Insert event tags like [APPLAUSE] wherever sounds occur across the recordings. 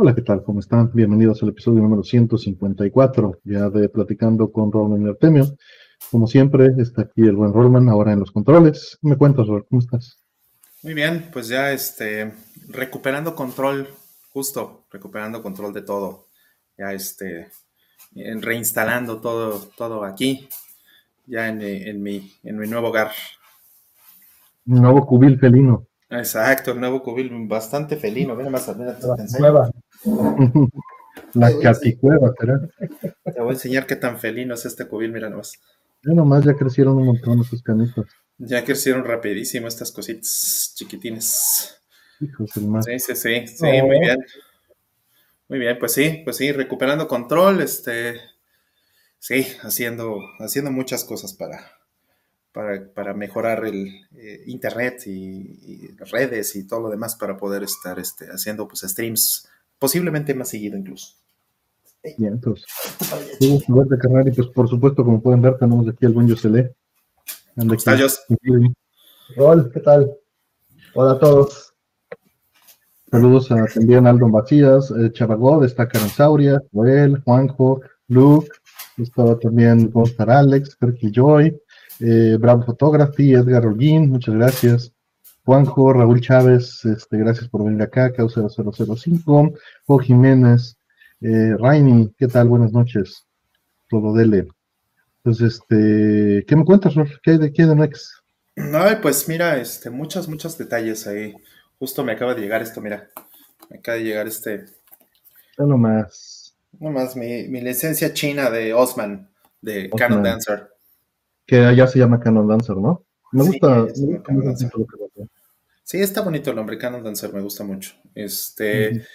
Hola, ¿qué tal? ¿Cómo están? Bienvenidos al episodio número 154, ya de Platicando con Roland y Artemio. Como siempre, está aquí el buen Rollman, ahora en los controles. ¿Qué me cuentas, Robert? ¿Cómo estás? Muy bien, pues ya este, recuperando control, justo, recuperando control de todo. Ya este, reinstalando todo, todo aquí, ya en, en, mi, en mi nuevo hogar. Un nuevo cubil felino. Exacto, el nuevo cubil bastante felino. Ven más, mira, te, Nueva. [LAUGHS] La caticueva, ¿será? Te voy a enseñar qué tan felino es este cubil, mira nomás. Ya nomás ya crecieron un montón esos canitos. Ya crecieron rapidísimo estas cositas chiquitines. Hijos del mar. Sí, sí, sí, sí, muy bien. Muy bien, pues sí, pues sí, recuperando control, este, sí, haciendo, haciendo muchas cosas para, para, mejorar el eh, internet y, redes y todo lo demás para poder estar este, haciendo pues streams posiblemente más seguido incluso. Bien, entonces, [LAUGHS] de carnal y pues por supuesto, como pueden ver, tenemos aquí al buen Yosele. ¿Cómo estás, Hola, ¿qué tal? Hola a todos. Saludos a también Aldo Macías, eh, Chavagod, está Sauria, Joel, Juanjo, Luke, estaba también Gonzalo Alex, Perky Joy, eh, Bravo Photography, Edgar Holguín, muchas gracias. Juanjo, Raúl Chávez, este, gracias por venir acá, Causa 0005, Jo Jiménez, eh, Rainy, ¿qué tal? Buenas noches. Todo dele. Pues, este, ¿qué me cuentas, Ror? ¿Qué hay de, qué de Next? Ay, pues mira, este, muchos, muchos detalles ahí. Justo me acaba de llegar esto, mira. Me acaba de llegar este. Ya nomás. Nomás mi, mi licencia china de Osman, de Canon Dancer. Que allá se llama Canon Dancer, ¿no? Me gusta. Sí, está bonito el nombre, Canon Dancer, me gusta mucho. Este.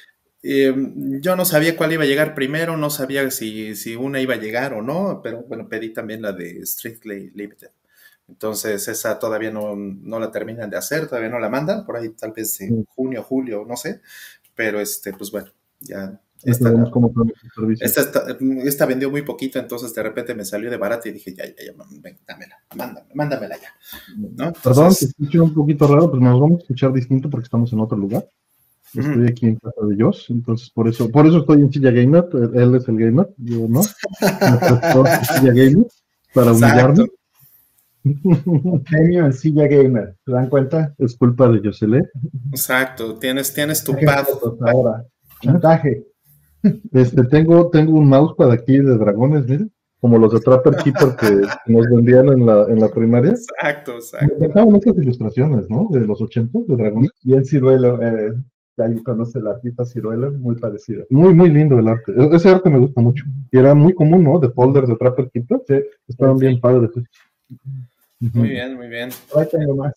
Em, yo no sabía cuál iba a llegar primero, no sabía si, si, una iba a llegar o no, pero bueno, pedí también la de Strictly Limited. Entonces, esa todavía no, no, la terminan de hacer, todavía no la mandan, por ahí tal vez en junio, julio, no sé, pero este, pues bueno, ya. Esta, esta, esta, vendió muy poquito, entonces de repente me salió de barata y dije, ya, ya, ya, dámela, mándame, mándamela ya. ¿no? Perdón, te escucho un poquito raro, pues nos vamos a escuchar distinto porque estamos en otro lugar. Estoy aquí en casa de Josh, entonces por eso, por eso estoy en Silla Gamer, él es el gamer, yo no. Silla Gamer, para humillarme. [LAUGHS] Genio en Silla Gamer, ¿se dan cuenta? Es culpa de Yosele. Exacto, tienes, tienes tu pad. Ahora, chantaje. Este, tengo, tengo un mousepad aquí de dragones, miren como los de Trapper Keeper que [LAUGHS] nos vendían en la, en la primaria. Exacto, exacto. Me encantaban estas ilustraciones, ¿no? De los 80 de dragones. Y el ciruelo, eh, ahí conoce la artista ciruelo, muy parecida. Muy, muy lindo el arte. E-, ese arte me gusta mucho. Y era muy común, ¿no? De folders de Trapper Keeper. Sí, estaban bien padres. Muy bien, muy bien. Ahí tengo más.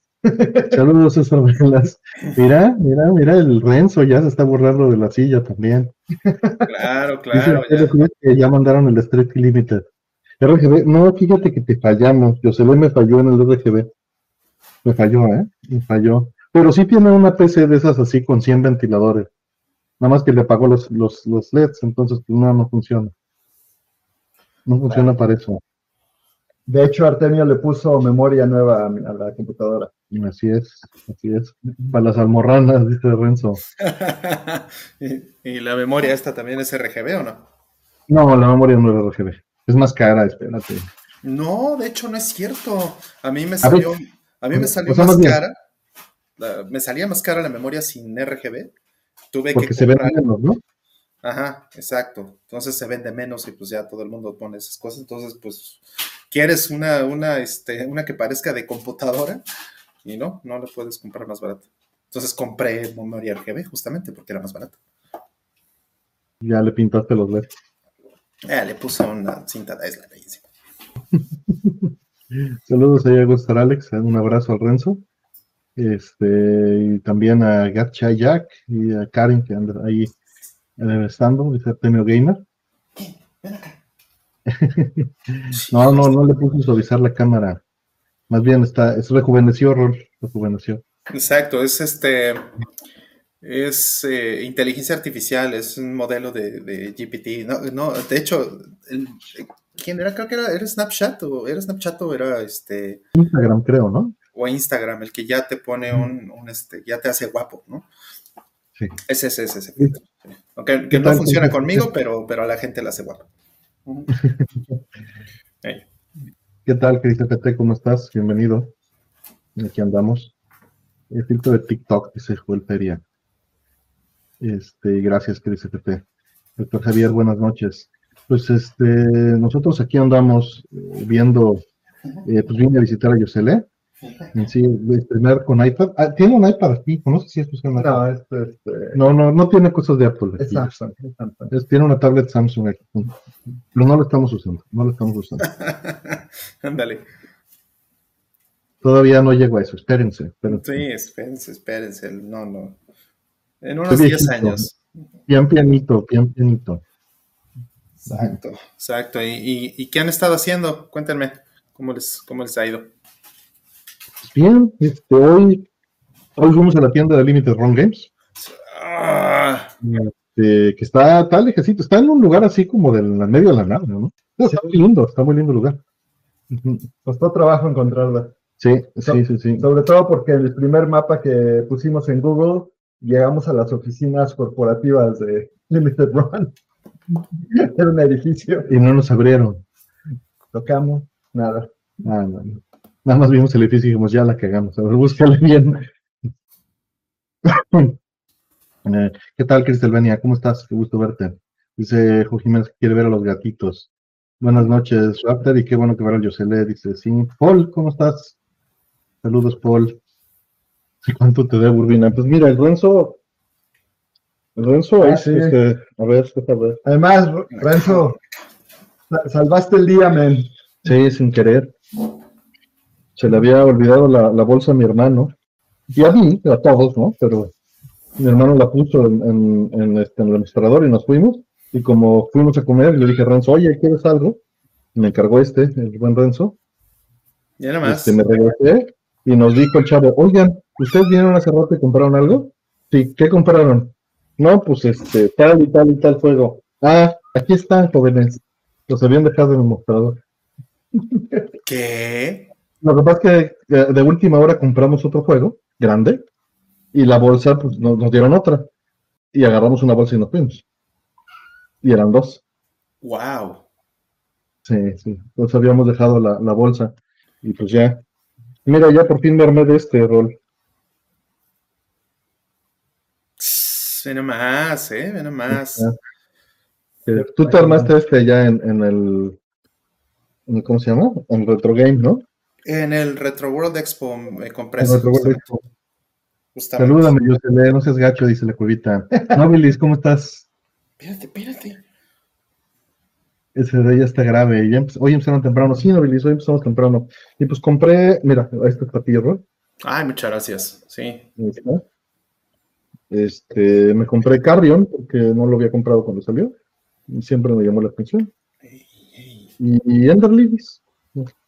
Saludos, César Velas. Mira, mira, mira, el Renzo ya se está borrando de la silla también. Claro, [LAUGHS] claro. ya. Que ya mandaron el Street Limited. RGB, no, fíjate que te fallamos. José me falló en el RGB. Me falló, ¿eh? Me falló. Pero sí tiene una PC de esas así con 100 ventiladores. Nada más que le apagó los, los, los LEDs, entonces pues no, no funciona. No funciona para eso. De hecho, Artemio le puso memoria nueva a, la computadora. Así es, así es. Para las almorranas, dice Renzo. [LAUGHS] ¿Y, la memoria esta también es RGB o no? No, la memoria no es RGB. Es más cara, espérate. No, de hecho no es cierto. A mí me salió, a, mí me salió más cara. me salía más cara la memoria sin RGB. Tuve Porque se vende menos, ¿no? Ajá, exacto. Entonces se vende menos y pues ya todo el mundo pone esas cosas. Entonces, pues, ¿quieres una, una, este, una que parezca de computadora? Y no, no la puedes comprar más barata. Entonces compré memoria RGB justamente porque era más barata. Ya le pintaste los LEDs. Eh, le puse una cinta de isla bellísima. [LAUGHS] Saludos a Gustar Alex, un abrazo al Renzo. Este, y también a Gatcha Jack y a Karen que anda ahí eh, estando, dice Artemio Gamer. [LAUGHS] no, no, no le puse suavizar la cámara. Más bien está, es rejuveneció, Rol, rejuveneció. Exacto, es este es eh, inteligencia artificial, es un modelo de, GPT. No, no, de hecho, ¿quién era? Creo que era, era Snapchat o era Snapchat o era este. Instagram, creo, ¿no? O Instagram, el que ya te pone un, este, ya te hace guapo, ¿no? Sí. Ese, ese, ese. Aunque que no funciona conmigo, pero, pero a la gente la hace guapa. [LAUGHS] ¿Qué tal, Cris ¿Cómo estás? Bienvenido. Aquí andamos. El filtro de TikTok, dice Joel Feria. Este, gracias, Cris Doctor Javier, buenas noches. Pues este, nosotros aquí andamos eh, viendo, eh, pues vine a visitar a Yosele. Sí, estrenar con iPad. Ah, tiene un iPad aquí, no sé si es un iPad. No, este, este, no, no, no tiene cosas de Apple. Es Samsung. tiene una tablet Samsung aquí, pero no lo estamos usando, no lo estamos usando. [LAUGHS] Ándale. Todavía no llego a eso, espérense, espérense. Sí, espérense, espérense. No, no. En unos 10 años. Bien pianito, bien pianito. Exacto, exacto. ¿Y, y, qué han estado haciendo? Cuéntenme, ¿cómo les, cómo les ha ido? Bien, este, hoy, hoy fuimos a la tienda de Limited Run Games. Ah. Este, que está, está lejecito, está en un lugar así como del medio de la nave, ¿no? Está muy lindo, está muy lindo el lugar. Costó trabajo encontrarla. Sí, sí, sí, sí. Sobre todo porque el primer mapa que pusimos en Google, llegamos a las oficinas corporativas de Limited Run. [LAUGHS] Era un edificio. Y no nos abrieron. Tocamos, nada. Nada, nada. más vimos el edificio y dijimos, ya la cagamos. A ver, búscale bien. [LAUGHS] Eh, ¿Qué tal, Cristelvenia? ¿Cómo estás? Qué gusto verte. Dice Jo Jiménez que quiere ver a los gatitos. Buenas noches, Raptor, y qué bueno que ver a Yosele. Dice, sí. Paul, ¿cómo estás? Saludos, Paul. [LAUGHS] ¿Cuánto te debo, Urbina? Pues mira, el Renzo. El Renzo ah, es, este, a ver, a ver. Además, Renzo, salvaste el día, men. Sí, sin querer. Se le había olvidado la, bolsa a mi hermano. Y a mí, a todos, ¿no? Pero mi hermano la puso en, en, este, en el administrador y nos fuimos. Y como fuimos a comer, le dije a Renzo, oye, ¿quieres algo? me encargó este, el buen Renzo. Ya nada más. Este, me regresé y nos dijo el chavo, oigan, ¿ustedes vinieron hace rato y compraron algo? Sí, ¿qué compraron? No, pues este, tal y tal y tal fuego. Ah, aquí están, jóvenes. Los habían dejado en el mostrador. ¿Qué? Lo que pasa es que de última hora compramos otro juego, grande, y la bolsa, pues nos, nos dieron otra. Y agarramos una bolsa y nos fuimos. Y eran dos. ¡Wow! Sí, sí. Pues habíamos dejado la, la bolsa. Y pues ya. Mira, ya por fin me armé de este rol. Ve nomás, ¿eh? Ve nomás. Tú te armaste este ya en, en, el, ¿Cómo se llama? En Retro Game, ¿no? En el Retro World Expo me compré. En Retro World Expo. Salúdame, yo no seas gacho, dice la cuevita. [LAUGHS] Nobilis, ¿cómo estás? Espérate, espérate. Ese de ya está grave. Ya hoy empezaron temprano. Sí, Nobilis, hoy empezamos temprano. Y pues compré, mira, este patillo, Ay, muchas gracias. Sí. Este, me compré Carrion porque no lo había comprado cuando salió. Y siempre me llamó la atención. Y, Ender Lilies. Ender Lilies.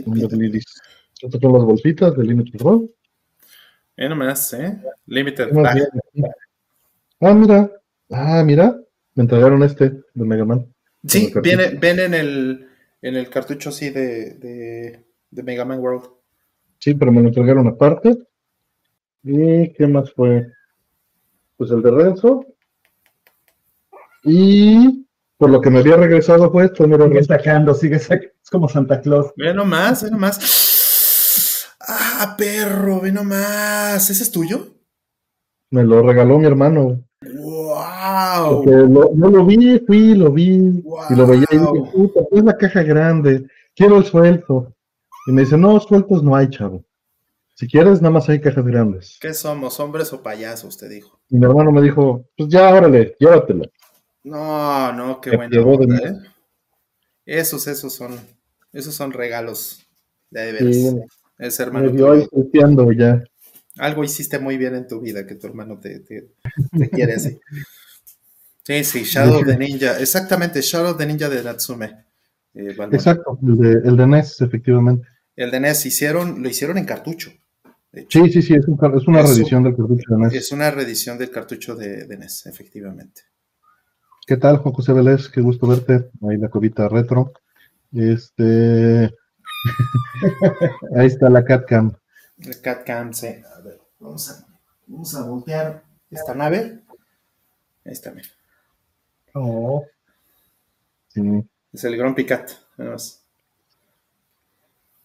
Estas son las bolsitas de Limited Road. Eh, no me das, ¿eh? Limited Ah, mira. Ah, mira. Me entregaron este de Mega Man. Sí, viene, viene en el, en el cartucho así de, de, de Mega Man World. Sí, pero me lo entregaron aparte. ¿Y qué más fue? Pues el de Renzo. Y por lo que me había regresado fue esto. Mira, sigue sacando, sigue sacando. Es como Santa Claus. Ve nomás, ve nomás. Ah, perro, ve nomás. ¿Ese es tuyo? Me lo regaló mi hermano. ¡Wow! yo lo vi, fui, lo vi, y lo veía y dije, puta, es la caja grande, quiero el suelto. Y me dice, no, sueltos no hay, chavo. Si quieres, nada más hay cajas grandes. ¿Qué somos, hombres o payasos? Te dijo. Y mi hermano me dijo, pues ya, órale, llévatelo. No, no, qué bueno. ¿eh? Esos, esos son, esos son regalos de veras. Sí, es hermano. Me ya algo hiciste muy bien en tu vida que tu hermano te, te, quiere así. Sí, sí, Shadow de Ninja, exactamente, Shadow de Ninja de Natsume. Eh, Exacto, el de, el de, NES, efectivamente. El de NES hicieron, lo hicieron en cartucho. Sí, sí, sí, es, es una reedición del cartucho de NES. Es una reedición del cartucho de, de, NES, efectivamente. ¿Qué tal, Juan José Vélez? Qué gusto verte. Ahí la cobita retro. Este. [LAUGHS] Ahí está la CatCam. El CatCam, sí. A ver, vamos a, vamos a voltear esta nave. Ahí está, mira. Oh, Sí. Es el Grand Picat. nada más.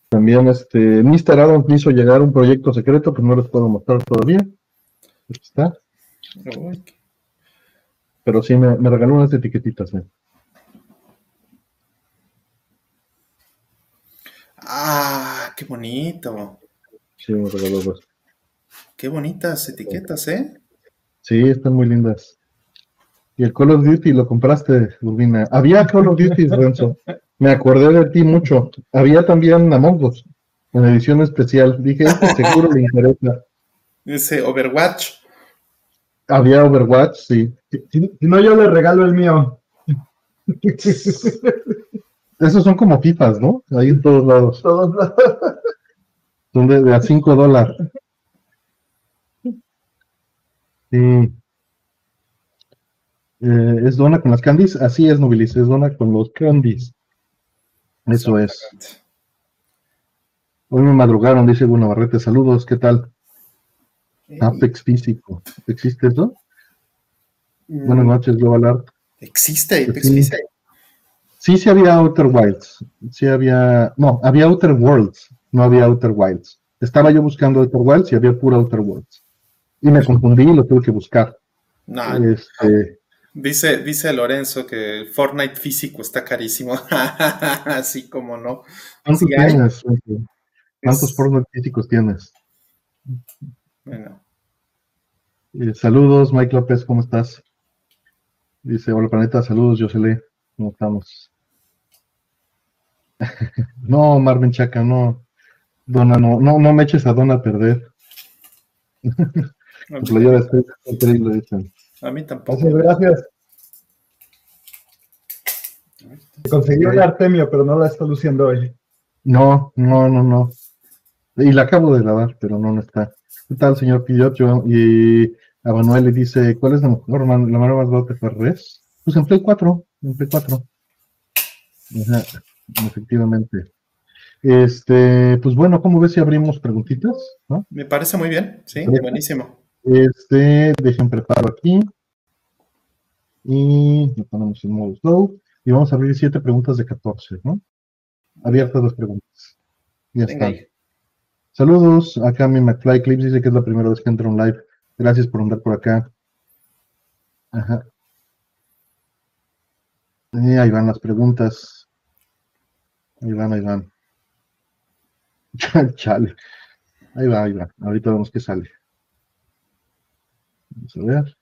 También este, Mr. Adam me hizo llegar un proyecto secreto, pues no les puedo mostrar todavía. Aquí está. Pero sí me, me regaló unas etiquetitas. ¿eh? Ah, qué bonito. Sí, me regaló dos. Qué bonitas etiquetas, ¿eh? Sí, están muy lindas. Y el Call of Duty lo compraste, Urbina. Había Call of Duty, Renzo. Me acordé de ti mucho. Había también Among Us, en edición especial. Dije, este seguro le interesa. Ese Overwatch. Había Overwatch, sí. si, si no, yo le regalo el mío. [LAUGHS] Esos son como FIFAs, ¿no? Ahí en todos lados. Todos lados. Son de, de a 5 dólares. Sí. Eh, ¿Es dona con las candies? Así es, Nobilis, es dona con los candies. Eso es. Hoy me madrugaron, dice Navarrete. Saludos, ¿qué tal? Apex físico. ¿Existe eso? Mm, Buenas noches, Global Art. Existe Apex Sí. Físico. Sí, sí había Outer Wilds. Sí había. No, había Outer Worlds. No había Outer Wilds. Estaba yo buscando Outer Wilds y había pura Outer Worlds. Y me confundí y lo tuve que buscar. No, Este, dice, dice Lorenzo que el Fortnite físico está carísimo. [LAUGHS] Así como no. ¿Cuántos Sí tienes? ¿Cuántos Es- Fortnite físicos tienes? Bueno, Eh, saludos, Mike López, ¿cómo estás? Dice, hola planeta, saludos, Yosele, ¿cómo estamos? [LAUGHS] no, Marvin Chaca, no. Dona, no, no, no me eches a Dona a perder. [LAUGHS] A mí tampoco. Gracias, gracias. Conseguí un Artemio, pero no la está luciendo hoy. No, no, no, no. Y la acabo de grabar, pero no, no está. ¿Qué tal, señor Pillocho? Y a Manuel le dice, ¿cuál es la mejor, la manera más barata para res? Pues en Play 4, en Play 4. Ajá, efectivamente. Este, pues bueno, ¿cómo ves si abrimos preguntitas? ¿no? Me parece muy bien. Sí, Bien. buenísimo. Este, dejen preparo aquí. Y lo ponemos en modo slow. Y vamos a abrir siete preguntas de 14, ¿no? Abiertas las preguntas. Ya Venga están. Saludos, acá mi McFly Clips dice que es la primera vez que entra un live. Gracias por andar por acá. Ajá. Y ahí van las preguntas. Ahí van, ahí van. [LAUGHS] Chale. Ahí va, ahí va. Ahorita vemos qué sale. Vamos a ver.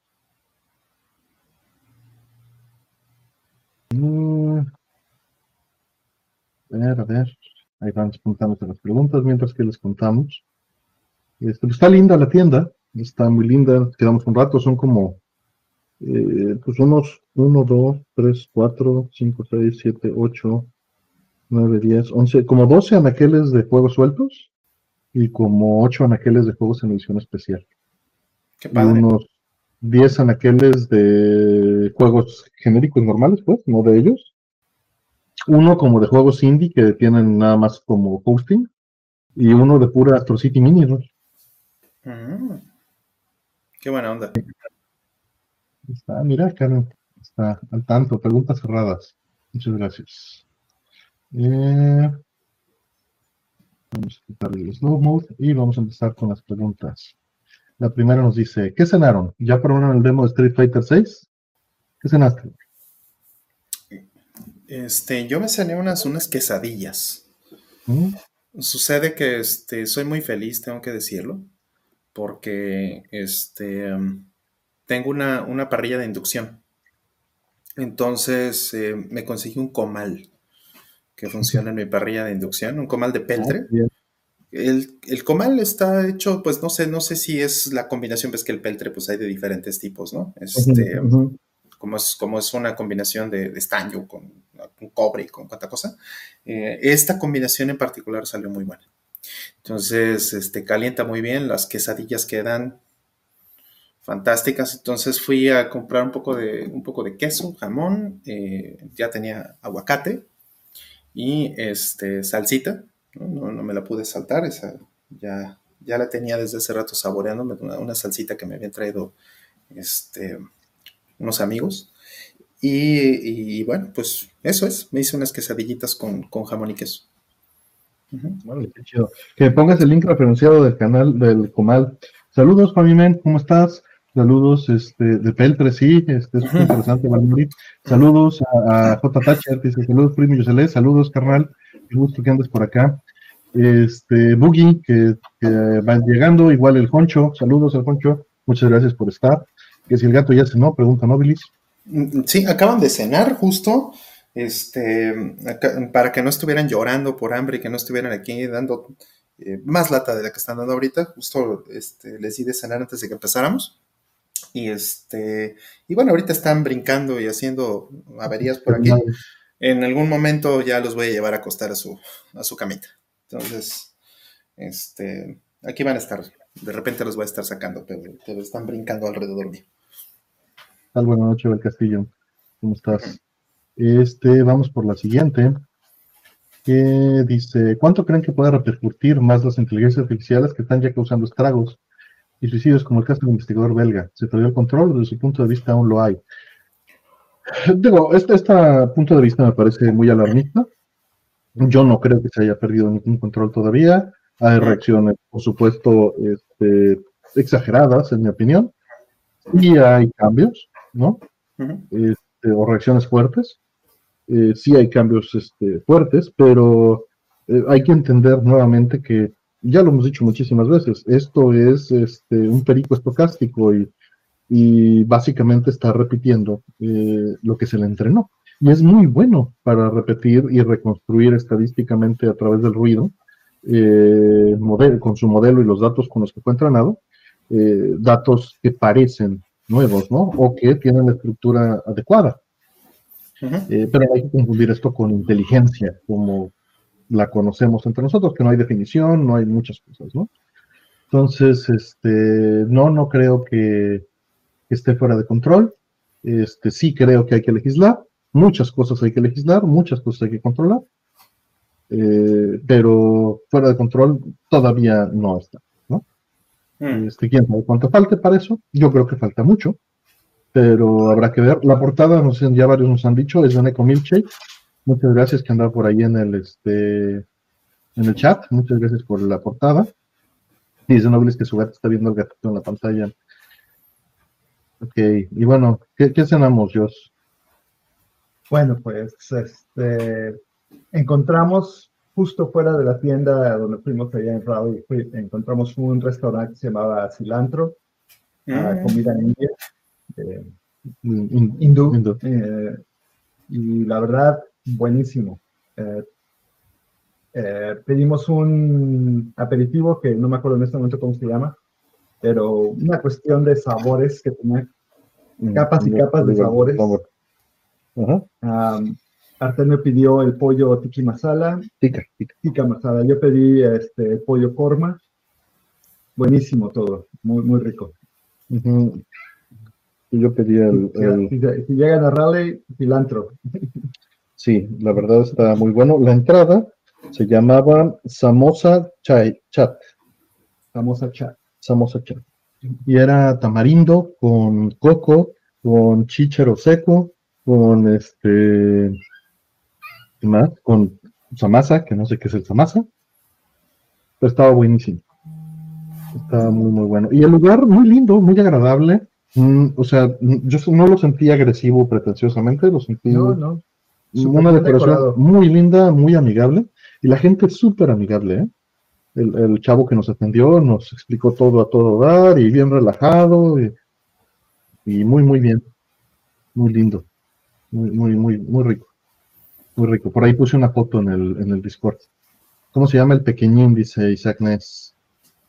Mm. A ver, a ver. Ahí van apuntando las preguntas mientras que les contamos. Este, pues está linda la tienda, está muy linda. Quedamos un rato, son como eh, pues unos 1, 2, 3, 4, 5, 6, 7, 8, 9, 10, 11, como 12 anaqueles de juegos sueltos y como 8 anaqueles de juegos en edición especial. Qué Y padre. unos 10 anaqueles de juegos genéricos normales, pues, no de ellos. Uno como de juegos indie que tienen nada más como hosting. Y uno de pura Astro City Mini, ¿no? Mm. Qué buena onda. Está, mira, Karen, está al tanto. Preguntas cerradas. Muchas gracias. Eh, vamos a quitar el slow mode y vamos a empezar con las preguntas. La primera nos dice, ¿qué cenaron? ¿Ya probaron el demo de Street Fighter 6? ¿Qué cenaste? Este, yo me cené unas, unas quesadillas. ¿Mm? Sucede que este, soy muy feliz, tengo que decirlo, porque este, um, tengo una, una parrilla de inducción. Entonces eh, me conseguí un comal que funciona en mi parrilla de inducción, un comal de peltre. Bien. El, el comal está hecho, pues no sé, no sé si es la combinación, ves que el peltre pues hay de diferentes tipos, ¿no? Este. Como es, como es una combinación de, de estaño con, con cobre y con cuánta cosa, eh, esta combinación en particular salió muy buena. Entonces, este, calienta muy bien, las quesadillas quedan fantásticas. Entonces fui a comprar un poco de, un poco de queso, jamón, eh, ya tenía aguacate y este, salsita. No, no, no me la pude saltar, esa ya, ya la tenía desde hace rato saboreándome, una, una salsita que me habían traído este, unos amigos. Y, bueno, pues eso es. Me hice unas quesadillitas con, jamón y queso. qué chido. Que pongas el link referenciado del canal del Comal. Saludos, Men, ¿cómo estás? Saludos este, de Peltre, sí, este, es muy interesante, Saludos a, J. Thatcher, dice saludos, primo Yoselé, saludos, carnal, qué gusto que andes por acá. Este, Boogie, que, que van llegando, igual el Honcho, saludos al Honcho, muchas gracias por estar. Que si el gato ya cenó, pregunta Nobilis. Mm, sí, acaban de cenar justo, este, para que no estuvieran llorando por hambre y que no estuvieran aquí dando eh, más lata de la que están dando ahorita. Justo este, les di de cenar antes de que empezáramos. Y este, y bueno, ahorita están brincando y haciendo averías por aquí. En algún momento ya los voy a llevar a acostar a su, a su camita. Entonces, este, aquí van a estar. De repente los voy a estar sacando, pero, están brincando alrededor mío. Tal buenas noches, el Castillo. ¿Cómo estás? Este, vamos por la siguiente. Que dice, ¿cuánto creen que puede repercutir más las inteligencias artificiales que están ya causando estragos y suicidios como el caso del investigador belga? ¿Se perdió el control? Desde su punto de vista aún lo hay. Digo, este, este punto de vista me parece muy alarmista. Yo no creo que se haya perdido ningún control todavía. Hay reacciones, por supuesto, este, exageradas, en mi opinión. Y hay cambios, ¿no? Este, o reacciones fuertes. Eh, sí hay cambios este, fuertes, pero eh, hay que entender nuevamente que, ya lo hemos dicho muchísimas veces, esto es este, un perico estocástico y, y básicamente está repitiendo eh, lo que se le entrenó y es muy bueno para repetir y reconstruir estadísticamente a través del ruido, con su modelo y los datos con los que fue entrenado, datos que parecen nuevos, ¿no? O que tienen la estructura adecuada. Eh, pero no hay que confundir esto con inteligencia, como la conocemos entre nosotros, que no hay definición, no hay muchas cosas, ¿no? Entonces, este, no, no creo que, que esté fuera de control. Este, sí creo que hay que legislar, Muchas cosas hay que legislar, muchas cosas hay que controlar, eh, pero fuera de control todavía no está. Hmm. Este, ¿Quién sabe cuánto falte para eso? Yo creo que falta mucho, pero habrá que ver. La portada, no sé, ya varios nos han dicho, es de Neko Milkshake. Muchas gracias que anda por ahí en el, este, en el chat. Muchas gracias por la portada. Y dice Nobles que su gato está viendo el gatito en la pantalla. Ok, y bueno, ¿qué, qué cenamos, Jos? Bueno, pues este, encontramos justo fuera de la tienda donde fuimos allá en Raleigh, encontramos un restaurante que se llamaba Cilantro, mm. comida india, eh, hindú, eh, y la verdad, buenísimo. Eh, pedimos un aperitivo que no me acuerdo en este momento cómo se llama, pero una cuestión de sabores que tenía mm, capas y capas de sabores. Artemio pidió el pollo tiki masala. Tika, tika. masala. Yo pedí este pollo korma. Buenísimo todo, muy, muy rico. Yo pedí el... Si, llegan a Raleigh, cilantro. Sí, la verdad está muy bueno. La entrada se llamaba Samosa Chai, Chat. Samosa Chat. Samosa Chat. Y era tamarindo con coco, con chícharo seco, con este, más, con Samasa, que no sé qué es el Samasa, pero estaba buenísimo. Estaba muy, muy bueno. Y el lugar, muy lindo, muy agradable. Mm, o sea, yo no lo sentí agresivo pretenciosamente, lo sentí no, no. una decoración muy linda, muy amigable. Y la gente súper amigable, ¿eh? El, chavo que nos atendió nos explicó todo a todo dar y bien relajado y muy, muy bien. Muy lindo. Muy, muy, muy, muy rico. Muy rico. Por ahí puse una foto en el, en el Discord. ¿Cómo se llama el pequeñín? Dice Isaac Ness.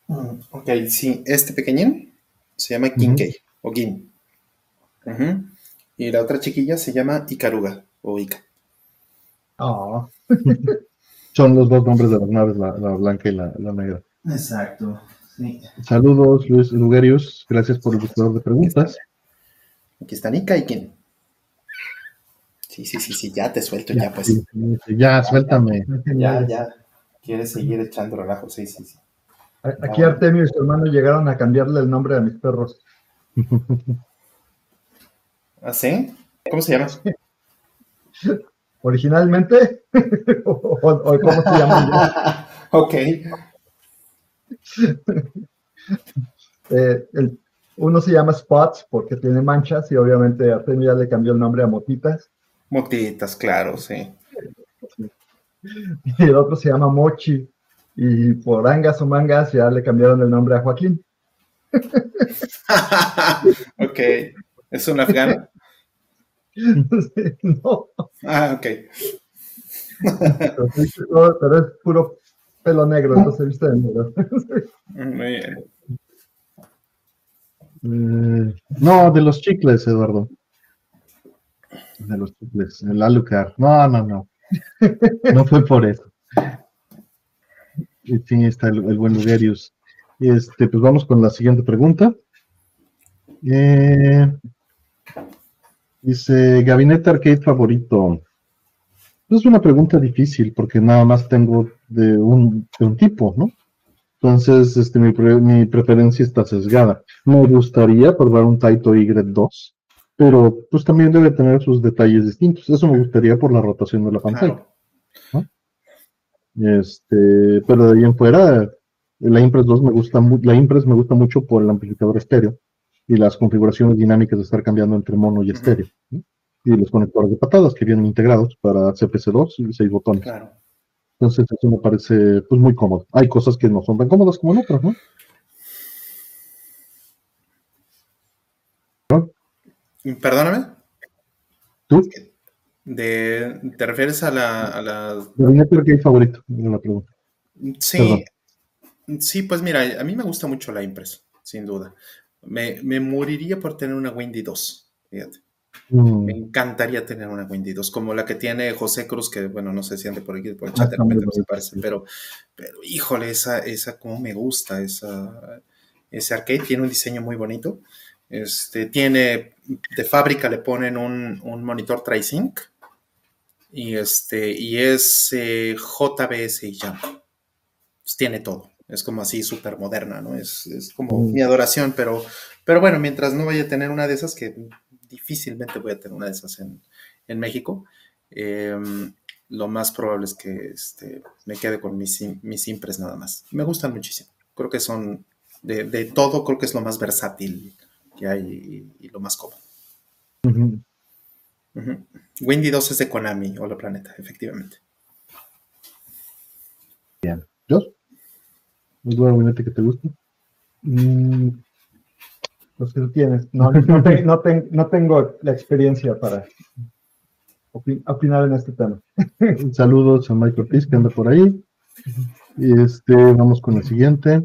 Mm, ok, sí, este pequeñín se llama Kinkei o Gin. Y la otra chiquilla se llama Ikaruga o Ika. Ah. [LAUGHS] Son los dos nombres de las naves, la, blanca y la, negra. Exacto. Saludos, Luis Lugerius. Gracias por el buscador de preguntas. Aquí están Ika y Kin. Sí, sí, sí, sí, ya te suelto, ya, pues. ya, suéltame. Ya, ya. Quieres seguir echando relajo, sí, sí, sí. Aquí Artemio y su hermano llegaron a cambiarle el nombre a mis perros. [LAUGHS] ¿Ah, sí? ¿Cómo se llama? [LAUGHS] Originalmente, [LAUGHS] o, cómo se llama. ok. Eh, uno se llama Spots porque tiene manchas y obviamente Artemio ya le cambió el nombre a Motitas. Motitas, claro, sí. [LAUGHS] Y el otro se llama Mochi y por angas o mangas ya le cambiaron el nombre a Joaquín. [LAUGHS] ok, ¿es un afgano? [LAUGHS] no. Ah, ok. pero, es puro pelo negro, entonces viste de negro. Muy bien. Eh, no, de los chicles, Eduardo. De los chicles, el Alucard. No, no, no. No fue por eso. Y sí, está el, buen Lugerius. Este, pues vamos con la siguiente pregunta. Eh, dice, gabinete arcade favorito. Es una pregunta difícil porque nada más tengo de un, de un tipo, ¿no? Entonces, este, mi, mi, preferencia está sesgada. Me gustaría probar un Taito Y2, pero pues también debe tener sus detalles distintos. Eso me gustaría por la rotación de la pantalla. Este, pero de ahí en fuera, la Impress 2 me gusta la Impress me gusta mucho por el amplificador estéreo y las configuraciones dinámicas de estar cambiando entre mono y estéreo. Y los conectores de patadas que vienen integrados para CPC2 y 6 botones. Claro. Entonces eso me parece pues muy cómodo. Hay cosas que no son tan cómodas como en otras, ¿no? Perdóname. ¿Tú? De, ¿Te refieres a la... A la... que favorito? La pregunta. Sí, sí, pues mira, a mí me gusta mucho la Impress, sin duda. Me, me moriría por tener una Windy 2, fíjate. Mm. Me encantaría tener una Windy 2, como la que tiene José Cruz, que bueno, no sé si ande por aquí, por el chat, ah, se parece, pero, pero híjole, esa, esa como me gusta, esa, ese arcade tiene un diseño muy bonito. Este, tiene, de fábrica le ponen un, un monitor TriSync y, este, y es eh, JBS y ya. Pues tiene todo. Es como así súper moderna, ¿no? Es, es como mm. mi adoración, pero, pero bueno, mientras no vaya a tener una de esas que difícilmente voy a tener una de esas en, México. Em, lo más probable es que este, me quede con mis, mis impres nada más. Me gustan muchísimo. Creo que son, de, todo, creo que es lo más versátil que hay y, lo más cómodo. Windy 2 es de Konami, o la Planeta, efectivamente. Bien. ¿Yo? ¿Es un gabinete que te gusta? Mm, los que tú tienes. No, [LAUGHS] no, tengo la experiencia para opinar en este tema. Saludos a Michael Ortiz que anda por ahí. Y este, vamos con el siguiente.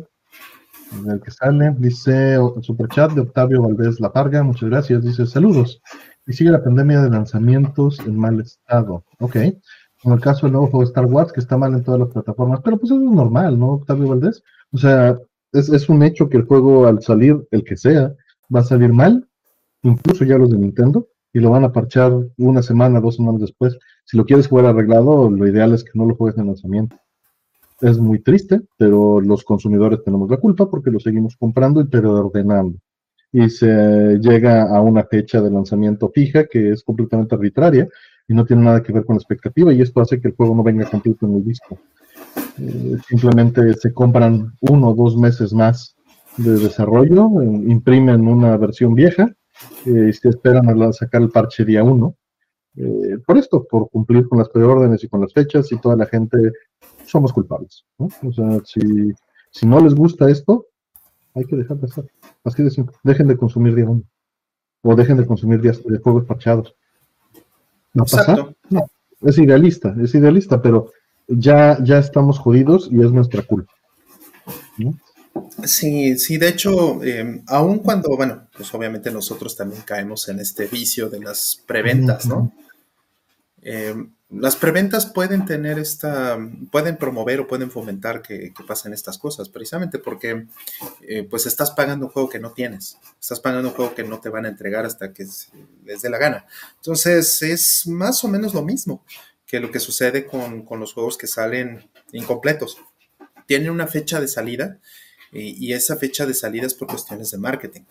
El que sale, dice superchat de Octavio Valdés La Parga, muchas gracias. Dice saludos. Y sigue la pandemia de lanzamientos en mal estado. Ok. Como el caso del nuevo juego Star Wars, que está mal en todas las plataformas, pero pues eso es normal, ¿no, Octavio Valdés? O sea, es, es un hecho que el juego al salir, el que sea, va a salir mal, incluso ya los de Nintendo, y lo van a parchar una semana, dos semanas después. Si lo quieres jugar arreglado, lo ideal es que no lo juegues en lanzamiento. Es muy triste, pero los consumidores tenemos la culpa porque lo seguimos comprando y ordenando. Y se llega a una fecha de lanzamiento fija que es completamente arbitraria y no tiene nada que ver con la expectativa y esto hace que el juego no venga completo en el disco. Eh, simplemente se compran uno o dos meses más de desarrollo, imprimen una versión vieja eh, y se esperan a sacar el parche día 1. Eh, por esto, por cumplir con las preórdenes y con las fechas y toda la gente somos culpables. O sea, si, si no les gusta esto, hay que dejar de hacer. Así de simple. Dejen de consumir día 1 o dejen de consumir días de juegos parchados. ¿No pasa? No. Es idealista, es idealista, pero ya, ya estamos jodidos y es nuestra culpa. ¿no? Sí, sí, de hecho, eh, aun cuando, bueno, pues obviamente nosotros también caemos en este vicio de las preventas, ¿no? Em, las preventas pueden tener esta, pueden promover o pueden fomentar que, pasen estas cosas, precisamente porque eh, pues estás pagando un juego que no tienes, estás pagando un juego que no te van a entregar hasta que les dé la gana. Entonces es más o menos lo mismo que lo que sucede con, con los juegos que salen incompletos. Tienen una fecha de salida y esa fecha de salida es por cuestiones de marketing.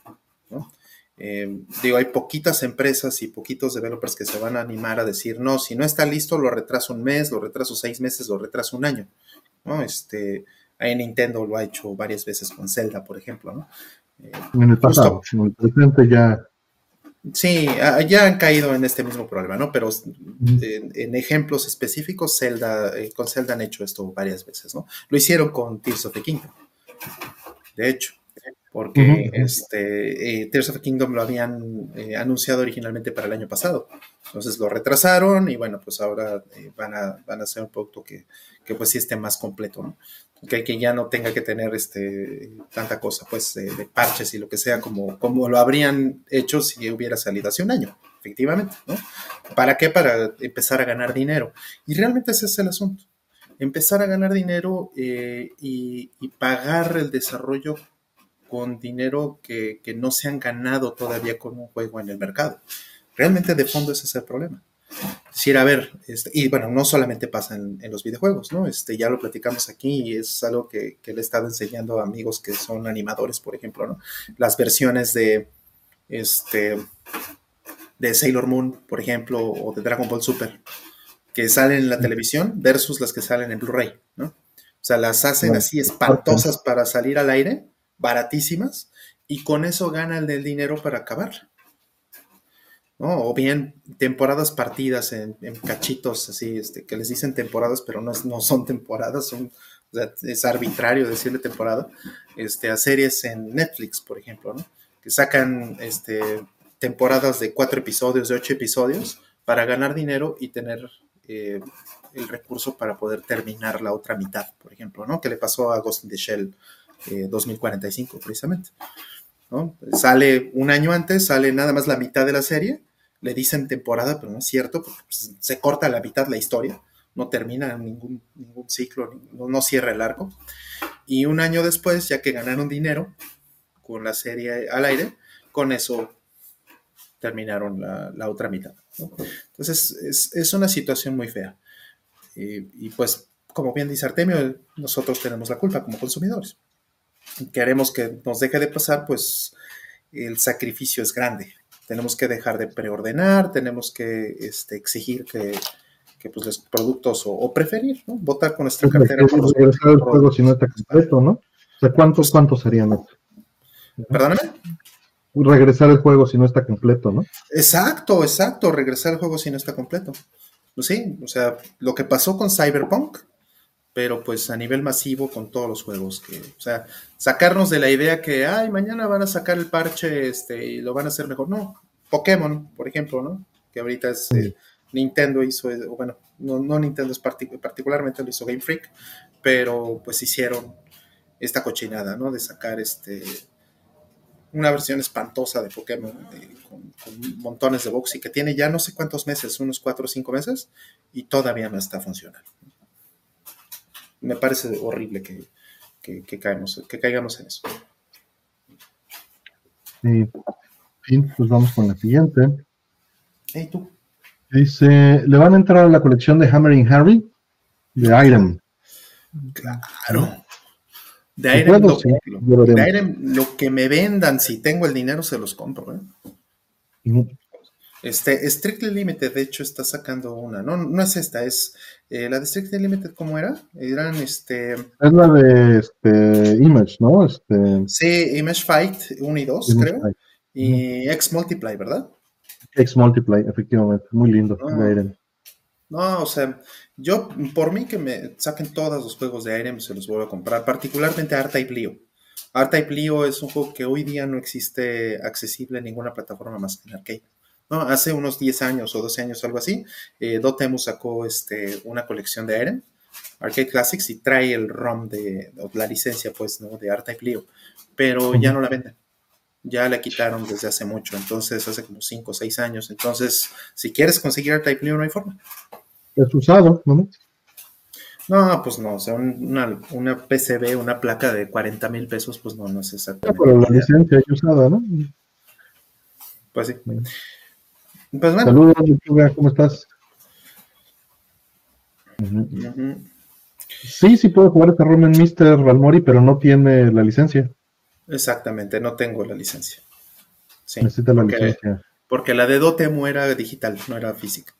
Eh, digo, hay poquitas empresas y poquitos developers que se van a animar a decir, no, si no está listo, lo retraso un mes, lo retraso seis meses, lo retraso un año, ¿no? Este, ahí Nintendo lo ha hecho varias veces con Zelda, por ejemplo, ¿no? Eh, en el pasado, en el presente ya... Sí, ya han caído en este mismo problema, ¿no? Pero en, ejemplos específicos, Zelda, eh, con Zelda han hecho esto varias veces, ¿no? Lo hicieron con Tears of the Kingdom, de hecho porque este, eh, Tears of the Kingdom lo habían eh, anunciado originalmente para el año pasado. Entonces lo retrasaron y bueno, pues ahora eh, van, a, van a hacer un producto que, que, pues sí esté más completo, ¿no? Que, que ya no tenga que tener este, tanta cosa, pues de, parches y lo que sea, como, como lo habrían hecho si hubiera salido hace un año, efectivamente, ¿no? ¿Para qué? Para empezar a ganar dinero. Y realmente ese es el asunto. Empezar a ganar dinero y, y pagar el desarrollo con dinero que, no se han ganado todavía con un juego en el mercado. Realmente de fondo ese es el problema. Decir, a ver, este, y bueno, no solamente pasa en, los videojuegos, ¿no? Este, ya lo platicamos aquí y es algo que, le he estado enseñando a amigos que son animadores, por ejemplo, ¿no? Las versiones de, este, de Sailor Moon, por ejemplo, o de Dragon Ball Super, que salen en la televisión versus las que salen en Blu-ray, ¿no? O sea, las hacen así espantosas para salir al aire baratísimas y con eso gana el dinero para acabar. O bien temporadas partidas en, cachitos, así, este, que les dicen temporadas, pero no, no son temporadas, son, es arbitrario decirle temporada, este, a series en Netflix, por ejemplo, que sacan este, temporadas de cuatro episodios, de ocho episodios, para ganar dinero y tener eh, el recurso para poder terminar la otra mitad, por ejemplo, ¿no? Que le pasó a Ghost in the Shell 2045 eh, precisamente. Sale un año antes, sale nada más la mitad de la serie, le dicen temporada, pero no es cierto, porque pues, se corta la mitad la historia, no termina ningún, ningún ciclo, no, cierra el arco. Y un año después, ya que ganaron dinero con la serie al aire, con eso terminaron la, otra mitad. Entonces es, una situación muy fea. y pues, como bien dice Artemio, nosotros tenemos la culpa como consumidores queremos que nos deje de pasar, pues el sacrificio es grande. Tenemos que dejar de preordenar, tenemos que este, exigir que, pues, los productos o, preferir, ¿no? Votar con nuestra pues, cartera. regresar el juego si no está completo, ¿no? O sea, ¿cuántos, cuántos serían Perdóname. Regresar el juego si no está completo, ¿no? Exacto, exacto, regresar el juego si no está completo. Pues sí, o sea, lo que pasó con Cyberpunk, pero pues a nivel masivo con todos los juegos. Que, o sea, sacarnos de la idea que, ay, mañana van a sacar el parche este, y lo van a hacer mejor. No, Pokémon, por ejemplo, ¿no? Que ahorita es eh, Nintendo hizo, eh, bueno, no, no Nintendo es particularmente lo hizo Game Freak, pero pues hicieron esta cochinada, ¿no? De sacar este una versión espantosa de Pokémon con, con, montones de box y que tiene ya no sé cuántos meses, unos cuatro o cinco meses, y todavía no está funcionando me parece horrible que, caemos, que caigamos en eso. Sí. Pues vamos con la siguiente. Hey, tú. Dice, ¿le van a entrar a la colección de Hammering Harry? De Iron. Claro. De Iron, lo, de Iron, lo que me vendan, si tengo el dinero, se los compro. ¿eh? Este, Strictly Limited, de hecho, está sacando una. No, no es esta, es eh, la de Strictly Limited, ¿cómo era? Eran este. Es la de este, Image, ¿no? Este... Sí, Image Fight 1 y 2, creo. Y X Multiply, ¿verdad? X Multiply, efectivamente. Muy lindo. No, no, o sea, yo, por mí que me saquen todos los juegos de Irem, se los voy a comprar, particularmente R-Type Leo. R-Type Leo es un juego que hoy día no existe accesible en ninguna plataforma más que en arcade. Hace unos 10 años o 12 años, algo así, eh, Dotemu sacó este, una colección de Eren, Arcade Classics, y trae el ROM de, la licencia, pues, ¿no? De R-Type Leo, pero ya no la venden. Ya la quitaron desde hace mucho, entonces hace como 5 o 6 años. Entonces, si quieres conseguir R-Type Leo, no hay forma. Es usado, ¿no? No, pues no, o sea, una, una PCB, una placa de 40 mil pesos, pues no, no es exactamente. pero la licencia es usada, ¿no? Pues sí. Pues Saludos, ¿cómo estás? Sí, sí puedo jugar este ROM en Mr. Valmori, pero no tiene la licencia. Exactamente, no tengo la licencia. Sí, Necesita la porque, licencia. porque la de Dotemu era digital, no era física.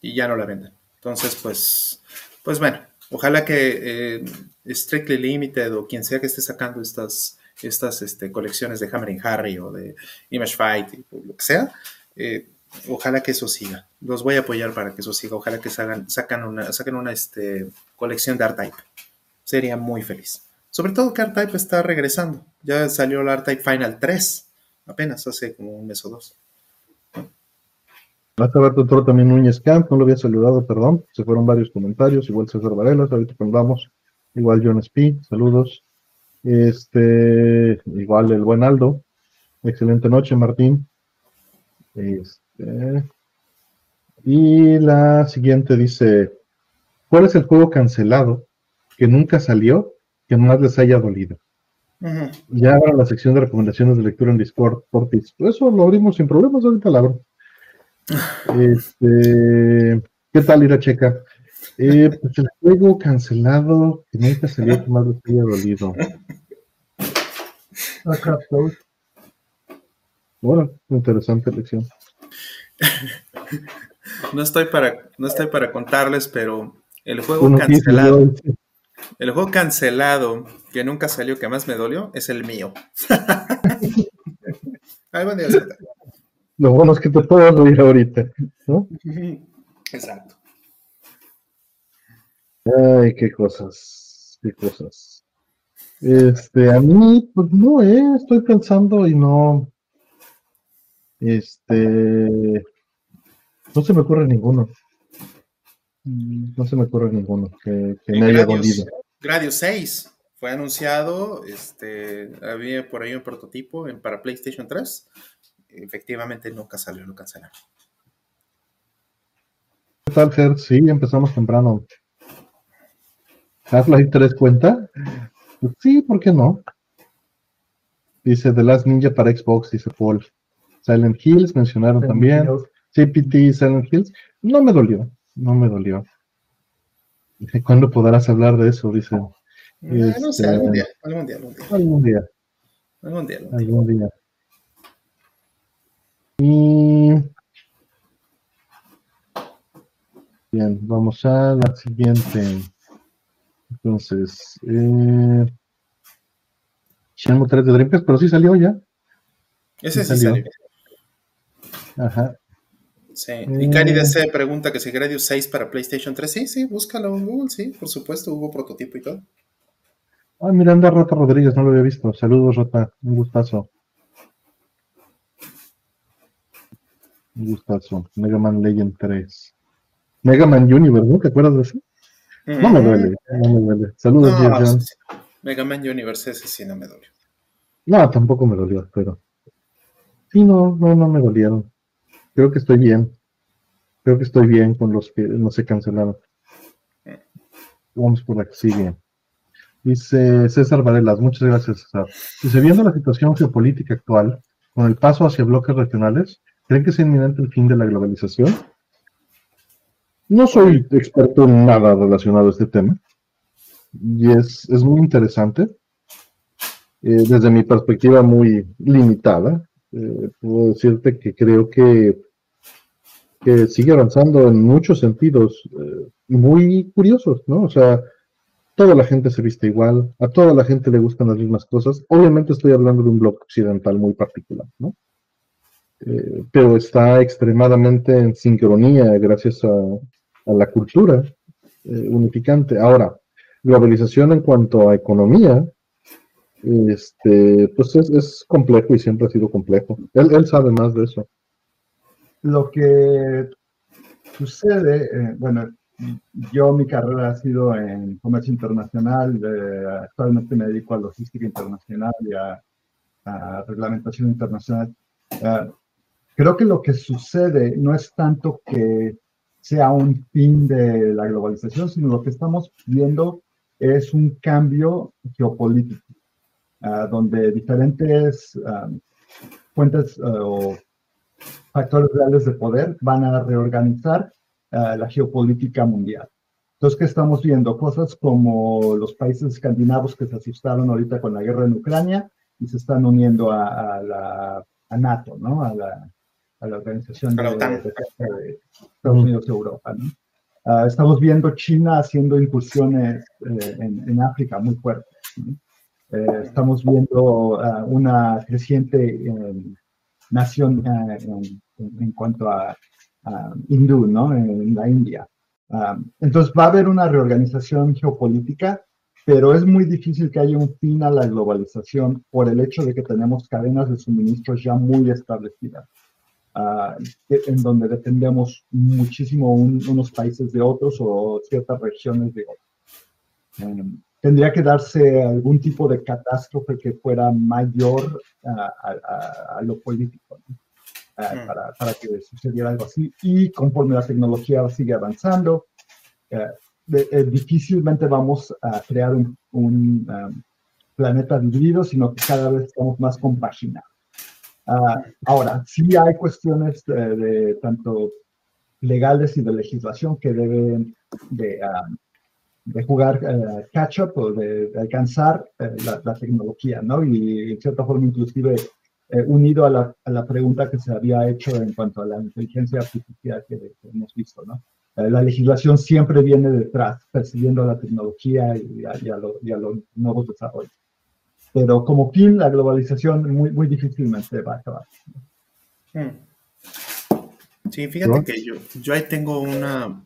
Y ya no la venden. Entonces, pues, pues bueno, ojalá que eh, Strictly Limited o quien sea que esté sacando estas, estas este, colecciones de Hammer and Harry o de Image Fight, o lo que sea, eh, ojalá que eso siga. Los voy a apoyar para que eso siga. Ojalá que sacan, sacan una, saquen una este, colección de R-Type. Sería muy feliz. Sobre todo que R-Type está regresando. Ya salió el R-Type Final 3, apenas hace como un mes o dos. Hace rato entró también Núñez Camp, no lo había saludado, perdón. Se fueron varios comentarios, igual César Varelas, ahorita pongamos. Igual John Spi, saludos. Este, igual el buen Aldo. Excelente noche, Martín. Este, y la siguiente dice: ¿Cuál es el juego cancelado que nunca salió que más les haya dolido? Ya abran la sección de recomendaciones de lectura en Discord, Portis. Eso lo abrimos sin problemas, ahorita la abro. Este, ¿Qué tal, Ira Checa? Eh, pues el juego cancelado que nunca salió que más les haya dolido. 2. Bueno, interesante elección. [LAUGHS] No estoy para, no estoy para contarles, pero el juego Uno cancelado, el juego cancelado que nunca salió, que más me dolió, es el mío. Ay, buen día, Zeta. Lo bueno es que te puedo oír ahorita. ¿no? Exacto. Ay, qué cosas, qué cosas. Este, a mí, pues no, eh, estoy pensando y no. Este. No se me ocurre ninguno. Mm, No se me ocurre ninguno que, que me haya dolido. Gradius 6 fue anunciado, este, había por ahí un prototipo en, para PlayStation 3. Efectivamente nunca salió, lo cancelaron. ¿Qué tal, Ger? Sí, empezamos temprano. ¿Half-Life 3 cuenta? Sí, ¿por qué no? Dice The Last Ninja para Xbox, dice Paul. Silent Hills mencionaron también. CPT Silent Hills. No me dolió, no me dolió. Dice, ¿cuándo podrás hablar de eso? Dice, Ah, no sé, Este- algún día, algún día, algún día, algún día, algún día, algún día. algún día. Y... Bien, vamos a la siguiente. Entonces, eh... Shenmue 3 de Dreamcast, pero sí salió ya. Ese Sí sí salió. salió. Ajá. Sí. Y Cari DC pregunta que si Gradius 6 para PlayStation 3. Sí, sí, búscalo en Google, sí, por supuesto, hubo prototipo y todo. Ay, Miranda Rota Rodríguez, no lo había visto. Saludos, Rota. Un gustazo. Un gustazo. Mega Man Legend 3. Mega Man Universe, ¿no? ¿Te acuerdas de eso? No me duele, no me duele. Saludos, Mm. No. Mega Man Universe, ese sí no me dolió. No, tampoco me dolió, pero. Sí, no, no, no me dolieron. Creo que estoy bien. Creo que estoy bien con los que no se cancelaron. Vamos por la que sigue. Dice César Varelas, muchas gracias, César. Dice, viendo la situación geopolítica actual, con el paso hacia bloques regionales, ¿creen que es inminente el fin de la globalización? No soy experto en nada relacionado a este tema. Y es, es muy interesante. Eh, desde mi perspectiva muy limitada, eh, puedo decirte que creo que, que sigue avanzando en muchos sentidos eh, muy curiosos, ¿no? O sea, toda la gente se viste igual, a toda la gente le gustan las mismas cosas. Obviamente estoy hablando de un bloque occidental muy particular, ¿no? Pero está extremadamente en sincronía gracias a, a la cultura eh, unificante. Ahora, globalización en cuanto a economía, este, pues es, es complejo y siempre ha sido complejo. Él, él sabe más de eso. Lo que sucede, eh, bueno, yo mi carrera ha sido en comercio internacional, eh, actualmente me dedico a logística internacional y a, a reglamentación internacional. Eh, creo que lo que sucede no es tanto que sea un fin de la globalización, sino lo que estamos viendo es un cambio geopolítico, uh, donde diferentes um, fuentes uh, o factores reales de poder van a reorganizar uh, la geopolítica mundial. Entonces, ¿qué estamos viendo? Cosas como los países escandinavos que se asustaron ahorita con la guerra en Ucrania y se están uniendo a, la, a NATO, ¿no? A la, a la Organización de, de, Estados Unidos y Europa, ¿no? Ah, estamos viendo China haciendo incursiones eh, en, África muy fuertes. Eh, estamos viendo ah, una creciente em, nación eh, en, cuanto a, hindú, ¿no? En la India. Ah, entonces va a haber una reorganización geopolítica, pero es muy difícil que haya un fin a la globalización por el hecho de que tenemos cadenas de suministros ya muy establecidas. Ah, en donde dependemos muchísimo unos países de otros o ciertas regiones de otros. Em, tendría que darse algún tipo de catástrofe que fuera mayor a, lo político ah, mm. para, para, que sucediera algo así. Y conforme la tecnología sigue avanzando, eh, eh, difícilmente vamos a crear un, un um, planeta dividido, sino que cada vez estamos más compaginados. Ah, ahora, sí hay cuestiones de, tanto legales y de legislación que deben de, ah, de jugar uh, catch up o de, alcanzar eh, la, tecnología, ¿no? Y en cierta forma inclusive eh, unido a la, a la, pregunta que se había hecho en cuanto a la inteligencia artificial que, hemos visto, ¿no? la legislación siempre viene detrás, persiguiendo la tecnología y a, y a los nuevos desarrollos pero como fin la globalización muy, muy difícilmente va a acabar. Hmm. Sí, fíjate que yo, yo ahí tengo una,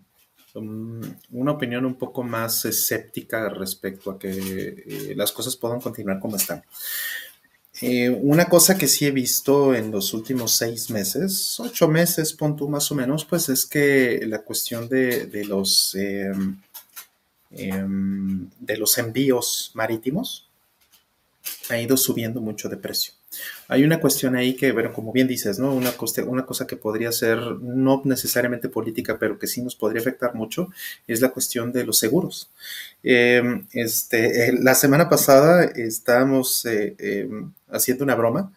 um, una opinión un poco más escéptica respecto a que eh, las cosas puedan continuar como están. Eh, una cosa que sí he visto en los últimos seis meses, ocho meses, pon tú más o menos, pues es que la cuestión de, de los, em, de los envíos marítimos, ha ido subiendo mucho de precio. Hay una cuestión ahí que, bueno, como bien dices, ¿no? Una, cosa que podría ser no necesariamente política, pero que sí nos podría afectar mucho, es la cuestión de los seguros. Em, este, la semana pasada estábamos eh, em, haciendo una broma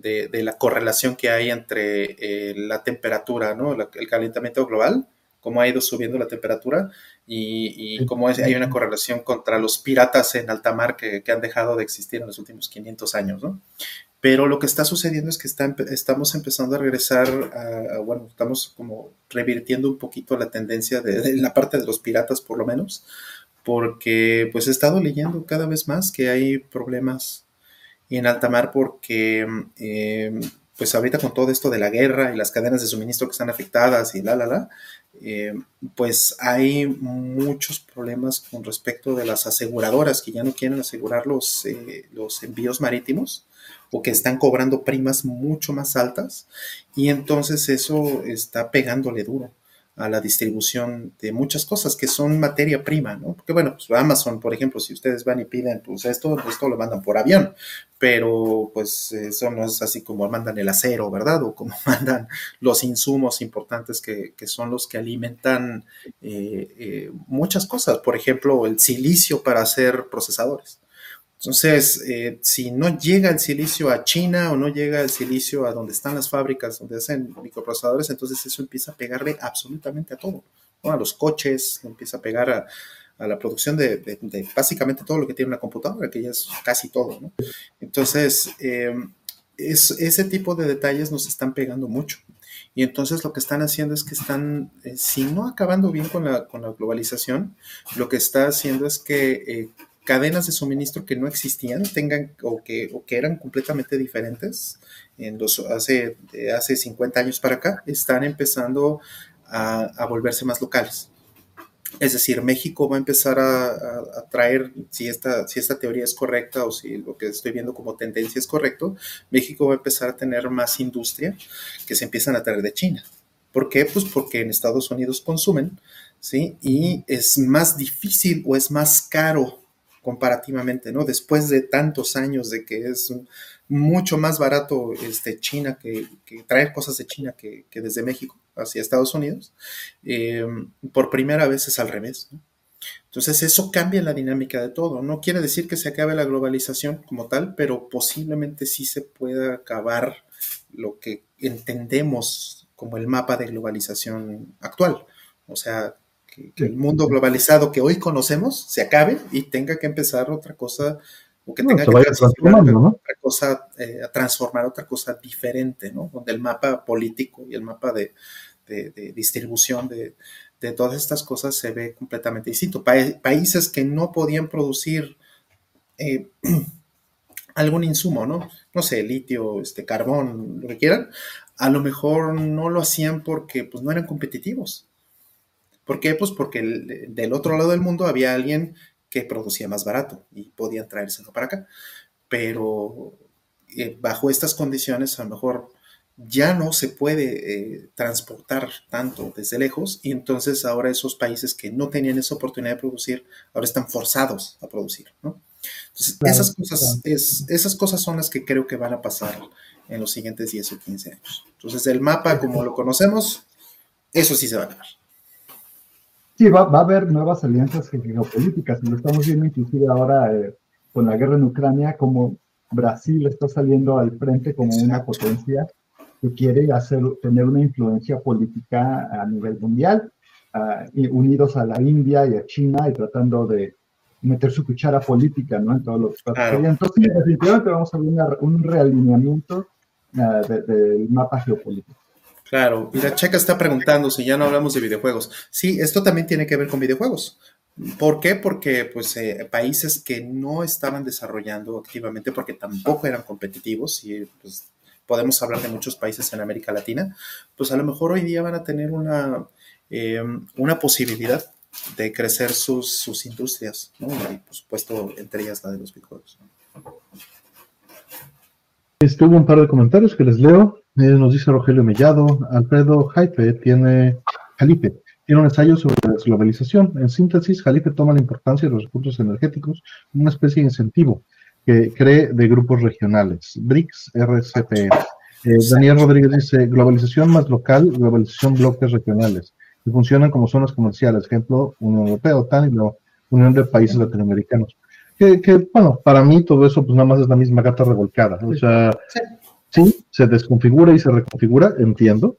de, la correlación que hay entre eh, la temperatura, ¿no? el calentamiento global, cómo ha ido subiendo la temperatura y, cómo hay una correlación contra los piratas en alta mar que, han dejado de existir en los últimos 500 años, ¿no? Pero lo que está sucediendo es que estamos empezando a regresar a, bueno, estamos como revirtiendo un poquito la tendencia de, la parte de los piratas, por lo menos, porque pues he estado leyendo cada vez más que hay problemas en alta mar porque eh, pues ahorita con todo esto de la guerra y las cadenas de suministro que están afectadas y la, la, la, eh, pues hay muchos problemas con respecto de las aseguradoras que ya no quieren asegurar los, eh, los envíos marítimos o que están cobrando primas mucho más altas y entonces eso está pegándole duro a la distribución de muchas cosas que son materia prima, ¿no? Porque bueno, pues Amazon, por ejemplo, si ustedes van y piden, pues esto, pues esto lo mandan por avión, pero pues eso no es así como mandan el acero, ¿verdad? O como [LAUGHS] mandan los insumos importantes que, son los que alimentan eh, eh, muchas cosas, por ejemplo, el silicio para hacer procesadores. Entonces, eh, si no llega el silicio a China o no llega el silicio a donde están las fábricas donde hacen microprocesadores, entonces eso empieza a pegarle absolutamente a todo, a los coches, empieza a pegar a, la producción de, básicamente todo lo que tiene una computadora, que ya es casi todo. Entonces, eh, es, ese tipo de detalles nos están pegando mucho. Y entonces lo que están haciendo es que están, eh, si no acabando bien con la, con la, globalización, lo que está haciendo es que cadenas de suministro que no existían tengan o que, o que eran completamente diferentes en los, hace, hace 50 años para acá, están empezando a, volverse más locales. Es decir, México va a empezar a, traer, si esta, si esta teoría es correcta o si lo que estoy viendo como tendencia es correcto, México va a empezar a tener más industria que se empiezan a traer de China. ¿Por qué? Pues porque en Estados Unidos consumen, ¿sí? Y es más difícil o es más caro comparativamente, ¿no? Después de tantos años de que es mucho más barato este, China que, traer cosas de China que, desde México hacia Estados Unidos, eh, por primera vez es al revés. Entonces eso cambia la dinámica de todo. No quiere decir que se acabe la globalización como tal, pero posiblemente sí se pueda acabar lo que entendemos como el mapa de globalización actual. O sea, que, el mundo globalizado que hoy conocemos se acabe y tenga que empezar otra cosa o que tenga que transformar otra cosa, eh, a transformar otra cosa diferente, ¿no? Donde el mapa político y el mapa de, distribución de, todas estas cosas se ve completamente distinto. países que no podían producir eh, [CLEARS THROAT] algún insumo, ¿no? No sé, litio, este, carbón, lo que quieran, a lo mejor no lo hacían porque pues, no eran competitivos. ¿Por qué? Pues porque del otro lado del mundo había alguien que producía más barato y podían traérselo para acá. Pero eh, bajo estas condiciones a lo mejor ya no se puede eh, transportar tanto desde lejos y entonces ahora esos países que no tenían esa oportunidad de producir ahora están forzados a producir, ¿no? Entonces, esas, cosas, es, esas cosas son las que creo que van a pasar en los siguientes 10 o 15 años. Entonces, el mapa como lo conocemos, eso sí se va a acabar. Sí, va, a haber nuevas alianzas geopolíticas, y lo estamos viendo inclusive ahora eh, con la guerra en Ucrania, como Brasil está saliendo al frente como una potencia que quiere hacer, tener una influencia política a nivel mundial, unidos a la India y a China y tratando de meter su cuchara política ¿no? en todos los claro. Entonces, definitivamente vamos a ver un realineamiento uh, del mapa geopolítico. Claro, mira, Checa está preguntando si ya no hablamos de videojuegos. Sí, esto también tiene que ver con videojuegos. ¿Por qué? Porque pues, eh, países que no estaban desarrollando activamente, porque tampoco eran competitivos, y pues, podemos hablar de muchos países en América Latina, pues a lo mejor hoy día van a tener una, eh, una posibilidad de crecer sus, sus industrias, ¿no? Y por supuesto, entre ellas la de los videojuegos. Estuvo un par de comentarios que les leo. Eh, nos dice Rogelio Mellado, Alfredo Jaife tiene, Jalife, tiene un ensayo sobre la desglobalización. En síntesis, Jalife toma la importancia de los recursos energéticos como una especie de incentivo que cree de grupos regionales, BRICS, RCP. Eh, Daniel Rodríguez dice, globalización más local, globalización bloques regionales, que funcionan como zonas comerciales, ejemplo, Unión Europea, OTAN y la Unión de Países Latinoamericanos. Que, que, bueno, para mí todo eso pues nada más es la misma gata revolcada. O sea, sí, se desconfigura y se reconfigura, entiendo,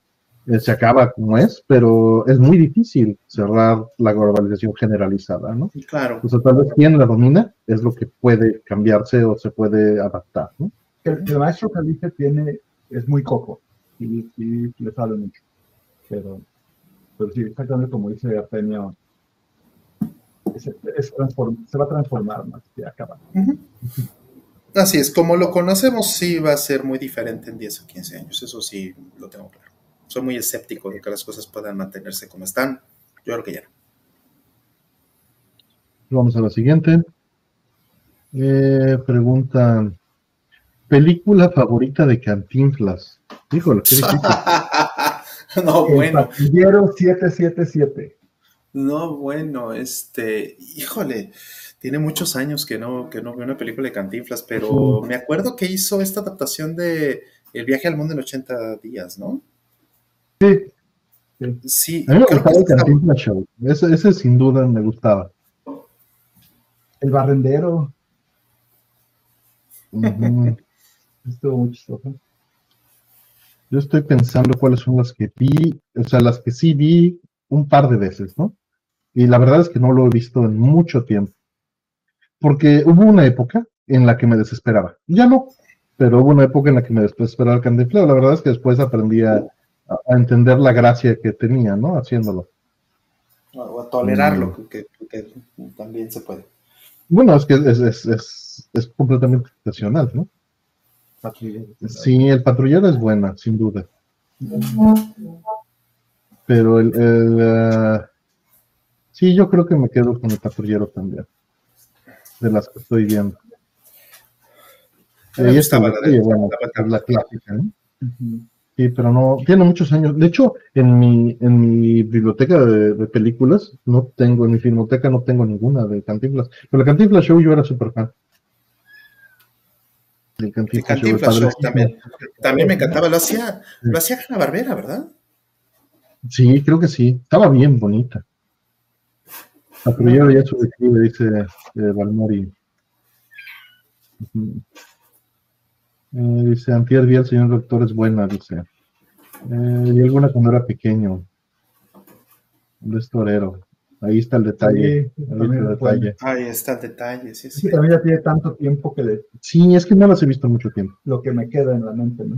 eh, se acaba como es, pero es muy difícil cerrar la globalización generalizada, ¿no? Claro. O sea, tal vez quien la domina es lo que puede cambiarse o se puede adaptar, ¿no? El, maestro Calife tiene, es muy cojo y, y, le sale mucho, pero, pero sí, exactamente como dice Artemio, se, se va a transformar más que acabar. Así es, como lo conocemos, sí va a ser muy diferente en 10 o 15 años, eso sí lo tengo claro. Soy muy escéptico de que las cosas puedan mantenerse como están. Yo creo que ya. Vamos a la siguiente. Eh, pregunta, ¿película favorita de Cantinflas? Híjole, qué difícil. [LAUGHS] no, bueno. El 777. No, bueno, este, híjole, tiene muchos años que no, que no veo una película de Cantinflas, pero me acuerdo que hizo esta adaptación de El viaje al mundo en 80 días, ¿no? Sí. Sí. A mí me gustaba el Cantinflas Show, ese, ese, sin duda me gustaba. El barrendero. [LAUGHS] Estuvo muy chistoso. Yo estoy pensando cuáles son las que vi, o sea, las que sí vi un par de veces, ¿no? Y la verdad es que no lo he visto en mucho tiempo. Porque hubo una época en la que me desesperaba. Ya no, pero hubo una época en la que me desesperaba el cantinfleo. La verdad es que después aprendí a, entender la gracia que tenía, ¿no? Haciéndolo. O a tolerarlo, mm. que, también se puede. Bueno, es que es, es, es, completamente excepcional, ¿no? Sí, el patrullero es buena, sin duda. Pero el, el Sí, yo creo que me quedo con el patrullero también. De las que estoy viendo. Ahí estaba la, la, clásica, ¿no? Sí, pero no, tiene muchos años. De hecho, en mi, en mi biblioteca de, películas, no tengo, en mi filmoteca no tengo ninguna de Cantinflas. Pero la Cantinflas Show yo era súper fan. El Cantinflas, Show, también, también me encantaba. Lo hacía, lo hacía Hanna Barbera, ¿verdad? Sí, creo que sí. Estaba bien bonita. Patrullero ya su declive, dice eh, Valmori. Eh, dice, Antier vi el señor doctor es buena, dice. Eh, y alguna cuando era pequeño. Un torero. Ahí está el detalle. Sí, ahí, está el fue. detalle. Ahí está el detalle, sí, Es también ya tiene tanto tiempo que le- Sí, es que no las he visto mucho tiempo. lo que me queda en la mente, ¿no?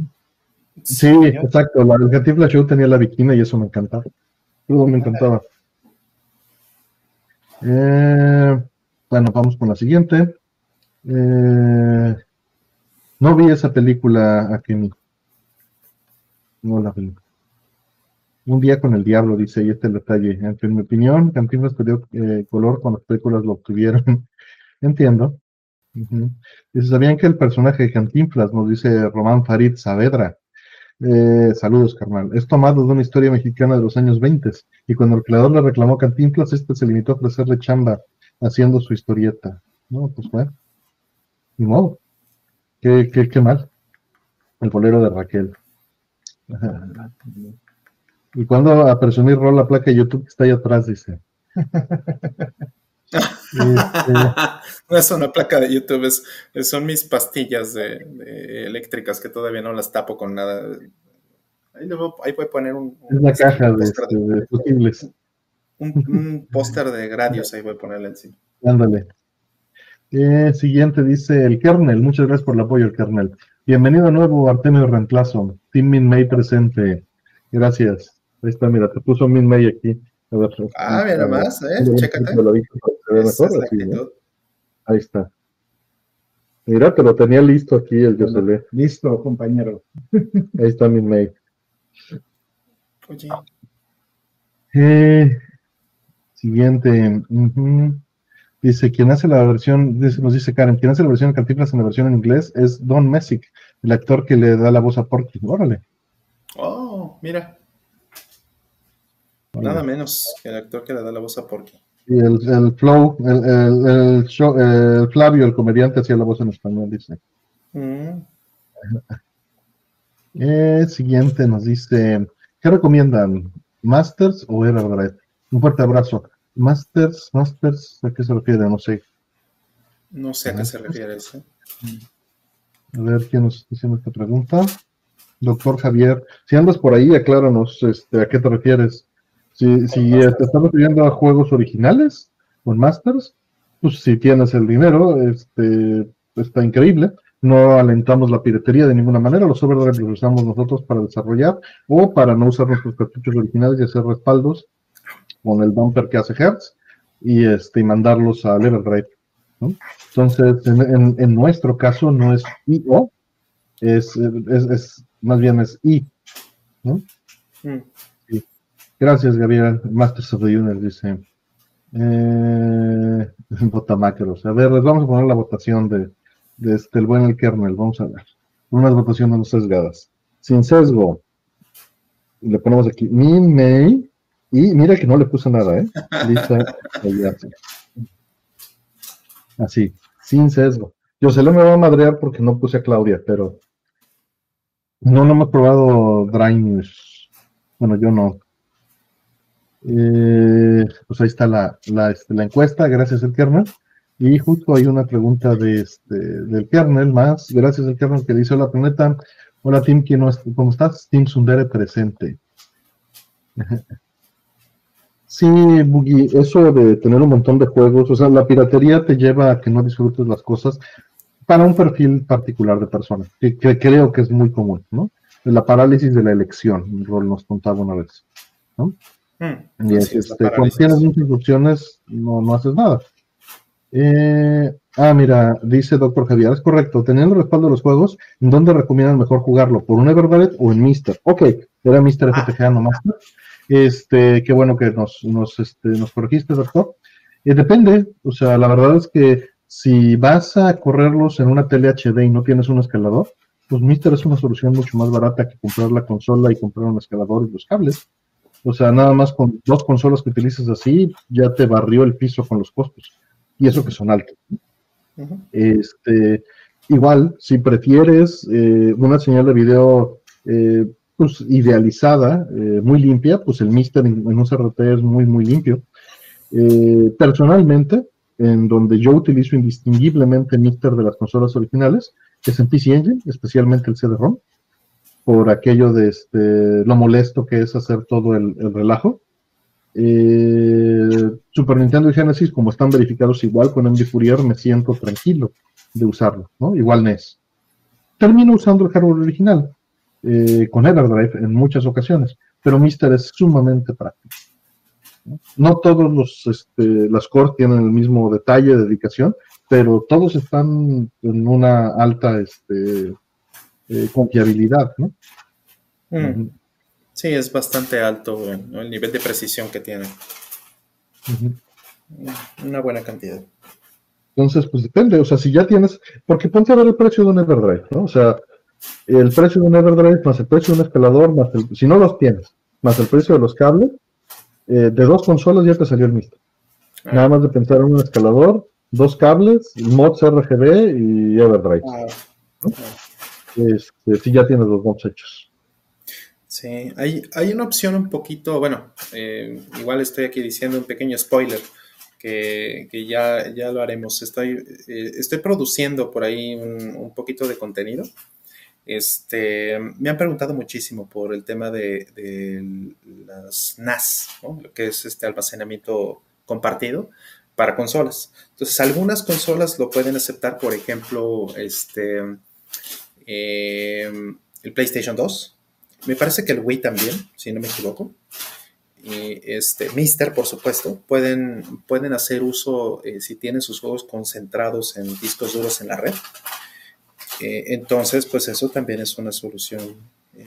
Sí, exacto. La, el Cantinflas Show tenía la bikini y eso me encantaba. Todo me encantaba. Eh, bueno, vamos con la siguiente. Eh, no vi esa película, Akemi. No la vi. Un día con el diablo, dice, y este es el detalle. En mi opinión, Cantinflas perdió eh, color cuando las películas lo obtuvieron. [LAUGHS] Entiendo. Ujú. Dice, ¿sabían que el personaje de Cantinflas, nos dice Román Farid Saavedra, eh, saludos, carnal. Es tomado de una historia mexicana de los años 20 y cuando el creador le reclamó Cantinflas, este se limitó a ofrecerle chamba haciendo su historieta. No, pues bueno. Ni modo. Qué, qué, qué mal. El bolero de Raquel. [LAUGHS] Y cuando a presumir rol la placa de YouTube que está ahí atrás, dice. [LAUGHS] Este, [LAUGHS] no es una placa de YouTube, es, son mis pastillas de, de eléctricas que todavía no las tapo con nada. Ahí, le voy, ahí voy a poner un, un- es la caja de, póster este, de fusibles. un- un póster de Gradius, ahí voy a ponerle encima. Ándale. Eh, siguiente dice el kernel. Muchas gracias por el apoyo, el kernel. Bienvenido de nuevo, Artemio Reemplazo. Team Min May presente. Gracias. Ahí está, mira, te puso Min May aquí. A ver, Ah, mira más, ¿eh? Chécate. Lo vi, se ve Esa mejor, es la así, ¿no? actitud. Ahí está. Mira, te lo tenía listo aquí el Yoselé. Listo, compañero. Ahí está Min May. Oye, Eh, siguiente. Dice, quien hace la versión, dice- nos dice Karen, quien hace la versión de Cantinflas en la versión en inglés es Don Messick, el actor que le da la voz a Porky. Órale. oh, mira, órale. nada menos que el actor que le da la voz a Porky. Y el, el Flow, el, el, el show- el Flavio, el comediante, hacía la voz en español, dice. Mm, Eh, siguiente nos dice, ¿qué recomiendan? ¿Masters o Everdrive? Un fuerte abrazo. Masters, Masters, ¿a qué se refiere? No sé. no sé a qué se refiere eso. A ver quién nos está haciendo esta pregunta. Doctor Javier, si andas por ahí, acláranos este, a qué te refieres. Si, si te estás refiriendo a juegos originales con Masters, pues si tienes el dinero, este, está increíble. No alentamos la piratería de ninguna manera. Los overdrive los usamos nosotros para desarrollar o para no usar nuestros cartuchos originales y hacer respaldos con el bumper que hace Hertz y, este, y mandarlos al Everdrive. ¿no? Entonces, en, en- en nuestro caso no es IO, es, es, es- más bien es I. ¿no? Mm, Gracias, Gabriel. Masters of the Universe dice. Eh, [LAUGHS] vota macros. A ver, les vamos a poner la votación de, de este, el buen el kernel. Vamos a ver. Unas votaciones no sesgadas. Sin sesgo. Le ponemos aquí Min May. Y mira que no le puse nada, ¿eh? Lisa. [LAUGHS] Así, sin sesgo. Yo se lo me va a madrear porque no puse a Claudia, pero no, no hemos probado Dry News. Bueno, yo no. Eh, pues ahí está la, la, este, la encuesta, gracias al kernel. Y justo hay una pregunta de este, del kernel más, gracias al kernel que dice, hola planeta, hola Tim, ¿quién no es- ¿cómo estás? Tim Sundere presente. [LAUGHS] Sí, Boogie, eso de tener un montón de juegos, o sea, la piratería te lleva a que no disfrutes las cosas para un perfil particular de persona, que, creo que es muy común, ¿no? La parálisis de la elección, Rol nos contaba una vez. Mm, Y es, este, cuando tienes muchas opciones, no, no haces nada. Eh, ah, mira, dice Doctor Javier, es correcto. Teniendo el respaldo de los juegos, ¿en dónde recomiendan mejor jugarlo? ¿Por un Everdrive o en Mister? Ok, era Mister Ah. FTGA nomás. Este, qué bueno que nos, nos, este, nos corregiste, doctor. Eh, depende, o sea, la verdad es que si vas a correrlos en una tele HD y no tienes un escalador, pues Mister es una solución mucho más barata que comprar la consola y comprar un escalador y los cables. O sea, nada más con dos consolas que utilices así, ya te barrió el piso con los costos. Y eso que son altos. Este, igual, si prefieres eh, una señal de video eh, pues, idealizada, eh, muy limpia, pues el Mister en, en un CRT es muy, muy limpio. Eh, personalmente, en donde yo utilizo indistinguiblemente Mister de las consolas originales, es en PC Engine, especialmente el CD-ROM, por aquello de este, lo molesto que es hacer todo el, el relajo. Eh, Super Nintendo y Genesis, como están verificados igual con MD Fourier, me siento tranquilo de usarlo, ¿no? Igual NES. Termino usando el hardware original, eh, con Everdrive en muchas ocasiones, pero Mister es sumamente práctico. No, todos los este, las cores tienen el mismo detalle, dedicación, pero todos están en una alta este, eh, confiabilidad, ¿no? Mm. Sí, es bastante alto el nivel de precisión que tiene. Una buena cantidad. Entonces, pues depende, o sea, si ya tienes, porque ponte a ver el precio de un Everdrive, ¿no? O sea, el precio de un Everdrive más el precio de un escalador, más el, si no los tienes, más el precio de los cables, eh, de dos consolas ya te salió el Mister. Ah. Nada más de pensar en un escalador, dos cables, mods RGB y Everdrive. Ah. Este, si ya tienes los mods hechos. Sí, hay, hay una opción un poquito, bueno, eh, igual estoy aquí diciendo un pequeño spoiler, que, ya, ya lo haremos. Estoy, eh, estoy produciendo por ahí un, poquito de contenido. Este, me han preguntado muchísimo por el tema de, las NAS, lo que es este almacenamiento compartido para consolas. Entonces, algunas consolas lo pueden aceptar, por ejemplo, este, eh, el PlayStation 2. Me parece que el Wii también, si no me equivoco y este, Mister, por supuesto, pueden, pueden hacer uso, eh, si tienen sus juegos concentrados en discos duros en la red. Eh, entonces, pues eso también es una solución eh,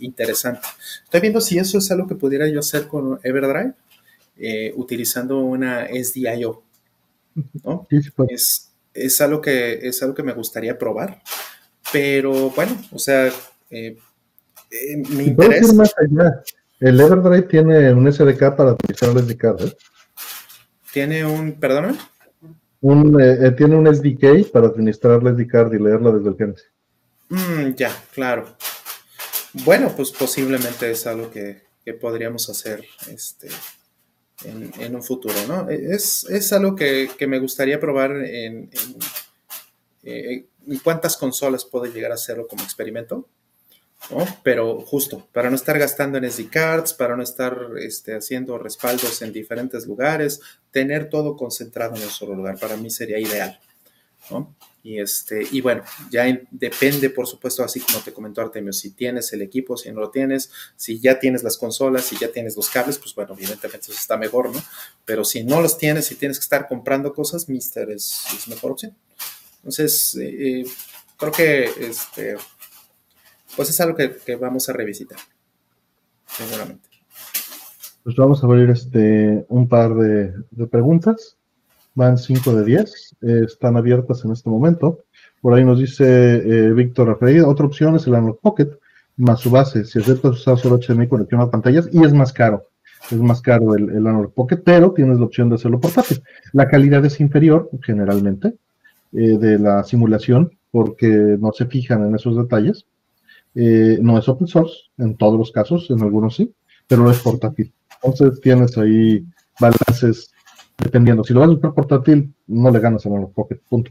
interesante. Estoy viendo si eso es algo que pudiera yo hacer con Everdrive, utilizando una SDIO. ¿no? es, es, algo que, es algo que me gustaría probar, pero bueno, o sea, mi interés... El Everdrive tiene un SDK para administrar el SDK, ¿eh? Tiene un, perdón. Un, eh, eh, tiene un SDK para administrar el SDK y leerla desde el Genesis. Mm, ya, claro. Bueno, pues posiblemente es algo que, podríamos hacer este, en, un futuro, ¿no? Es, algo que, me gustaría probar en, en, en, cuántas consolas puedo llegar a hacerlo como experimento. Pero justo, para no estar gastando en SD cards, para no estar este, haciendo respaldos en diferentes lugares, tener todo concentrado en un solo lugar, para mí sería ideal, Y, este, y bueno, ya depende, por supuesto, así como te comentó Artemio, si tienes el equipo, si no lo tienes, si ya tienes las consolas, si ya tienes los cables, pues bueno, evidentemente eso está mejor, ¿no? Pero si no los tienes, si tienes que estar comprando cosas, Mister es mejor opción. Entonces, eh, eh, creo que este, pues es algo que, vamos a revisitar, seguramente. Pues vamos a abrir este, un par de, preguntas. Van 5 de 10. están abiertas en este momento. Por ahí nos dice eh, Víctor Rafael, otra opción es el Analog Pocket, más su base. Si aceptas usar solo HDMI conexión a pantallas, y es más caro. Es más caro el, el Analog Pocket, pero tienes la opción de hacerlo portátil. La calidad es inferior, generalmente, eh, de la simulación, porque no se fijan en esos detalles. Eh, no es open source en todos los casos, en algunos sí, pero no es portátil. Entonces tienes ahí balances dependiendo. Si lo vas a usar portátil, no le ganas a los Pocket, punto.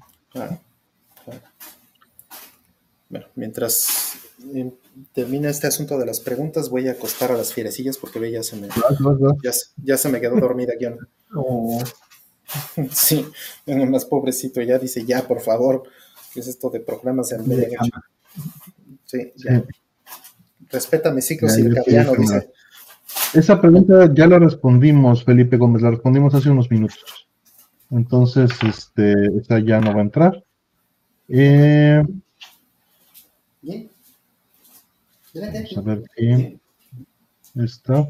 Bueno, mientras eh, termina este asunto de las preguntas, voy a acostar a las fierecillas porque ve, ya se me, ya, se me quedó dormida aquí. Oh. [LAUGHS] Sí, más pobrecito, ya dice, ya, por favor, ¿qué es esto de programas de Sí, ya. Respeta mis ciclos circadianos, dice. Esa pregunta ya la respondimos, Felipe Gómez, la respondimos hace unos minutos. Entonces, este, esa ya no va a entrar. Eh, vamos a ver qué está.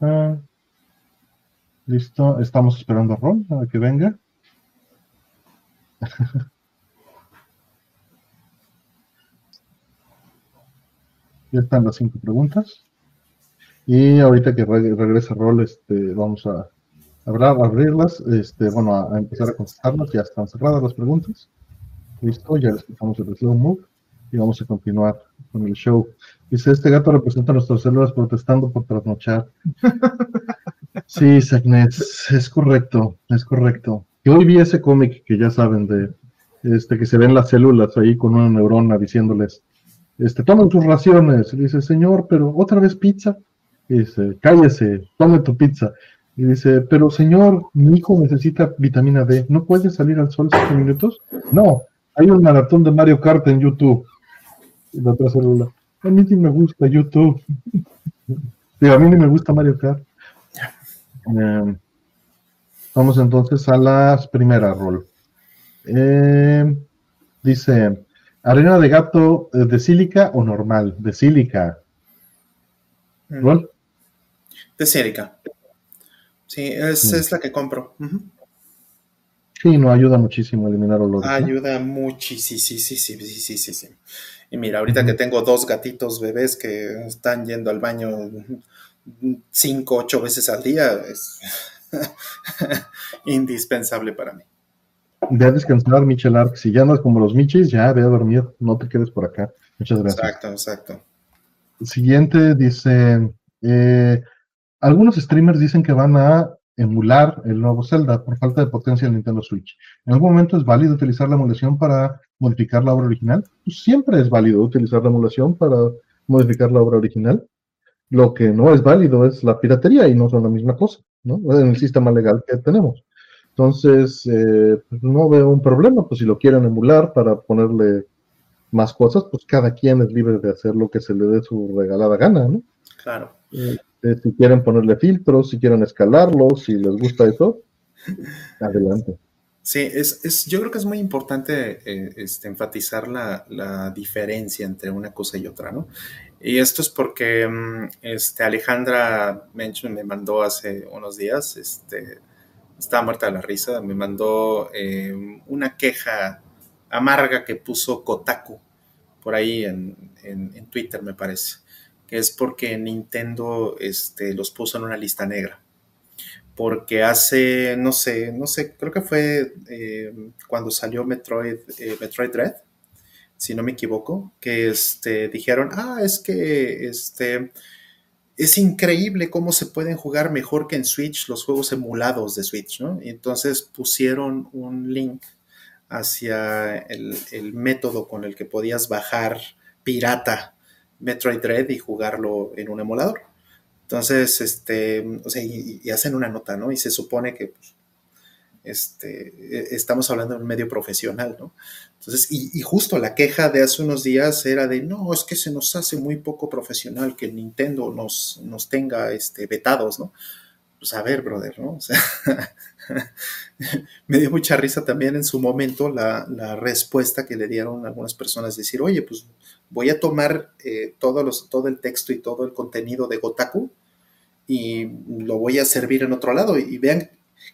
Ah, listo, estamos esperando a Ron a que venga. [LAUGHS] ya están las cinco preguntas. Y ahorita que regrese Rol, este, vamos a, hablar, abrirlas, este, bueno, a, empezar a contestarlas. Ya están cerradas las preguntas. Listo, ya les quitamos el slow move y vamos a continuar con el show. Dice, este gato representa nuestras células protestando por trasnochar. [LAUGHS] sí, Sagnes, es correcto, es correcto. Yo hoy vi ese cómic que ya saben de este que se ven las células ahí con una neurona diciéndoles este, tomen sus raciones. Y dice, señor, pero otra vez pizza. Y dice, cállese, tome tu pizza. Y dice, pero señor, mi hijo necesita vitamina D, ¿no puede salir al sol cinco minutos? No, hay un maratón de Mario Kart en YouTube. La otra célula, a mí sí me gusta YouTube. [LAUGHS] Digo, a mí ni me gusta Mario Kart. Eh, vamos entonces a las primeras rol. Eh, dice, arena de gato eh, de sílica o normal, de sílica. Mm. ¿Rol? De sílica. Sí, es, la que compro. Sí, no ayuda muchísimo a eliminar olores. Ayuda muchísimo, sí, sí, sí, sí, sí, sí, Y mira, ahorita que tengo dos gatitos bebés que están yendo al baño cinco, ocho veces al día, es [LAUGHS] indispensable para mí. Ve a descansar, Michel Arc. Si ya no es como los Michis, ya ve a dormir. No te quedes por acá. Muchas gracias. Exacto, exacto. Siguiente dice: eh, algunos streamers dicen que van a emular el nuevo Zelda por falta de potencia del Nintendo Switch. ¿En algún momento es válido utilizar la emulación para modificar la obra original? Pues siempre es válido utilizar la emulación para modificar la obra original. Lo que no es válido es la piratería y no son la misma cosa, ¿no? En el sistema legal que tenemos. Entonces, eh, pues no veo un problema, pues si lo quieren emular para ponerle más cosas, pues cada quien es libre de hacer lo que se le dé su regalada gana, ¿no? Claro. Eh, eh, si quieren ponerle filtros, si quieren escalarlo, si les gusta eso, adelante. Sí, es, es, yo creo que es muy importante eh, este, enfatizar la, la, diferencia entre una cosa y otra, ¿no? Y esto es porque mm, este, Alejandra Menchon me mandó hace unos días, este, estaba muerta de la risa, me mandó eh, una queja amarga que puso Kotaku por ahí en, en, en Twitter, me parece es porque Nintendo este, los puso en una lista negra. Porque hace, no sé, no sé, creo que fue eh, cuando salió Metroid, eh, Metroid Dread, si no me equivoco, que este, dijeron, ah, es que este, es increíble cómo se pueden jugar mejor que en Switch los juegos emulados de Switch, ¿no? Y entonces pusieron un link hacia el método con el que podías bajar pirata Metroid Dread y jugarlo en un emulador. Entonces, este, o sea, y, hacen una nota, ¿no? Y se supone que pues, este, e, estamos hablando de un medio profesional, ¿no? Entonces, y, justo la queja de hace unos días era de, no, es que se nos hace muy poco profesional que Nintendo nos, nos tenga este, vetados, ¿no? Pues a ver, brother, ¿no? O sea, [LAUGHS] [LAUGHS] me dio mucha risa también en su momento la, la, respuesta que le dieron algunas personas, decir, oye, pues voy a tomar eh, los, todo el texto y todo el contenido de Gotaku y lo voy a servir en otro lado. Y, vean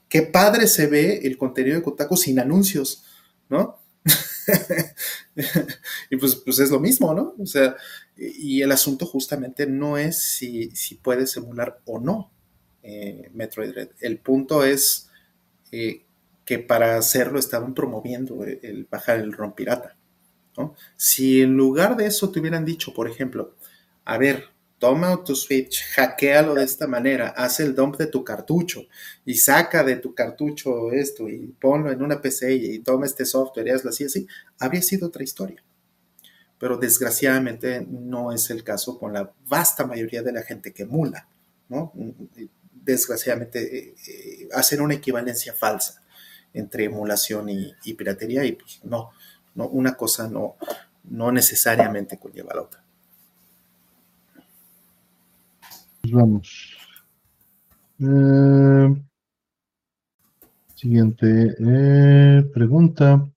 qué padre se ve el contenido de Gotaku sin anuncios, ¿no? [LAUGHS] y pues, pues, es lo mismo, ¿no? O sea, y el asunto justamente no es si, si puedes emular o no eh, Metroid Red. El punto es eh, que para hacerlo estaban promoviendo el bajar el ROM pirata. Si en lugar de eso te hubieran dicho, por ejemplo, a ver, toma tu Switch, hackealo de esta manera, haz el dump de tu cartucho y saca de tu cartucho esto y ponlo en una PC y toma este software y hazlo así, así, habría sido otra historia. Pero desgraciadamente no es el caso con la vasta mayoría de la gente que emula, ¿no? Desgraciadamente eh, eh, hacen una equivalencia falsa entre emulación y, y piratería y pues no, una cosa no, no necesariamente conlleva a la otra. Pues vamos. Eh, siguiente eh, pregunta.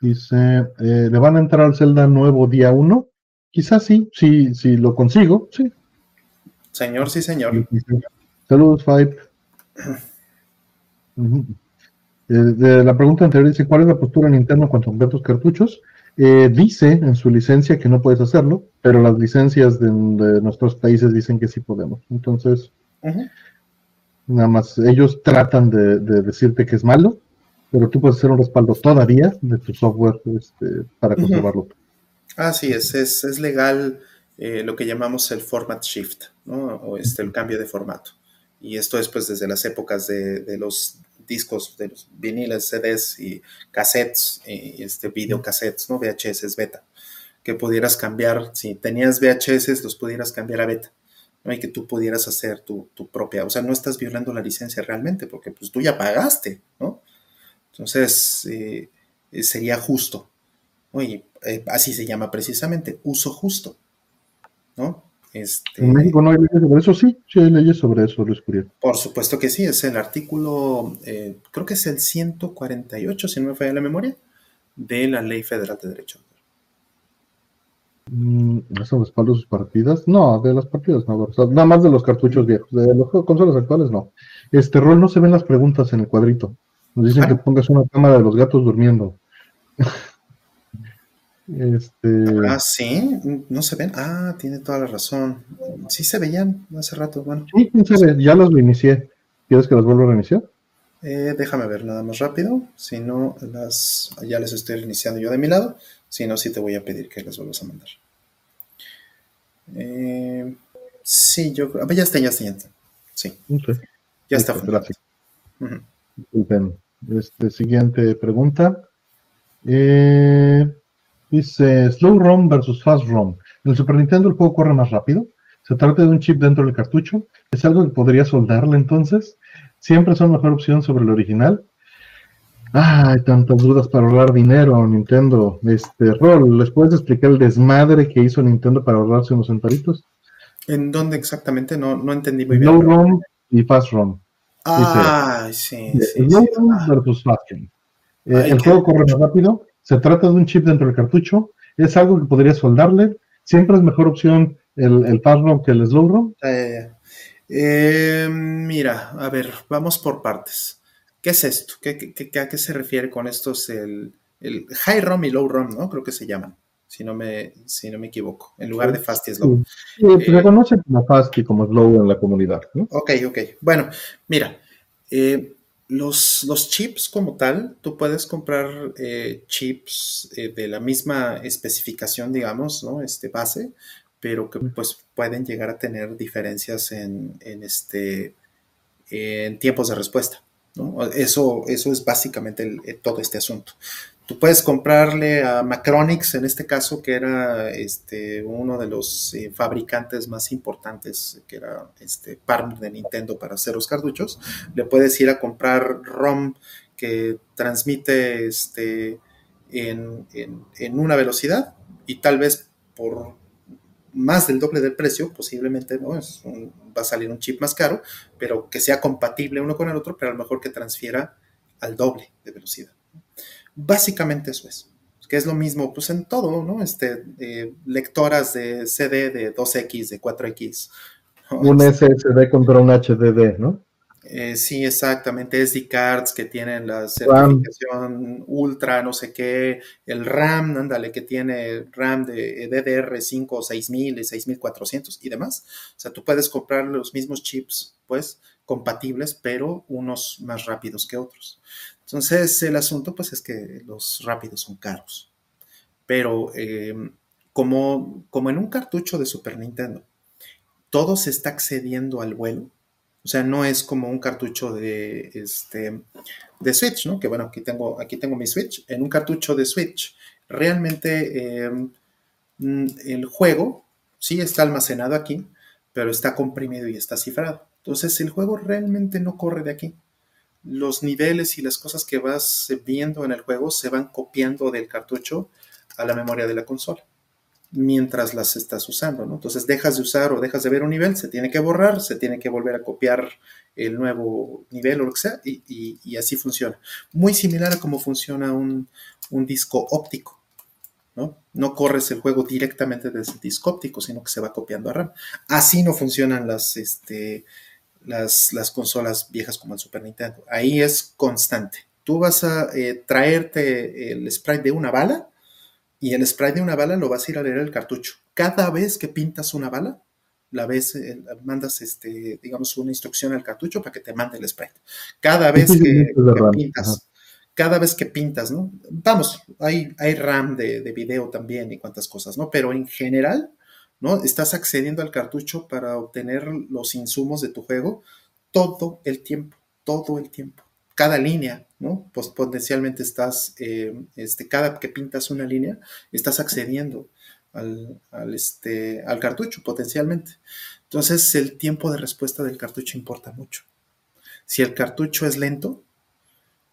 Dice, eh, ¿le van a entrar al Zelda nuevo día 1? Quizás sí, si, si lo consigo, sí. Señor, sí, señor. Saludos, Five. de la pregunta anterior dice, ¿cuál es la postura en interno cuanto a tus cartuchos? Eh, dice en su licencia que no puedes hacerlo, pero las licencias de, nuestros países dicen que sí podemos. Entonces, nada más, ellos tratan de, decirte que es malo, pero tú puedes hacer un respaldo todavía de tu software este, para conservarlo. Así es, es, es legal eh, lo que llamamos el format shift, ¿no? o este, el cambio de formato. Y esto es pues desde las épocas de, de los discos de los viniles, CDs y cassettes, y este, videocassettes, ¿no? VHS beta, que pudieras cambiar, si tenías VHS, los pudieras cambiar a beta. ¿no? Y que tú pudieras hacer tu, propia, o sea, no estás violando la licencia realmente, porque pues tú ya pagaste, ¿no? Entonces, eh, sería justo. Oye, eh, así se llama precisamente, uso justo, ¿no? Este, en México no hay leyes sobre eso, sí, sí hay leyes sobre eso, Luis Curiel. Por supuesto que sí, es el artículo, eh, creo que es el 148, si no me falla la memoria, de la Ley Federal de Derecho. Mm, ¿Eso respalda sus partidas? No, de las partidas no, nada más de los cartuchos viejos, de los consolas actuales no. Este rol no se ven las preguntas en el cuadrito. Nos dicen ah. que pongas una cámara de los gatos durmiendo. Este... Ah, sí, no se ven. Ah, tiene toda la razón. Sí se veían hace rato. Bueno. Sí, ya las reinicié. ¿Quieres que las vuelva a reiniciar? Eh, déjame ver nada más rápido. Si no, las ya les estoy reiniciando yo de mi lado. Si no, sí te voy a pedir que las vuelvas a mandar. Eh, sí, yo creo. Ya está, ya está, ya está. Sí. Ya está. Gracias. Este, siguiente pregunta. Eh, Dice Slow ROM versus Fast ROM. En el Super Nintendo el juego corre más rápido. Se trata de un chip dentro del cartucho. ¿Es algo que podría soldarle entonces? ¿Siempre son mejor opción sobre el original? hay tantas dudas para ahorrar dinero, Nintendo. Este, Rol, ¿les puedes explicar el desmadre que hizo Nintendo para ahorrarse unos centavitos? ¿En dónde exactamente? No, no entendí muy bien. Slow ROM y Fast ROM. Ah, sí, sí. Slow ROM versus Fast ROM. Eh, el juego corre más rápido, se trata de un chip dentro del cartucho. Es algo que podría soldarle. Siempre es mejor opción el, el fast ROM que el slow ROM. Eh, mira, a ver, vamos por partes. ¿Qué es esto? ¿Qué, a qué se refiere con estos? El, el, high ROM y low ROM, ¿no? Creo que se llaman, si no me, si no me equivoco, en lugar de fast y slow. Sí, se eh, conoce como fast y como slow en la comunidad. ¿no? Ok, ok. Bueno, mira, eh, los, chips como tal, tú puedes comprar eh, chips eh, de la misma especificación, digamos, ¿no? Este base, pero que pues pueden llegar a tener diferencias en, en este, en tiempos de respuesta. ¿no? Eso, eso es básicamente todo este asunto. Tú puedes comprarle a Macronix, en este caso, que era este, uno de los eh, fabricantes más importantes, que era este partner de Nintendo para hacer los cartuchos. Le puedes ir a comprar ROM que transmite este, en, una velocidad y tal vez por más del doble del precio, posiblemente va a salir un chip más caro, pero que sea compatible uno con el otro, pero a lo mejor que transfiera al doble de velocidad. Básicamente eso es. Que es lo mismo, pues en todo, ¿no? Este, eh, lectoras de CD de 2X, de 4X. Un SSD contra un HDD, ¿no? Eh, sí, exactamente. SD cards que tienen la certificación ultra, no sé qué. El RAM, ándale, que tiene RAM de DDR5 6000 y 6400 y demás. O sea, tú puedes comprar los mismos chips, pues, compatibles, pero unos más rápidos que otros. Entonces, el asunto pues es que los rápidos son caros. Pero eh, como, como en un cartucho de Super Nintendo, todo se está accediendo al vuelo. O sea, no es como un cartucho de, este, de Switch, ¿no? Que bueno, aquí tengo, aquí tengo mi Switch. En un cartucho de Switch, realmente eh, mm, el juego sí está almacenado aquí, pero está comprimido y está cifrado. Entonces, el juego realmente no corre de aquí los niveles y las cosas que vas viendo en el juego se van copiando del cartucho a la memoria de la consola mientras las estás usando, ¿no? Entonces dejas de usar o dejas de ver un nivel, se tiene que borrar, se tiene que volver a copiar el nuevo nivel o lo que sea, y, así funciona. Muy similar a cómo funciona un, disco óptico, ¿no? No corres el juego directamente desde el disco óptico, sino que se va copiando a RAM. Así no funcionan las, este, las, consolas viejas como el Super Nintendo. Ahí es constante. Tú vas a eh, traerte el sprite de una bala y el sprite de una bala lo vas a ir a leer el cartucho. Cada vez que pintas una bala, la vez eh, mandas este, digamos, una instrucción al cartucho para que te mande el sprite. Cada vez que, pintas, cada vez que pintas, ¿no? Vamos, hay, hay RAM de, de, video también y cuantas cosas, ¿no? Pero en general, ¿no? Estás accediendo al cartucho para obtener los insumos de tu juego todo el tiempo, todo el tiempo. Cada línea, ¿no? Pues potencialmente estás, eh, este, cada que pintas una línea, estás accediendo este, al cartucho potencialmente. Entonces el tiempo de respuesta del cartucho importa mucho. Si el cartucho es lento,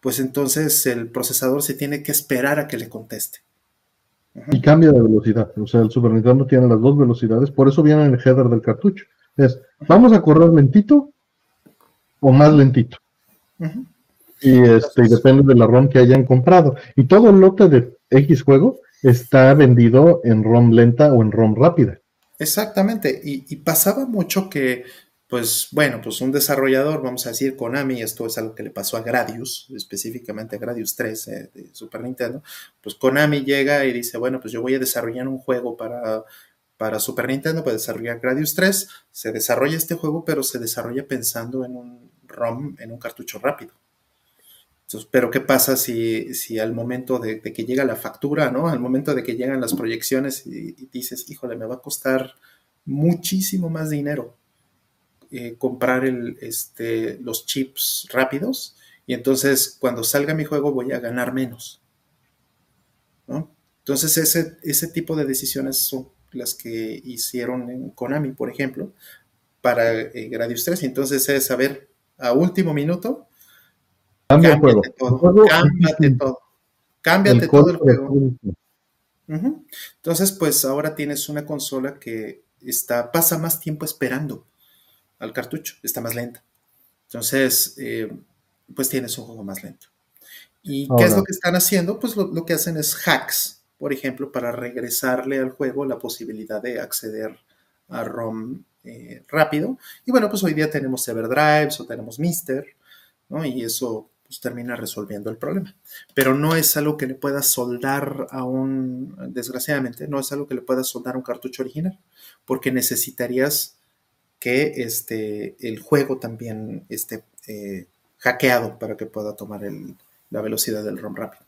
pues entonces el procesador se tiene que esperar a que le conteste. Y cambia de velocidad. O sea, el Super Nintendo tiene las dos velocidades, por eso viene en el header del cartucho. Es, vamos a correr lentito o más lentito. Y este, y depende de la ROM que hayan comprado. Y todo el lote de X juego está vendido en ROM lenta o en ROM rápida. Exactamente. Y, pasaba mucho que, pues, bueno, pues un desarrollador, vamos a decir Konami, esto es algo que le pasó a Gradius, específicamente a Gradius 3 eh, de Super Nintendo, pues Konami llega y dice, bueno, pues yo voy a desarrollar un juego para, para Super Nintendo, para desarrollar Gradius 3, se desarrolla este juego, pero se desarrolla pensando en un ROM, en un cartucho rápido pero ¿qué pasa si, si al momento de, que llega la factura, ¿no? Al momento de que llegan las proyecciones y, dices, híjole, me va a costar muchísimo más dinero eh, comprar el, este, los chips rápidos y entonces cuando salga mi juego voy a ganar menos. ¿no? Entonces ese, ese tipo de decisiones son las que hicieron en Konami, por ejemplo, para eh, Gradius 3. Entonces es saber a último minuto Cambia todo. Cámbiate todo. Cámbiate todo el juego. Entonces, pues ahora tienes una consola que está, pasa más tiempo esperando al cartucho, está más lenta. Entonces, eh, pues tienes un juego más lento. ¿Y qué es lo que están haciendo? Pues lo, que hacen es hacks, por ejemplo, para regresarle al juego la posibilidad de acceder a ROM eh, rápido. Y bueno, pues hoy día tenemos Everdrives o tenemos Mister, ¿no? Y eso pues termina resolviendo el problema. Pero no es algo que le pueda soldar a un, desgraciadamente, no es algo que le pueda soldar a un cartucho original, porque necesitarías que este, el juego también esté eh, hackeado para que pueda tomar la velocidad del ROM rápido.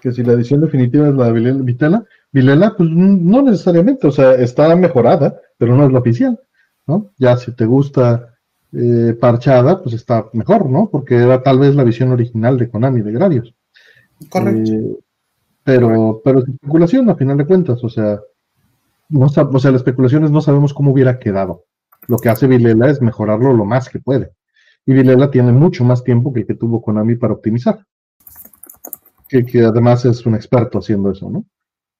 Que si la edición definitiva es la de Vitela, Vilela, pues no necesariamente, o sea, está mejorada, pero no es la oficial, ¿no? Ya si te gusta eh, parchada, pues está mejor, ¿no? Porque era tal vez la visión original de Konami de Gradius. Correcto. Eh, pero, pero es especulación a final de cuentas, o sea, no, o sea, las especulaciones no sabemos cómo hubiera quedado. Lo que hace Vilela es mejorarlo lo más que puede. Y Vilela tiene mucho más tiempo que el que tuvo Konami para optimizar. Que, que además es un experto haciendo eso, ¿no?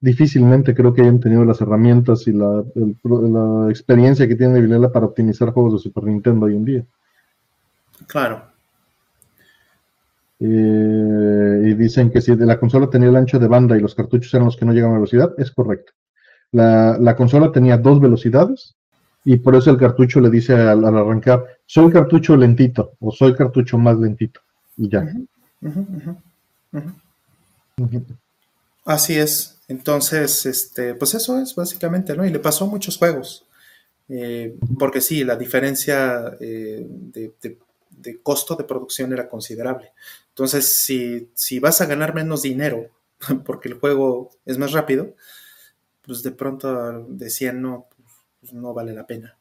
difícilmente creo que hayan tenido las herramientas y la, experiencia que tiene Vilela para optimizar juegos de Super Nintendo hoy en día. Claro. Eh, y dicen que si de la consola tenía el ancho de banda y los cartuchos eran los que no llegan a velocidad, es correcto. La, consola tenía dos velocidades y por eso el cartucho le dice al, arrancar, soy cartucho lentito o soy cartucho más lentito. Y ya. Así es. Entonces, este, pues eso es básicamente, ¿no? Y le pasó a muchos juegos. Eh, porque sí, la diferencia eh, de, costo de producción era considerable. Entonces, si, si, vas a ganar menos dinero [LAUGHS] porque el juego es más rápido, pues de pronto decían, no, pues no vale la pena.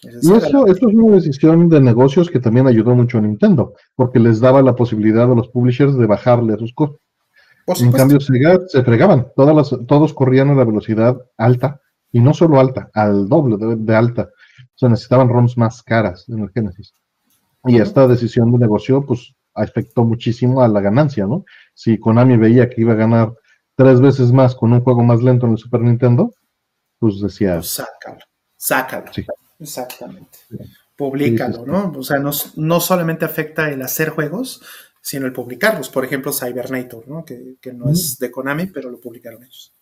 y eso, es una decisión de negocios que también ayudó mucho a Nintendo, porque les daba la posibilidad a los publishers de bajarle a sus costos en cambio, se fregaban, Todas todos corrían a la velocidad alta, y no solo alta, al doble de, alta. O sea, necesitaban ROMs más caras en el Genesis. Y esta decisión de negocio, pues, afectó muchísimo a la ganancia, ¿no? Si Konami veía que iba a ganar tres veces más con un juego más lento en el Super Nintendo, pues decía... Pues sácalo, sácalo. Exactamente. Publícalo, ¿no? O sea, no, no solamente afecta el hacer juegos, sino el publicarlos. Por ejemplo, Cybernator, ¿no? que, no es de Konami, pero lo publicaron ellos.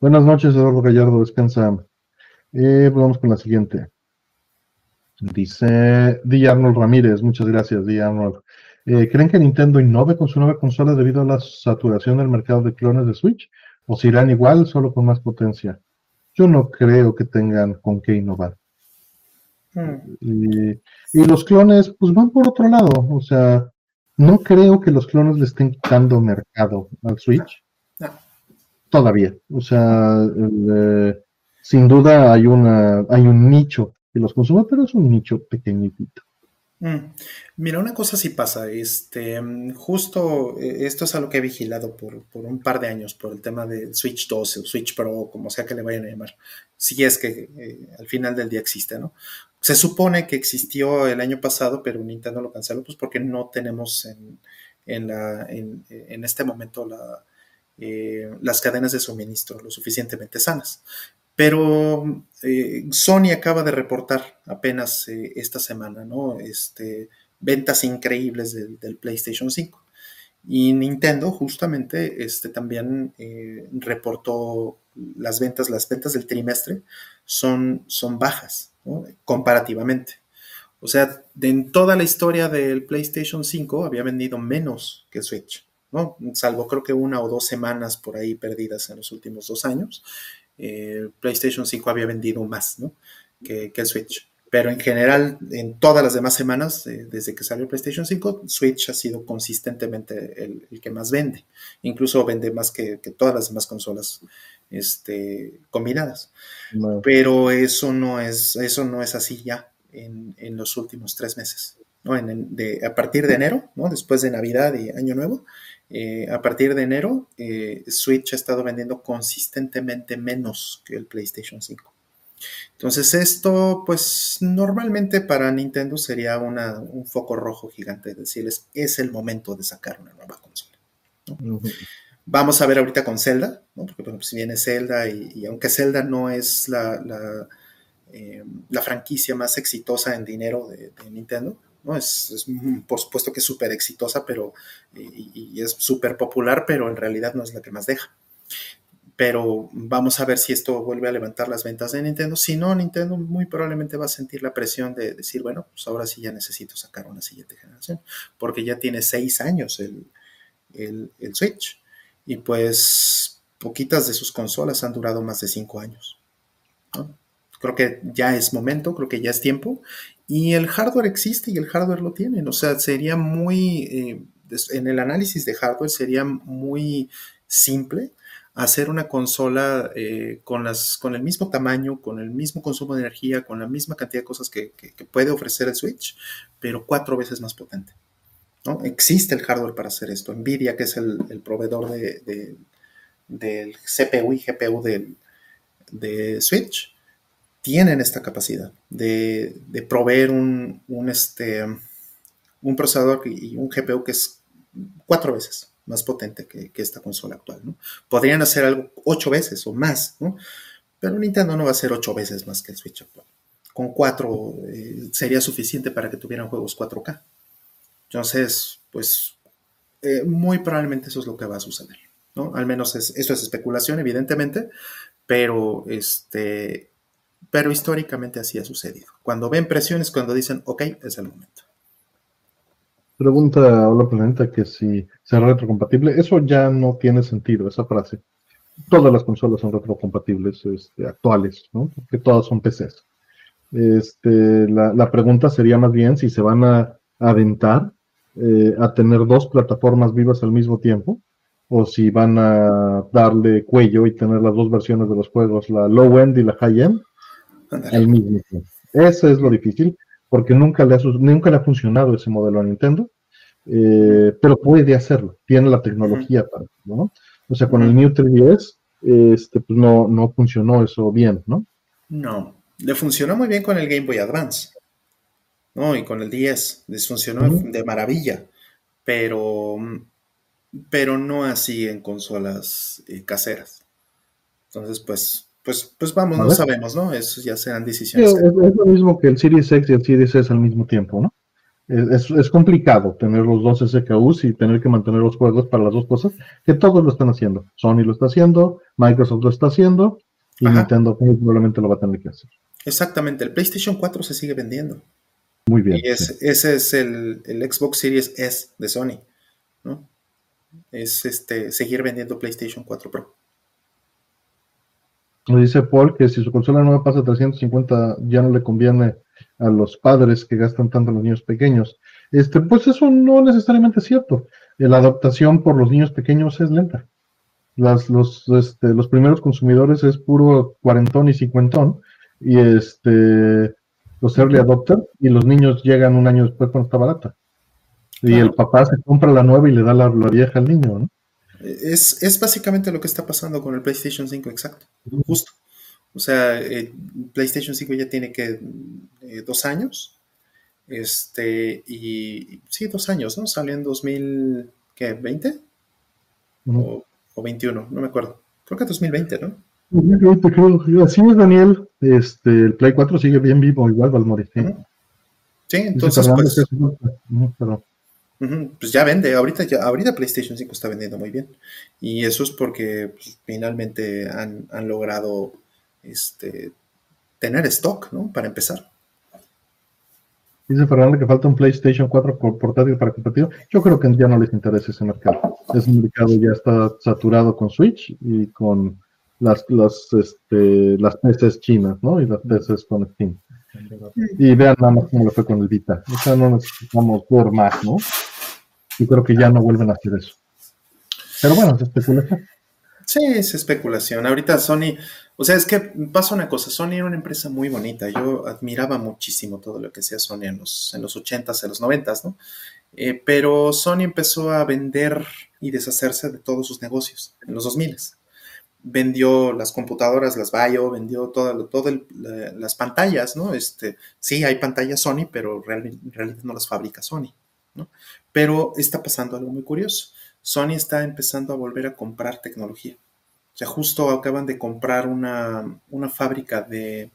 Buenas noches, Eduardo Gallardo, descansa. Eh, pues vamos con la siguiente. Dice Di Arnold Ramírez, muchas gracias, Di Arnold. Eh, ¿Creen que Nintendo innove con su nueva consola debido a la saturación del mercado de clones de Switch? ¿O se irán igual, solo con más potencia? Yo no creo que tengan con qué innovar. Y, los clones, pues van por otro lado. O sea, no creo que los clones le estén quitando mercado al Switch. Todavía. O sea, eh, sin duda hay una, hay un nicho que los consume, pero es un nicho pequeñito. Mm. Mira, una cosa sí pasa, este, justo eh, esto es algo que he vigilado por, un par de años, por el tema de Switch 2 o Switch Pro, como sea que le vayan a llamar, si es que eh, al final del día existe, ¿no? Se supone que existió el año pasado, pero Nintendo lo canceló, pues porque no tenemos en, en, en, este momento eh, las cadenas de suministro lo suficientemente sanas. Pero eh, Sony acaba de reportar apenas eh, esta semana, ¿no? Este, ventas increíbles del, PlayStation 5. Y Nintendo justamente este, también eh, reportó las ventas, las ventas del trimestre son, son bajas, comparativamente. O sea, en toda la historia del PlayStation 5 había vendido menos que Switch, ¿no? Salvo creo que una o dos semanas por ahí perdidas en los últimos dos años. Eh, PlayStation 5 había vendido más que, el Switch. Pero en general, en todas las demás semanas, eh, desde que salió PlayStation 5, Switch ha sido consistentemente el, que más vende. Incluso vende más que, todas las demás consolas este, combinadas. Pero eso no, es, eso no es así ya en, los últimos tres meses. a partir de enero, ¿no? después de Navidad y Año Nuevo, eh, a partir de enero, eh, Switch ha estado vendiendo consistentemente menos que el PlayStation 5. Entonces esto, pues normalmente para Nintendo sería un foco rojo gigante, decirles, es el momento de sacar una nueva consola. Vamos a ver ahorita con Zelda, porque bueno, pues viene Zelda y, aunque Zelda no es la, eh, franquicia más exitosa en dinero de Nintendo, ¿no? Es, por supuesto que es súper exitosa, pero, y, es súper popular, pero en realidad no es la que más deja. Pero vamos a ver si esto vuelve a levantar las ventas de Nintendo. Si no, Nintendo muy probablemente va a sentir la presión de decir, bueno, pues ahora sí ya necesito sacar una siguiente generación, porque ya tiene seis años el, el Switch. Y pues poquitas de sus consolas han durado más de cinco años. Creo que ya es momento, creo que ya es tiempo. Y el hardware existe y el hardware lo tienen. O sea, sería muy, eh, en el análisis de hardware sería muy simple hacer una consola eh, con, las, con el mismo tamaño, con el mismo consumo de energía, con la misma cantidad de cosas que, puede ofrecer el Switch, pero cuatro veces más potente. ¿no? Existe el hardware para hacer esto. Nvidia, que es el, proveedor de, del CPU y GPU del, de Switch, tienen esta capacidad de, proveer un, este, un procesador y un GPU que es cuatro veces más potente que, esta consola actual. ¿no? Podrían hacer algo ocho veces o más, ¿no? pero Nintendo no va a ser ocho veces más que el Switch actual. Con cuatro eh, sería suficiente para que tuvieran juegos 4K. Entonces, pues eh, muy probablemente eso es lo que va a suceder. ¿no? Al menos es, esto es especulación, evidentemente, pero este, pero históricamente así ha sucedido. Cuando ven presiones, cuando dicen, ok, es el momento. Pregunta Hola Planeta que si será retrocompatible. Eso ya no tiene sentido, esa frase. Todas las consolas son retrocompatibles este, actuales, ¿no? Porque todas son PCs. Este, la, pregunta sería más bien si se van a aventar eh, a tener dos plataformas vivas al mismo tiempo o si van a darle cuello y tener las dos versiones de los juegos, la low end y la high end, al mismo tiempo. Eso es lo difícil, porque nunca le ha, nunca le ha funcionado ese modelo a Nintendo, eh, pero puede hacerlo, tiene la tecnología para ¿no? O sea, con el New 3DS, este, pues no, no funcionó eso bien, ¿no? No, le funcionó muy bien con el Game Boy Advance, ¿no? Y con el 10, les funcionó de maravilla, pero, pero no así en consolas eh, caseras. Entonces, pues, pues, pues vamos, no sabemos, ¿no? Eso ya sean decisiones. es, lo mismo que el Series X y el Series S al mismo tiempo, ¿no? Es, complicado tener los dos SKUs y tener que mantener los juegos para las dos cosas, que todos lo están haciendo. Sony lo está haciendo, Microsoft lo está haciendo y Nintendo probablemente lo va a tener que hacer. Exactamente, el PlayStation 4 se sigue vendiendo. Muy bien. Y ese es el, el, Xbox Series S de Sony, ¿no? Es este seguir vendiendo PlayStation 4 Pro. Dice Paul que si su consola nueva pasa a 350 ya no le conviene a los padres que gastan tanto los niños pequeños. Este, pues eso no necesariamente es cierto. La adaptación por los niños pequeños es lenta. Las, los, este, los primeros consumidores es puro cuarentón y cincuentón. Y este los early adopters, y los niños llegan un año después cuando está barata. Y el papá se compra la nueva y le da la, vieja al niño, ¿no? Es, es, básicamente lo que está pasando con el PlayStation 5, exacto. Justo. O sea, eh, PlayStation 5 ya tiene que eh, dos años. Este, y sí, dos años, ¿no? Salió en 2020 o, o 21, no me acuerdo. Creo que 2020, ¿no? 2020, creo. Así es, Daniel. Este, el Play 4 sigue bien vivo, igual Valmori. Sí, sí entonces. Pues, pues ya vende, ahorita, ya, ahorita PlayStation 5 está vendiendo muy bien. Y eso es porque pues, finalmente han, han, logrado este, tener stock, ¿no? Para empezar. Dice Fernando que falta un PlayStation 4 portátil para competitivo. Yo creo que ya no les interesa ese mercado. Ese mercado ya está saturado con Switch y con las, las, este, las PCs chinas, ¿no? Y las PCs con Steam. Y vean nada más cómo le fue con el Vita. O sea, no necesitamos ver más, ¿no? Yo creo que ya no vuelven a hacer eso. Pero bueno, es especulación. Sí, es especulación. Ahorita Sony, o sea, es que pasa una cosa, Sony era una empresa muy bonita. Yo admiraba muchísimo todo lo que hacía Sony en los, en los 80s, en los 90s, ¿no? Eh, pero Sony empezó a vender y deshacerse de todos sus negocios en los 2000s. Vendió las computadoras, las Bio, vendió todas las pantallas, ¿no? Este, sí, hay pantallas Sony, pero realmente no las fabrica Sony, ¿no? Pero está pasando algo muy curioso. Sony está empezando a volver a comprar tecnología. O sea, justo acaban de comprar una, fábrica de,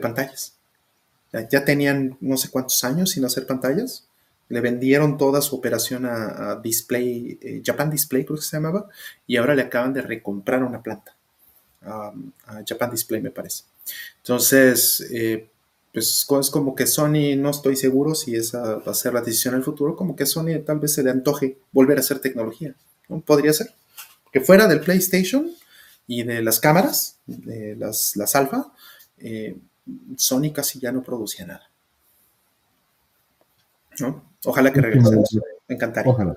pantallas. Ya, tenían no sé cuántos años sin hacer pantallas. Le vendieron toda su operación a, Display, eh, Japan Display creo que se llamaba, y ahora le acaban de recomprar una planta. a Japan Display me parece. Entonces, eh, pues es como que Sony, no estoy seguro si esa va a ser la decisión en el futuro, como que Sony tal vez se le antoje volver a hacer tecnología. ¿no? Podría ser. Que fuera del PlayStation y de las cámaras, de las, las alfa, eh, Sony casi ya no producía nada. ¿No? Ojalá que regrese. Me encantaría. Ojalá.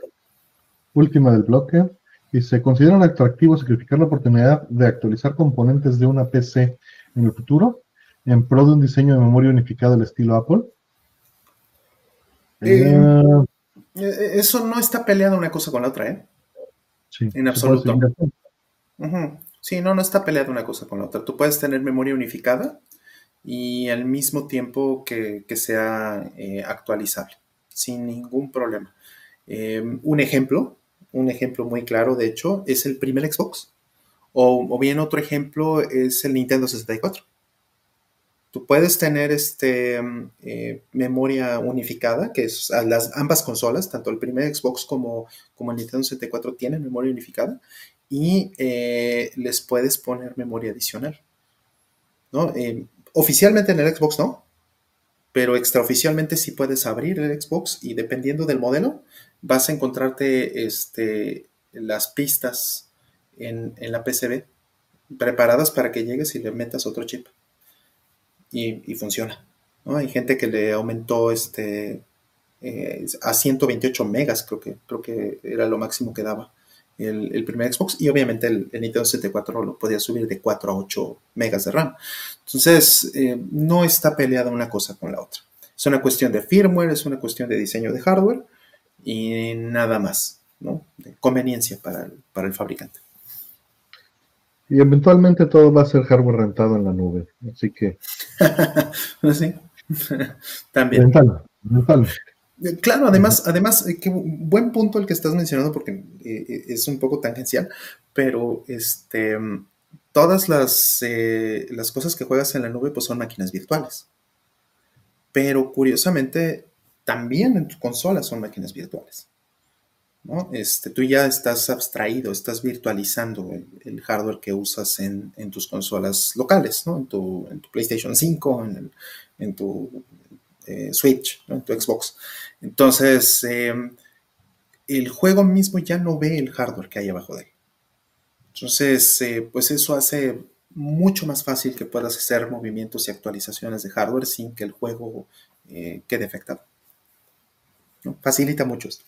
Última del bloque. Y se consideran atractivo sacrificar la oportunidad de actualizar componentes de una PC en el futuro en pro de un diseño de memoria unificado al estilo Apple? Eh, eh, eh, eso no está peleado una cosa con la otra, ¿eh? Sí, en absoluto. Sí, no, no está peleado una cosa con la otra. Tú puedes tener memoria unificada y al mismo tiempo que, sea actualizable, sin ningún problema. un ejemplo, un ejemplo muy claro, de hecho, es el primer Xbox. O, o bien otro ejemplo es el Nintendo 64. Tú puedes tener este, eh, memoria unificada, que es las, ambas consolas, tanto el primer Xbox como, como el Nintendo 64 tienen memoria unificada, y eh, les puedes poner memoria adicional. ¿no? Eh, oficialmente en el Xbox no, pero extraoficialmente sí puedes abrir el Xbox y dependiendo del modelo, vas a encontrarte este, las pistas en, en la PCB preparadas para que llegues y le metas otro chip y, funciona. ¿no? Hay gente que le aumentó este, eh, a 128 megas, creo que, creo que era lo máximo que daba el, primer Xbox. Y obviamente el, Nintendo 74 lo podía subir de 4 a 8 megas de RAM. Entonces, eh, no está peleada una cosa con la otra. Es una cuestión de firmware, es una cuestión de diseño de hardware y nada más, ¿no? De conveniencia para para el fabricante. Y eventualmente todo va a ser hardware rentado en la nube. Así que. [LAUGHS] sí. [LAUGHS] También. Eh, claro, además, además, eh, qué buen punto el que estás mencionando porque eh, es un poco tangencial, pero este, todas las, las cosas que juegas en la nube pues son máquinas virtuales. Pero curiosamente, también en tu consola son máquinas virtuales. Este, tú ya estás abstraído, estás virtualizando el, hardware que usas en, tus consolas locales, ¿no? En tu, PlayStation 5, en, tu eh, Switch, en tu Xbox. Entonces, em, el juego mismo ya no ve el hardware que hay abajo de él. Entonces, eh, pues eso hace mucho más fácil que puedas hacer movimientos y actualizaciones de hardware sin que el juego eh, quede afectado. Facilita mucho esto.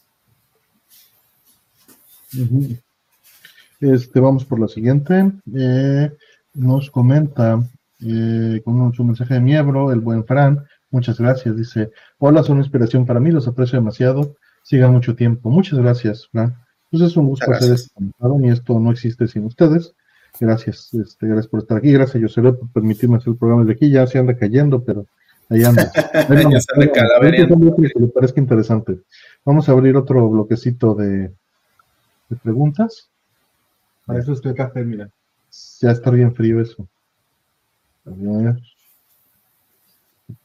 Este, vamos por la siguiente. Eh, nos comenta eh, con su mensaje de miembro, el buen Fran, Muchas gracias. Dice, hola, son una inspiración para mí, los aprecio demasiado. Sigan mucho tiempo. Muchas gracias, Fran. Pues es un gusto hacer esto y esto no existe sin ustedes. Gracias, este, gracias por estar aquí. Gracias, José, por permitirme hacer el programa de aquí. Ya se anda cayendo, pero ahí anda. [LAUGHS] ya se anda que le parezca interesante. Vamos a abrir otro bloquecito de, de preguntas. Para eso estoy café, mira. Ya está bien frío eso. A ver.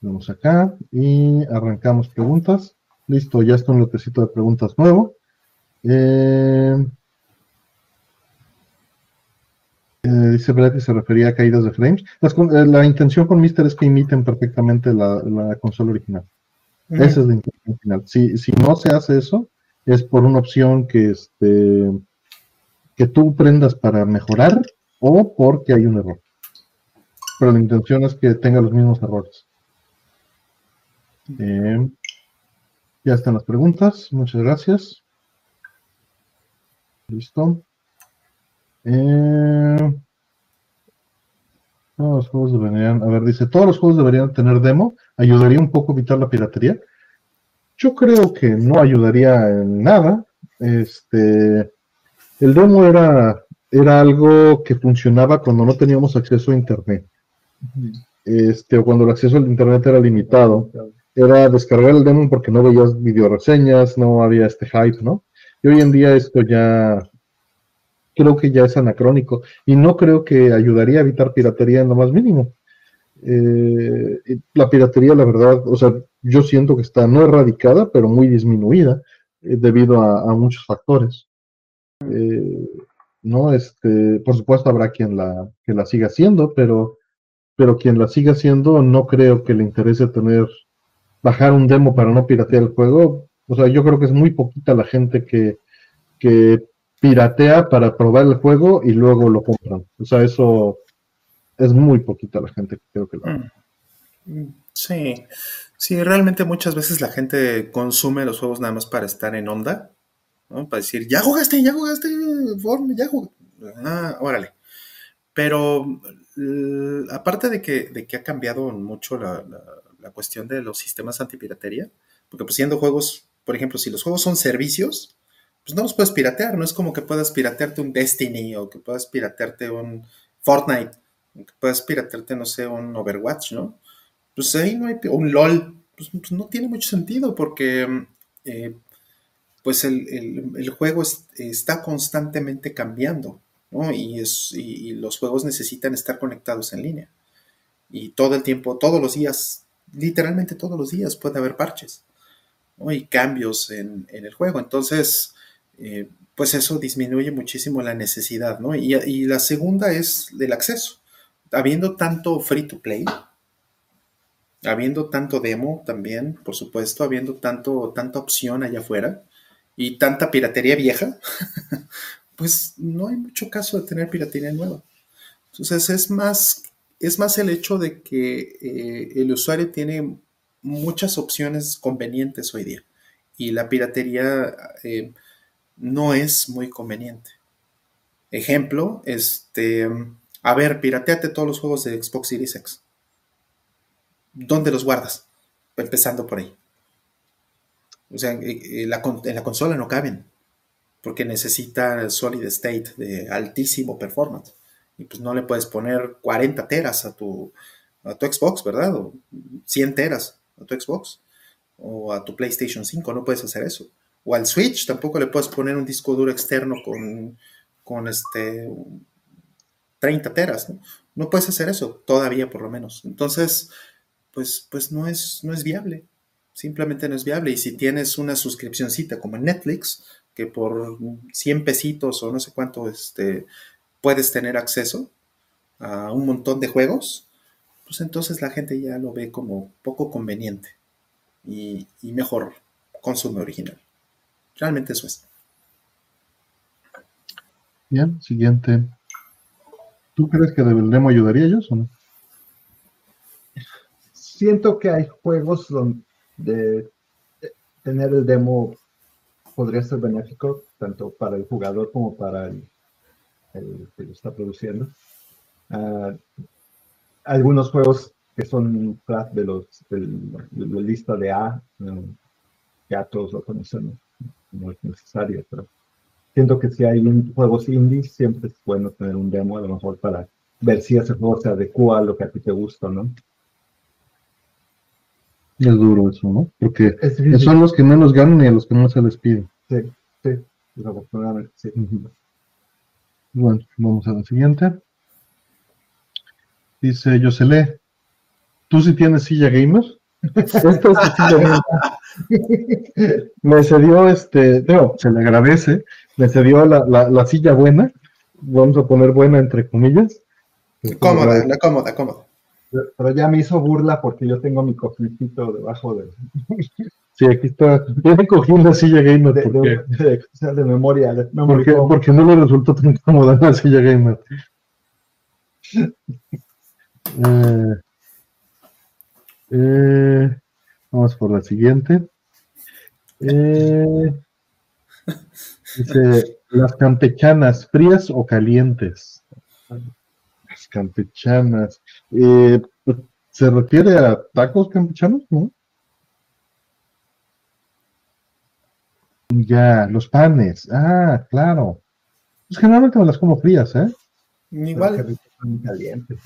Vamos acá y arrancamos preguntas. Listo, ya está un lotecito de preguntas nuevo. Eh, eh, dice Brad que se refería a caídas de frames. Eh, la intención con Mister es que imiten perfectamente la, consola original. Esa es la intención final. Si, si no se hace eso, es por una opción que, este, que tú prendas para mejorar o porque hay un error. Pero la intención es que tenga los mismos errores. ya están las preguntas. Muchas gracias. Listo. Eh, todos los juegos deberían, a ver, dice, todos los juegos deberían tener demo. ¿Ayudaría un poco a evitar la piratería? Yo creo que no ayudaría en nada. Este, el demo era, era algo que funcionaba cuando no teníamos acceso a internet. Este, o cuando el acceso al internet era limitado. Era descargar el demo porque no veías videoreseñas, no había este hype, ¿no? Y hoy en día esto ya creo que ya es anacrónico y no creo que ayudaría a evitar piratería en lo más mínimo. Eh, la piratería, la verdad, o sea, yo siento que está no erradicada, pero muy disminuida eh, debido a, muchos factores. Eh, no, este, por supuesto habrá quien la, que la siga haciendo, pero, pero quien la siga haciendo no creo que le interese tener, bajar un demo para no piratear el juego, o sea, yo creo que es muy poquita la gente que, piratea para probar el juego y luego lo compran. O sea, eso es muy poquita la gente que creo que lo hace. Mm. Sí, sí, realmente muchas veces la gente consume los juegos nada más para estar en onda, ¿no? Para decir, ya jugaste, ya jugaste, ya jugaste. Ah, órale. Pero aparte de que, de que ha cambiado mucho la, la cuestión de los sistemas antipiratería, porque pues siendo juegos por ejemplo, si los juegos son servicios, pues no los puedes piratear. No es como que puedas piratearte un Destiny o que puedas piratearte un Fortnite, puedas piratearte, no sé, un Overwatch, ¿no? Pues ahí no hay, un LOL, pues, pues, no tiene mucho sentido porque eh, pues el, juego está constantemente cambiando, ¿no? Y, es, y los juegos necesitan estar conectados en línea. Y todo el tiempo, todos los días, literalmente todos los días puede haber parches y cambios en, el juego. Entonces, eh, pues eso disminuye muchísimo la necesidad, ¿no? Y, la segunda es del acceso. Habiendo tanto free to play, habiendo tanto demo también, por supuesto, habiendo tanto, tanta opción allá afuera y tanta piratería vieja, [LAUGHS] pues no hay mucho caso de tener piratería nueva. Entonces es más, es más el hecho de que eh, el usuario tiene muchas opciones convenientes hoy día y la piratería eh, no es muy conveniente. Ejemplo, este, a ver, pirateate todos los juegos de Xbox Series X. ¿Dónde los guardas? Empezando por ahí. O sea, en la, consola no caben, porque necesita solid state de altísimo performance. Y pues no le puedes poner 40 teras a tu, a tu Xbox, ¿verdad? O 100 teras a tu Xbox o a tu PlayStation 5, no puedes hacer eso. O al Switch tampoco le puedes poner un disco duro externo con, con este 30 teras, ¿no? No puedes hacer eso, todavía por lo menos. Entonces, pues, pues no, es, no es viable. Simplemente no es viable. Y si tienes una suscripcióncita como Netflix, que por 100 pesitos o no sé cuánto este, puedes tener acceso a un montón de juegos, pues entonces la gente ya lo ve como poco conveniente y, mejor consumo original. Realmente eso es. Bien, siguiente. ¿Tú crees que el demo ayudaría a ellos o no? Siento que hay juegos donde tener el demo podría ser benéfico tanto para el jugador como para el, que lo está produciendo. Ah, algunos juegos que son craft de los de la lista de A, ya todos lo conocen, no es necesario, pero siento que si hay juegos indies, siempre es bueno tener un demo, a lo mejor para ver si ese juego se adecua a lo que a ti te gusta, ¿no? Es duro eso, ¿no? Porque son los que menos ganan y a los que no se les pide. Sí, sí, desafortunadamente, sí. Bueno, vamos a la siguiente. Dice Yosele, ¿tú sí tienes silla gamer? Esta es silla gamer. [LAUGHS] Me cedió este, no, se le agradece, me cedió la, la, la, silla buena, vamos a poner buena entre comillas. Cómoda, la cómoda, cómoda. Pero ya me hizo burla porque yo tengo mi cofrecito debajo de. [LAUGHS] Sí, aquí está. Tiene cogido la silla gamer. De, porque, de, de, de memoria. De porque, porque, no le resultó tan cómoda la silla gamer. [LAUGHS] Eh, eh, vamos por la siguiente. Eh, dice, las campechanas, ¿frías o calientes? Las campechanas. Eh, ¿Se refiere a tacos campechanos? ¿No? Ya, los panes. Ah, claro. Pues generalmente me las como frías, ¿eh? Igual. Calientes.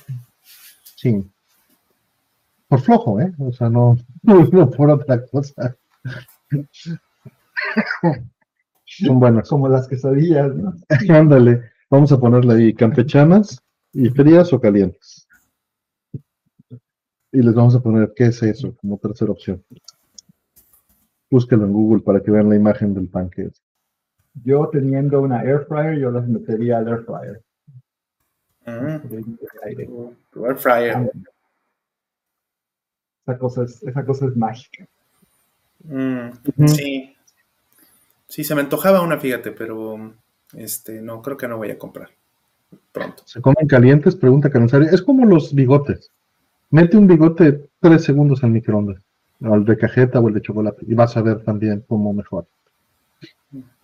Sí. Por flojo, ¿eh? O sea, no, [LAUGHS] no por otra cosa. [LAUGHS] Son buenas. Como las quesadillas, ¿no? [LAUGHS] Ándale. Vamos a ponerle ahí campechanas y frías o calientes. Y les vamos a poner qué es eso como tercera opción. Búsquelo en Google para que vean la imagen del pan que es. Yo teniendo una air fryer, yo las metería al air fryer. Mm. Air fryer. Esa cosa es, esa cosa es mágica. Mm, uh -huh. Sí. Sí, se me antojaba una, fíjate, pero este, no, creo que no voy a comprar. Pronto. ¿Se comen calientes? Pregunta Canasario. Es como los bigotes. Mete un bigote tres segundos al microondas, o el de cajeta o el de chocolate, y vas a ver también cómo mejor.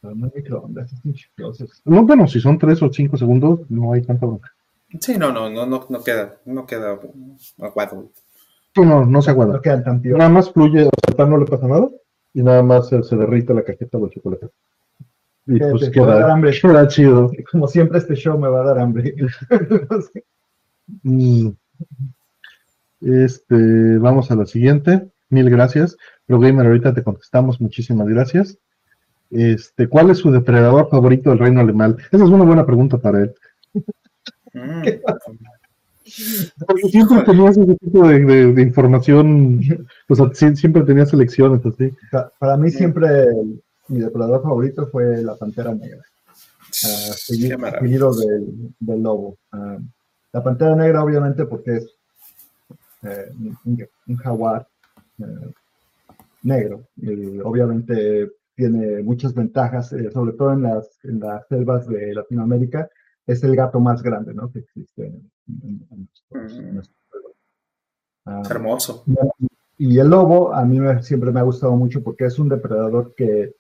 No, microondas, no, bueno, si son tres o cinco segundos, no hay tanta bronca. Sí, no, no, no, no, no queda, no queda aguado. No, no se aguada. No quedan tan peor. Nada más fluye, o sea, no le pasa nada, y nada más se, se derrite la cajeta o el chocolate. Y pues queda, hambre. queda chido. [LAUGHS] Como siempre este show me va a dar hambre. [LAUGHS] Mm. Este, vamos a la siguiente. Mil gracias. ProGamer, ahorita te contestamos. Muchísimas gracias. Este, ¿cuál es su depredador favorito del reino animal? Esa es una buena pregunta para él. [LAUGHS] Mm. Porque siempre tenías ese tipo de, de- de información, o sea, sie- siempre tenías selecciones así. Pa- Para mí siempre el- mi depredador favorito fue la pantera negra. Qué seguido, del, del lobo. Ah, la pantera negra obviamente porque es eh, un, un jaguar eh, negro. Y obviamente tiene muchas ventajas, eh, sobre todo en las, en las selvas de Latinoamérica. Es el gato más grande ¿no? que existe en, en- en nuestros- en nuestros pueblos. Ah, Es hermoso. y el lobo a mí me- siempre me ha gustado mucho porque es un depredador que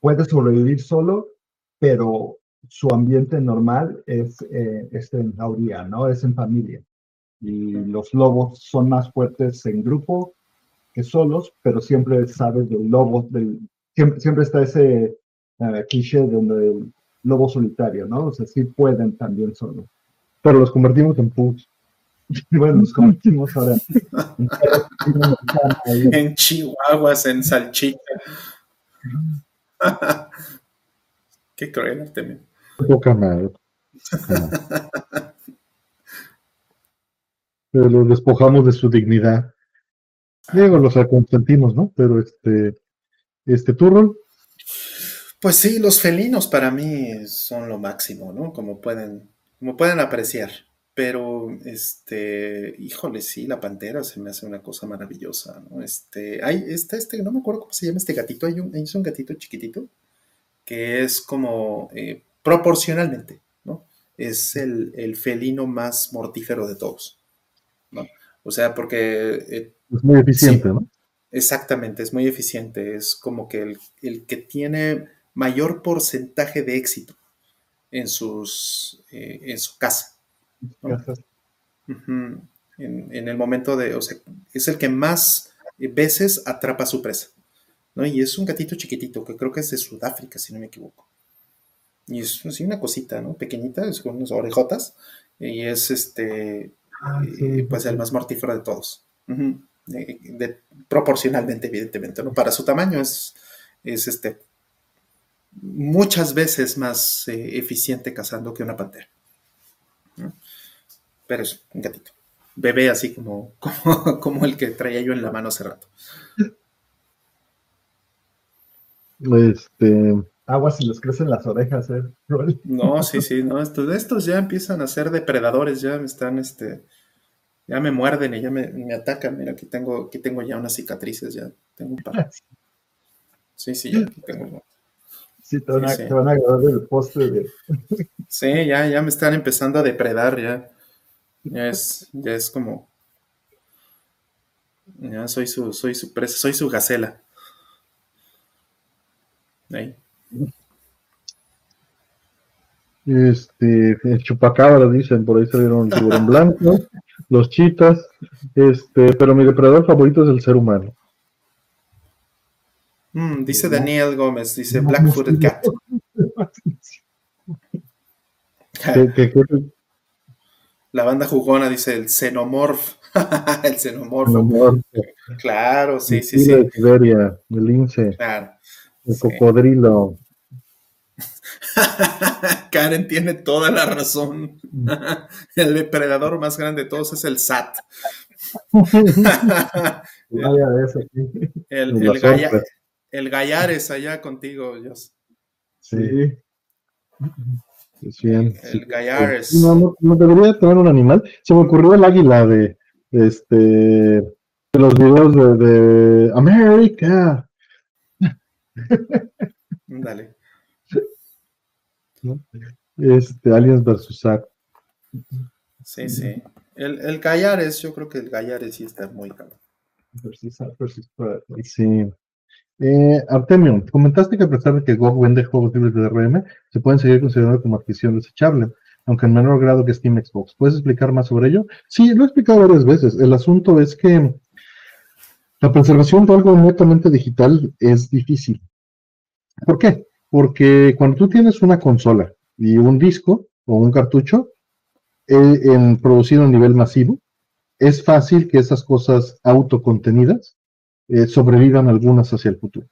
puede sobrevivir solo, pero su ambiente normal es, eh, es en jauría, ¿no? Es en familia. Y los lobos son más fuertes en grupo que solos, pero siempre sabes del lobo, del, siempre, siempre está ese eh, cliché donde el lobo solitario, ¿no? O sea, sí pueden también solos. Pero los convertimos en pugs. Y [LAUGHS] bueno, nos convertimos ahora [LAUGHS] en chihuahuas, en salchicha. [LAUGHS] Qué cruel, Artemio. Poca madre. Pero los despojamos de su dignidad. Digo, los consentimos, ¿no? Pero este, este turno, Pues sí, los felinos para mí son lo máximo, ¿no? Como pueden, como pueden apreciar. Pero, este, híjole, sí, la pantera se me hace una cosa maravillosa, ¿no? Este, hay, está este, no me acuerdo cómo se llama este gatito, hay un, hay un gatito chiquitito que es como eh, proporcionalmente, ¿no? Es el, el felino más mortífero de todos, ¿no? O sea, porque eh, es muy eficiente, ¿no? Exactamente, es muy eficiente. Es como que el, el que tiene mayor porcentaje de éxito en, sus, eh, en su casa. en, el momento de, o sea, es el que más veces atrapa a su presa. ¿no? Y es un gatito chiquitito, que creo que es de Sudáfrica, si no me equivoco. Y es así una cosita, ¿no? Pequeñita, es con unas orejotas. Y es este, ah, eh, pues el más mortífero de todos. proporcionalmente, evidentemente, ¿no? Para su tamaño es, es este, muchas veces más eh, eficiente cazando que una pantera. Pero es un gatito. Bebé así [LAUGHS] como, como, el que traía yo en la mano hace rato. Este. Agua si les crecen las orejas, ¿eh? No, sí, sí, no. Estos, estos ya empiezan a ser depredadores, ya me están, este. Ya me muerden y ya me, atacan. Mira, aquí tengo, aquí tengo ya unas cicatrices, ya tengo un par. [LAUGHS] Sí, sí, ya aquí tengo. Sí, te van, a, Te van a agarrar el poste de. Sí, ya, ya me están empezando a depredar, ya. Ya es, ya es como. Ya soy su, soy su presa, soy su gacela. Ahí. Este, el chupacabra dicen, por ahí salieron tiburón blanco, los chitas, este, pero mi depredador favorito es el ser humano. Mm, dice Daniel Gómez, dice Black-Footed Cat. La banda jugona dice el xenomorph. [LAUGHS] el xenomorfo. Claro, sí, sí, sí. De Siberia, el lince. Claro. El cocodrilo. [LAUGHS] Karen tiene toda la razón. [LAUGHS] el depredador más grande de todos es el SAT. el, el, el Gallares allá contigo, Dios. Sí. bien. El Gallares. No, no, debería tener un animal. Se me ocurrió el águila de, este de los videos de, de América. Dale. Este, Aliens versus Zack. Sí, sí. El, el Gallares, yo creo que el Gallares sí está muy cabrón. Sí. Eh, Artemio, comentaste que a pesar de que GOG vende juegos libres de DRM, se pueden seguir considerando como adquisición desechable, aunque en menor grado que Steam Xbox. ¿Puedes explicar más sobre ello? Sí, lo he explicado varias veces. El asunto es que la preservación de algo netamente digital es difícil. ¿Por qué? Porque cuando tú tienes una consola y un disco o un cartucho eh, en, producido a nivel masivo, es fácil que esas cosas autocontenidas eh, sobrevivan algunas hacia el futuro.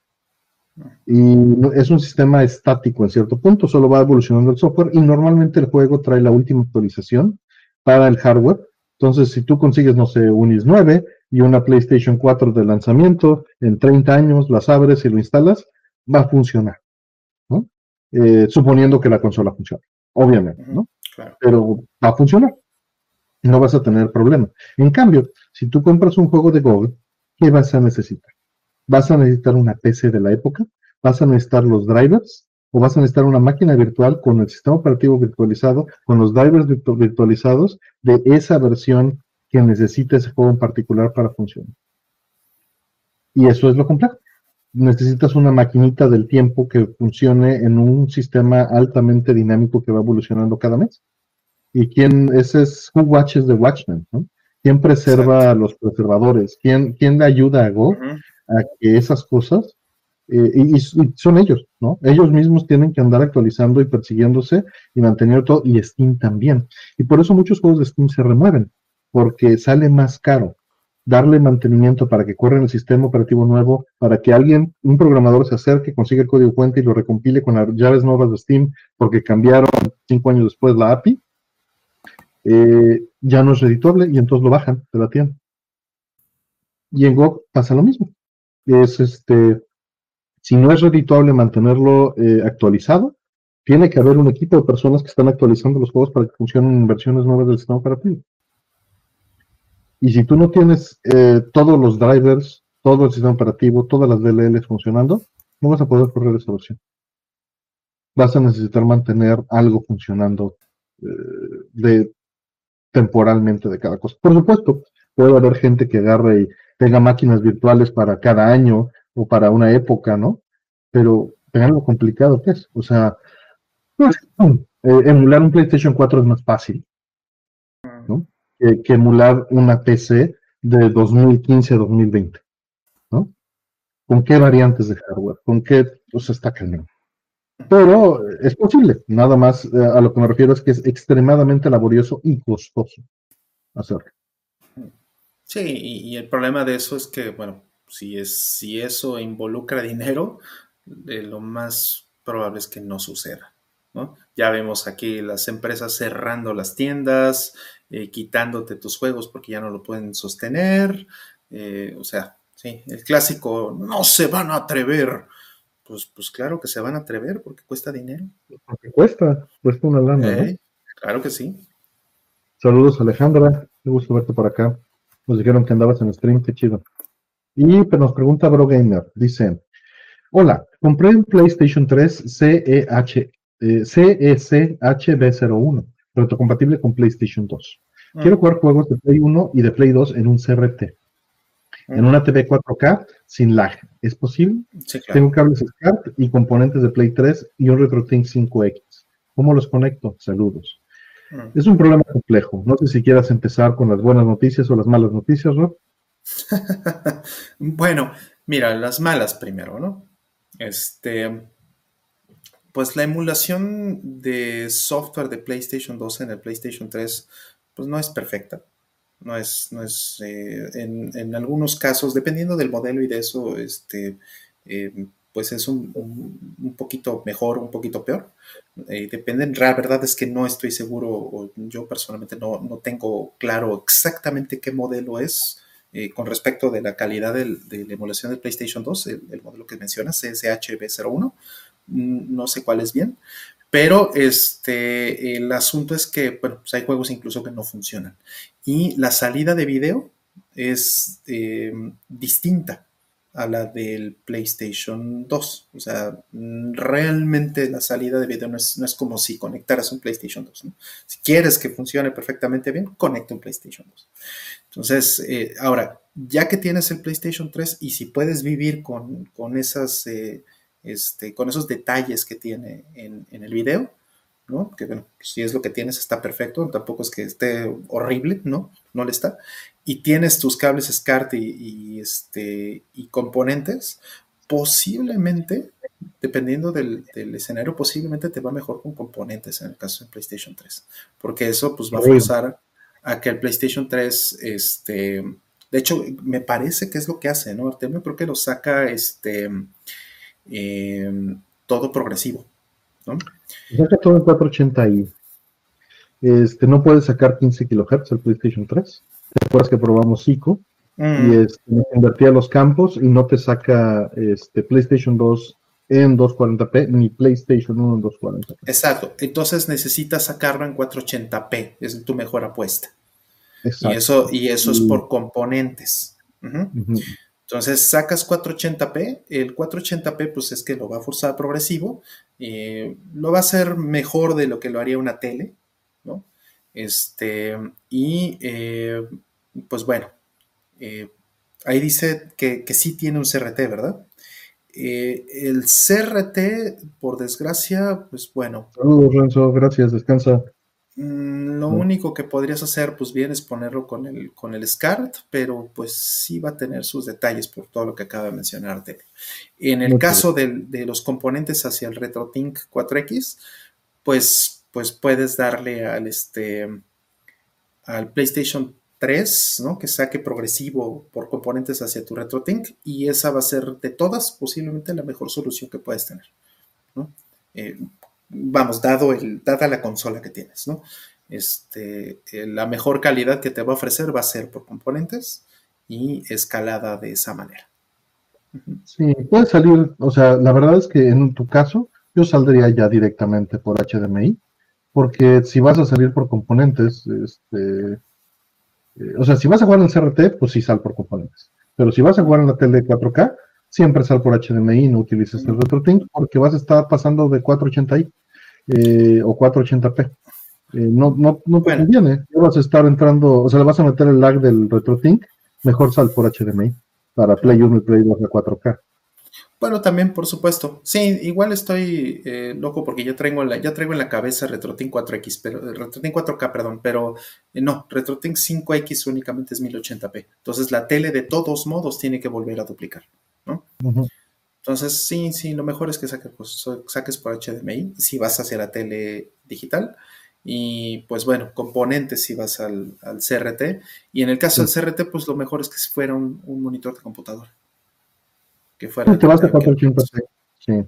Y es un sistema estático en cierto punto, solo va evolucionando el software y normalmente el juego trae la última actualización para el hardware. Entonces, si tú consigues, no sé, un IS 9 y una PlayStation 4 de lanzamiento, en 30 años las abres y lo instalas, va a funcionar, ¿no? Eh, suponiendo que la consola funcione, obviamente, ¿no? Pero va a funcionar. No vas a tener problema. En cambio, si tú compras un juego de Google, ¿qué vas a necesitar? ¿Vas a necesitar una PC de la época? ¿Vas a necesitar los drivers? ¿O vas a necesitar una máquina virtual con el sistema operativo virtualizado, con los drivers virtualizados de esa versión que necesita ese juego en particular para funcionar? Y eso es lo complejo. Necesitas una maquinita del tiempo que funcione en un sistema altamente dinámico que va evolucionando cada mes. ¿Y quién? Ese es Who Watches the Watchmen, ¿no? ¿Quién preserva a los preservadores? ¿Quién, quién le ayuda a Go a que esas cosas, eh, y, son ellos, ¿no? Ellos mismos tienen que andar actualizando y persiguiéndose y manteniendo todo, y Steam también. Y por eso muchos juegos de Steam se remueven, porque sale más caro darle mantenimiento para que corra en el sistema operativo nuevo, para que alguien, un programador se acerque, consiga el código fuente y lo recompile con las llaves nuevas de Steam, porque cambiaron cinco años después la API, eh, ya no es redituable y entonces lo bajan de la tienda. Y en GOG pasa lo mismo. Es este, si no es redituable mantenerlo eh, actualizado, tiene que haber un equipo de personas que están actualizando los juegos para que funcionen en versiones nuevas del sistema operativo. Y si tú no tienes eh, todos los drivers, todo el sistema operativo, todas las DLLs funcionando, no vas a poder correr esa versión. Vas a necesitar mantener algo funcionando de temporalmente de cada cosa. Por supuesto, puede haber gente que agarre y tenga máquinas virtuales para cada año o para una época, ¿no? Pero vean lo complicado que es. O sea, eh, emular un PlayStation 4 es más fácil, ¿no? que, emular una PC de 2015 a 2020, ¿no? ¿Con qué variantes de hardware? ¿Con qué? Pues está cañón. Pero es posible, nada más eh, a lo que me refiero es que es extremadamente laborioso y costoso hacerlo. Sí, y, el problema de eso es que, bueno, si, es, si eso involucra dinero, eh, lo más probable es que no suceda. Ya vemos aquí las empresas cerrando las tiendas, eh, quitándote tus juegos porque ya no lo pueden sostener. o sea, sí, el clásico, no se van a atrever pues, pues claro que se van a atrever porque cuesta dinero. Porque cuesta, cuesta una lana. Claro que sí. Saludos Alejandra, me gusto verte por acá. Nos dijeron que andabas en stream, qué chido. Y pues, nos pregunta Bro Gamer, dice, hola, compré un PlayStation 3 CEH, eh, CECHB01, retrocompatible con PlayStation 2. Quiero mm. jugar juegos de Play 1 y de Play 2 en un CRT en una TV 4K sin lag. ¿Es posible? Tengo cables SCART y componentes de Play 3 y un RetroTink 5X. ¿Cómo los conecto? Saludos. Mm. Es un problema complejo. No sé si quieras empezar con las buenas noticias o las malas noticias, Rob. [LAUGHS] bueno, mira, las malas primero, ¿no? Este, pues la emulación de software de PlayStation 2 en el PlayStation 3, pues no es perfecta no es, no es eh, en, algunos casos, dependiendo del modelo y de eso, este, eh, pues es un, un, poquito mejor, un poquito peor. Eh, dependen, la verdad es que no estoy seguro, o yo personalmente no, no tengo claro exactamente qué modelo es. con respecto de la calidad de la emulación del PlayStation 2, el, el modelo que mencionas, CSHB01, mm, no sé cuál es bien, pero este, el asunto es que, bueno, pues hay juegos incluso que no funcionan. Y la salida de video es eh, distinta a la del PlayStation 2. O sea, realmente la salida de video no es, como si conectaras un PlayStation 2. Si quieres que funcione perfectamente bien, conecta un PlayStation 2. Entonces, eh, ahora, ya que tienes el PlayStation 3 y si puedes vivir con, esas... Eh, este, con esos detalles que tiene en, el video, ¿no? Que bueno, si es lo que tienes está perfecto, tampoco es que esté horrible, ¿no? No le está. Y tienes tus cables SCART y, este, y componentes, posiblemente, dependiendo del, escenario, posiblemente te va mejor con componentes en el caso de PlayStation 3, porque eso pues va a forzar a que el PlayStation 3, este, de hecho, me parece que es lo que hace, ¿no? Artemio creo que lo saca, este, Em, todo progresivo. ¿No? Saca todo en 480i. Este, no puedes sacar 15 kHz el PlayStation 3. ¿Te acuerdas que probamos ICO? Y mm. este, invertía los campos y no te saca este, PlayStation 2 en 240p ni PlayStation 1 en 240p. Exacto. Entonces necesitas sacarlo en 480p. Es tu mejor apuesta. Exacto. Y eso, y eso es por componentes. Entonces sacas 480p, el 480p pues es que lo va a forzar progresivo, eh, lo va a hacer mejor de lo que lo haría una tele, ¿no? Este, y eh, pues bueno, eh, ahí dice que, que, sí tiene un CRT, ¿verdad? el CRT, por desgracia, pues bueno. Saludos, Renzo, gracias, descansa. Mm, lo único que podrías hacer, pues bien, es ponerlo con el, con el SCART, pero pues sí va a tener sus detalles por todo lo que acaba de mencionarte. En el caso de, los componentes hacia el RetroTink 4X, pues, pues puedes darle al, este, al PlayStation 3, ¿no? Que saque progresivo por componentes hacia tu RetroTink y esa va a ser de todas posiblemente la mejor solución que puedes tener, ¿no? Eh, vamos, dado el, dada la consola que tienes, ¿no? Este, eh, la mejor calidad que te va a ofrecer va a ser por componentes y escalada de esa manera. Sí, puede salir, o sea, la verdad es que en tu caso yo saldría ya directamente por HDMI, porque si vas a salir por componentes, este, eh, o sea, si vas a jugar en CRT, pues sí sal por componentes, pero si vas a jugar en la tele 4K, siempre sal por HDMI, no utilices el RetroTink, porque vas a estar pasando de 480i eh, o 480p. Eh, no no, no te conviene. vas a estar entrando, o sea, le vas a meter el lag del RetroTink, mejor sal por HDMI para Play 1 y Play 2 a 4K. Bueno, también, por supuesto. Sí, igual estoy eh, loco porque ya traigo, la, ya traigo en la cabeza RetroTink 4X, pero RetroTink 4K, perdón, pero eh, no, RetroTink 5X únicamente es 1080p. Entonces la tele de todos modos tiene que volver a duplicar, ¿no? Entonces, sí, sí, lo mejor es que saques, pues, saques por HDMI si vas hacia la tele digital. Y pues bueno, componentes si vas al, CRT. Y en el caso del CRT, pues lo mejor es que fuera un, un monitor de computadora que fuera. Te vas a 480 sí.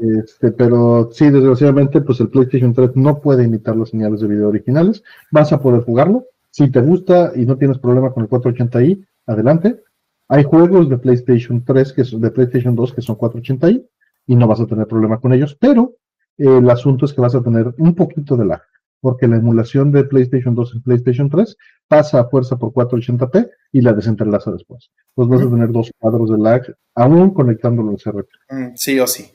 Este, pero sí, desgraciadamente, pues el PlayStation 3 no puede imitar las señales de video originales. Vas a poder jugarlo. Si te gusta y no tienes problema con el 480i, adelante. Hay juegos de PlayStation 3 que son de PlayStation 2 que son 480i y no vas a tener problema con ellos, pero eh, el asunto es que vas a tener un poquito de lag porque la emulación de PlayStation 2 en PlayStation 3 pasa a fuerza por 480p y la desentrelaza después. Entonces vas a tener dos cuadros de lag, aún conectándolo al CRT. Mm, sí o sí.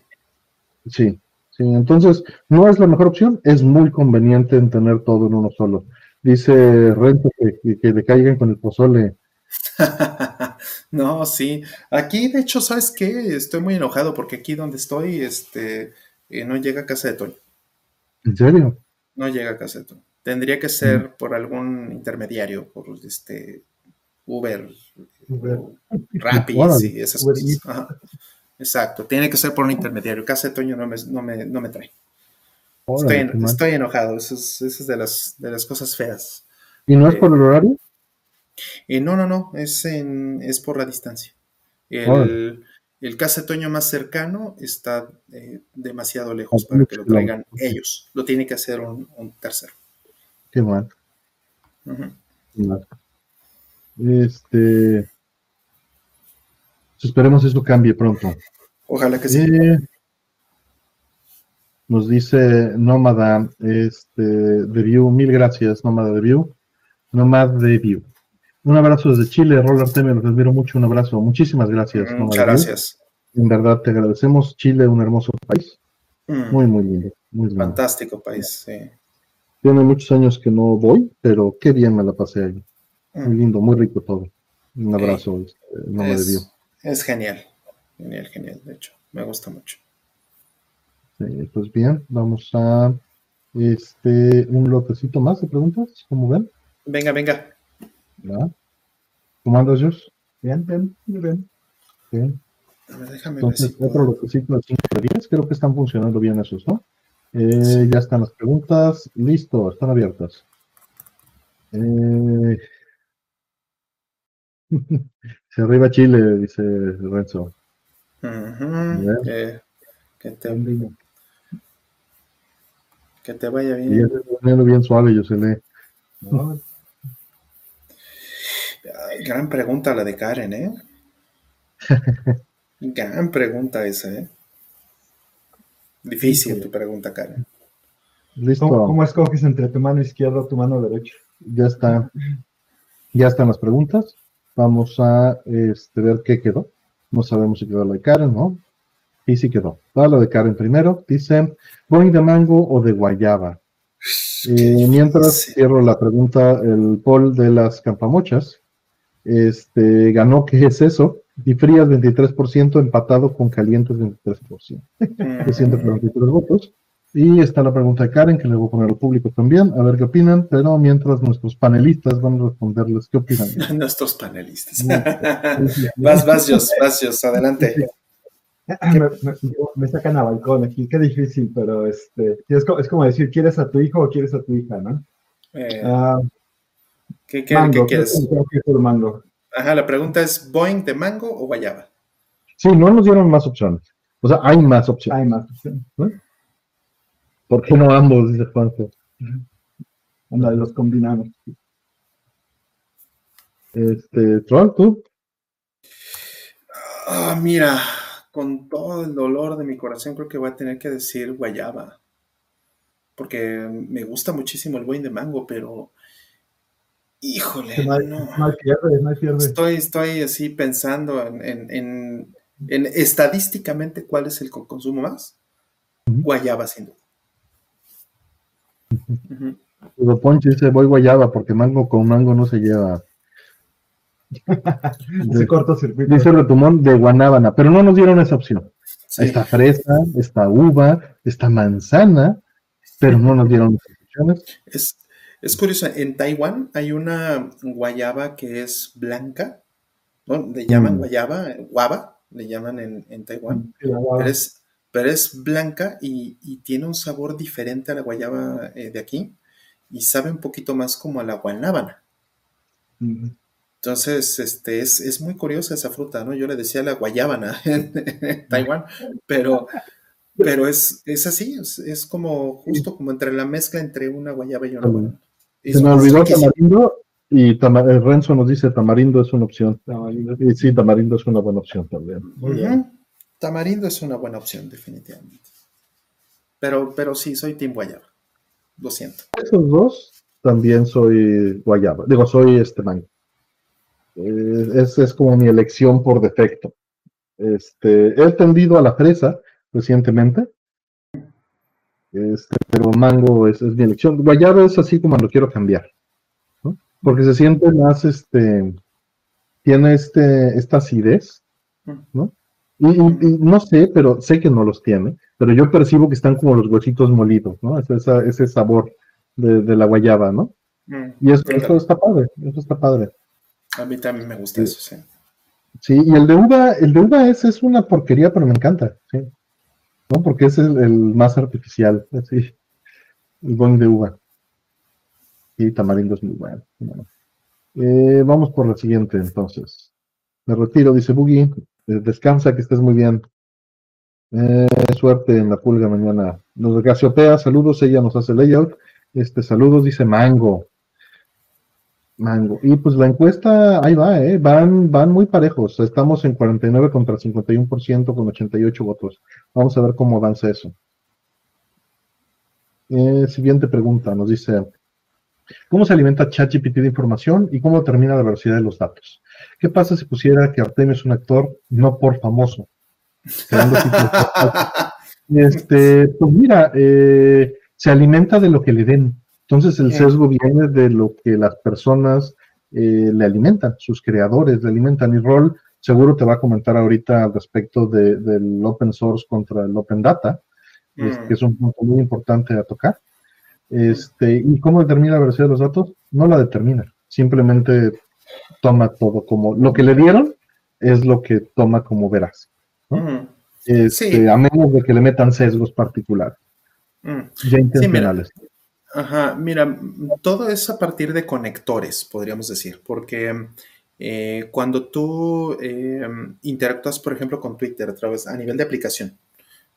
Sí, sí. Entonces, no es la mejor opción, es muy conveniente en tener todo en uno solo. Dice Rento que, que, le caigan con el pozole. [LAUGHS] no, sí. Aquí, de hecho, ¿sabes qué? Estoy muy enojado porque aquí donde estoy, este, eh, no llega a casa de Toño. ¿En serio? No llega a Caseto. Tendría que ser mm. por algún intermediario, por este Uber, Uber. Rapid y esas cosas. Exacto, tiene que ser por un intermediario. Casetoño no me, no me, no me trae. estoy, enojado, eso es, de, las, de las cosas feas. ¿Y no es por el eh, horario? Eh, no, no, no, es, en, es por la distancia. El, el casetoño más cercano está eh, demasiado lejos para que lo traigan ellos. Lo tiene que hacer un, tercero. Qué mal. Este. Esperemos eso cambie pronto. Ojalá que sí. Eh, nos dice Nómada, este, de View, mil gracias, Nómada de View. Nómada de View. Un abrazo desde Chile, Roller Artemio, los admiro mucho, un abrazo. Muchísimas gracias. Mm, muchas gracias. En verdad te agradecemos. Chile, un hermoso país. Mm. Muy, muy lindo. Muy Fantástico país, sí. Tiene muchos años que no voy, pero qué bien me la pasé ahí. Muy mm. lindo, muy rico todo. Un abrazo, este, no me es, es genial, genial, genial, de hecho, me gusta mucho. Sí, pues bien, vamos a este un lotecito más de preguntas, ¿cómo ven? Venga, venga. ¿Cómo andas? Bien, bien, bien. Bien. déjame Entonces, otro lotecito de 5 de 10, creo que están funcionando bien esos, ¿no? Eh, ya están las preguntas, listo, están abiertas. Eh... [LAUGHS] Se arriba Chile, dice Renzo. que, te, que te vaya bien. bien suave, yo se lee. Gran pregunta la de Karen, ¿eh? [LAUGHS] gran pregunta esa, ¿eh? Difícil tu pregunta, Karen. Listo. ¿Cómo, escoges entre tu mano izquierda o tu mano derecha? Ya está. Ya están las preguntas. Vamos a este, ver qué quedó. No sabemos si quedó la de Karen, ¿no? Y sí quedó. Va la de Karen primero. Dice, ¿Boing de mango o de guayaba? Eh, mientras cierro la pregunta, el poll de las campamochas este, ganó, ¿qué es eso? Y frías 23%, empatado con calientes 23%. Es 143 votos. Y está la pregunta de Karen, que le voy a poner al público también, a ver qué opinan, pero mientras nuestros panelistas van a responderles qué opinan. [LAUGHS] nuestros panelistas. vas, vas, Jos, vas, Jos, adelante. Me, sacan a balcón aquí, qué difícil, pero este, es, como, decir, ¿quieres a tu hijo o quieres a tu hija, no? Eh, ah, ¿qué, qué, quieres? mango. Ajá, la pregunta es, ¿Boeing de mango o guayaba? Sí, no nos dieron más opciones. O sea, hay más opciones. Hay más opciones. ¿Por qué no ambos? Dice Juanjo. Una de los combinamos. Este, Troll, tú. Ah, mira, con todo el dolor de mi corazón, creo que voy a tener que decir guayaba. Porque me gusta muchísimo el buen de mango, pero. Híjole, no. Estoy, estoy así pensando en, en, estadísticamente cuál es el consumo más. Guayaba, sin duda. Uh Poncho dice, voy guayaba porque mango con mango no se lleva. [LAUGHS] Ese cortocircuito. Dice Retumón de Guanábana, pero no nos dieron esa opción. Está fresa, está uva, está manzana, pero no nos dieron opciones. Es, es curioso, en Taiwán hay una guayaba que es blanca, ¿no? Le llaman mm. guayaba, guava, le llaman en, Taiwán, pero es, pero es blanca y, tiene un sabor diferente a la guayaba eh, de aquí y sabe un poquito más como a la guanábana. Entonces, este, es, es, muy curiosa esa fruta, ¿no? Yo le decía la guayábana [LAUGHS] en, Taiwán, pero, pero es, es así, es, como justo como entre la mezcla entre una guayaba y una guayaba. Se me olvidó tamarindo y eh, Renzo nos dice tamarindo es una opción. Y sí, tamarindo es una buena opción también. Tamarindo es una buena opción, definitivamente. Pero, pero sí, soy Team Guayaba. Lo siento. Esos dos también soy Guayaba. Digo, soy este mango. Eh, es, es, como mi elección por defecto. Este, he tendido a la fresa recientemente, este, pero mango es, es, mi elección. Guayaba es así como lo quiero cambiar, ¿no? porque se siente más, este, tiene este, esta acidez, ¿no? Y, no sé, pero sé que no los tiene, pero yo percibo que están como los huesitos molidos, ¿no? Ese, ese sabor de, de, la guayaba, ¿no? Mm, y eso, eso está padre, eso está padre. A mí también me gusta eso, sí. Sí, y el de uva, el de uva es, es una porquería, pero me encanta, sí. ¿No? Porque es el, más artificial, sí. El buen de uva. Y tamarindo es muy bueno. Eh, vamos por la siguiente, entonces. Me retiro, dice Boogie. Eh, descansa, que estés muy bien. Eh, suerte en la pulga mañana. Nos de saludos, ella nos hace layout. Este, saludos, dice Mango. Mango. Y pues la encuesta, ahí va, ¿eh? van, van muy parejos. Estamos en 49 contra 51% con 88 votos. Vamos a ver cómo avanza eso. Eh, siguiente pregunta, nos dice, ¿cómo se alimenta ChatGPT de información y cómo determina la velocidad de los datos? ¿Qué pasa si pusiera que Artemio es un actor no por famoso? [LAUGHS] este, pues mira, eh, se alimenta de lo que le den. Entonces el sesgo viene de lo que las personas eh, le alimentan, sus creadores le alimentan. Y Rol seguro te va a comentar ahorita al respecto del open source contra el open data, mm. que es un punto muy importante a tocar. Este, ¿Y cómo determina la velocidad de los datos? No la determina, simplemente toma todo como lo que le dieron es lo que toma como veraz. Mm. Este, a menos de que le metan sesgos particulares, mm. ya intencionales. Ajá, mira, todo es a partir de conectores, podríamos decir, porque eh, cuando tú eh, interactúas, por ejemplo, con Twitter a través, a nivel de aplicación,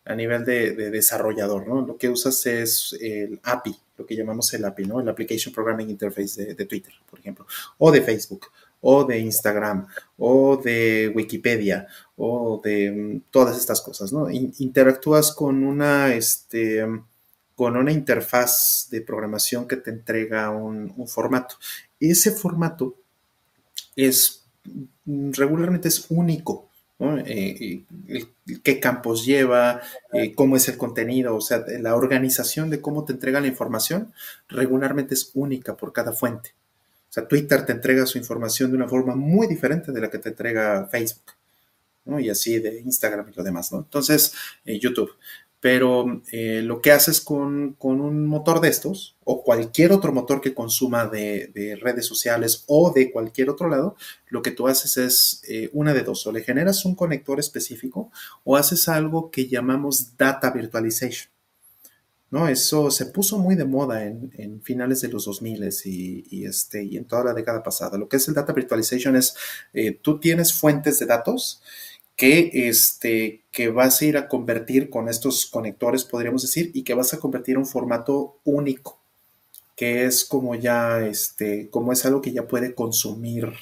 a nivel de, desarrollador, ¿no? Lo que usas es el API, lo que llamamos el API, ¿no? El Application Programming Interface de, Twitter, por ejemplo, o de Facebook, o de Instagram, o de Wikipedia, o de mm, todas estas cosas, ¿no? interactúas con una, este, con una interfaz de programación que te entrega un, formato. Ese formato es regularmente es único. Eh, qué campos lleva, eh, cómo es el contenido, o sea, la organización de cómo te entrega la información regularmente es única por cada fuente. O sea, Twitter te entrega su información de una forma muy diferente de la que te entrega Facebook, Y así de Instagram y lo demás, ¿no? Entonces, eh, YouTube pero eh, lo que haces con, un motor de estos o cualquier otro motor que consuma de, redes sociales o de cualquier otro lado, lo que tú haces es eh, una de dos, o le generas un conector específico o haces algo que llamamos data virtualization. ¿no? Eso se puso muy de moda en, finales de los 2000 y, y, este, y en toda la década pasada. Lo que es el data virtualization es, eh, tú tienes fuentes de datos que, este, que vas a ir a convertir con estos conectores, podríamos decir, y que vas a convertir un formato único, que es como ya, este, como es algo que ya puede consumir,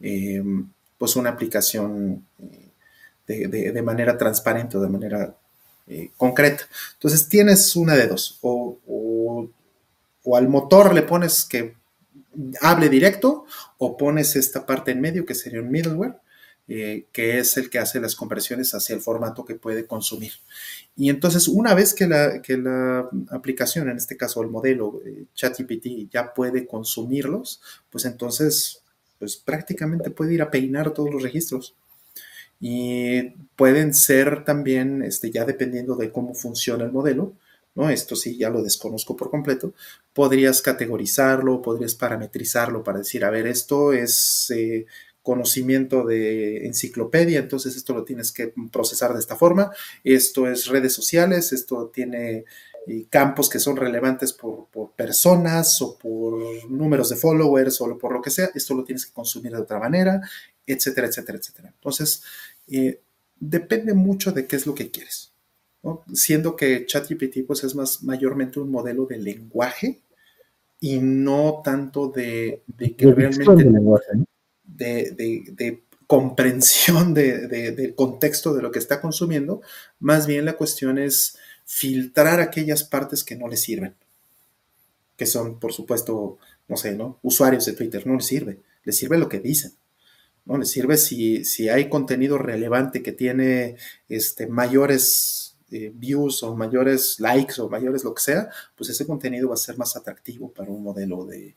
em, pues una aplicación eh, de, manera transparente o de manera eh, concreta. Entonces tienes una de dos, o, o al motor le pones que hable directo, o pones esta parte en medio, que sería un middleware, eh, que es el que hace las conversiones hacia el formato que puede consumir. Y entonces, una vez que la, que la aplicación, en este caso el modelo eh, ChatGPT, ya puede consumirlos, pues entonces pues prácticamente puede ir a peinar todos los registros. Y pueden ser también, este, ya dependiendo de cómo funciona el modelo, ¿no? Esto sí, ya lo desconozco por completo. Podrías categorizarlo, podrías parametrizarlo para decir, a ver, esto es eh, conocimiento de enciclopedia, entonces esto lo tienes que procesar de esta forma. Esto es redes sociales, esto tiene eh, campos que son relevantes por, personas o por números de followers o por lo que sea. Esto lo tienes que consumir de otra manera, etcétera, etcétera, etcétera. Entonces, eh, depende mucho de qué es lo que quieres siendo que ChatGPT pues, es más mayormente un modelo de lenguaje y no tanto de, que realmente de, comprensión del contexto de lo que está consumiendo, más bien la cuestión es filtrar aquellas partes que no le sirven, que son, por supuesto, no sé, ¿no? Usuarios de Twitter, no les sirve, les sirve lo que dicen. ¿no? Les sirve si, si hay contenido relevante que tiene este, mayores eh, views o mayores likes o mayores lo que sea, pues ese contenido va a ser más atractivo para un modelo de,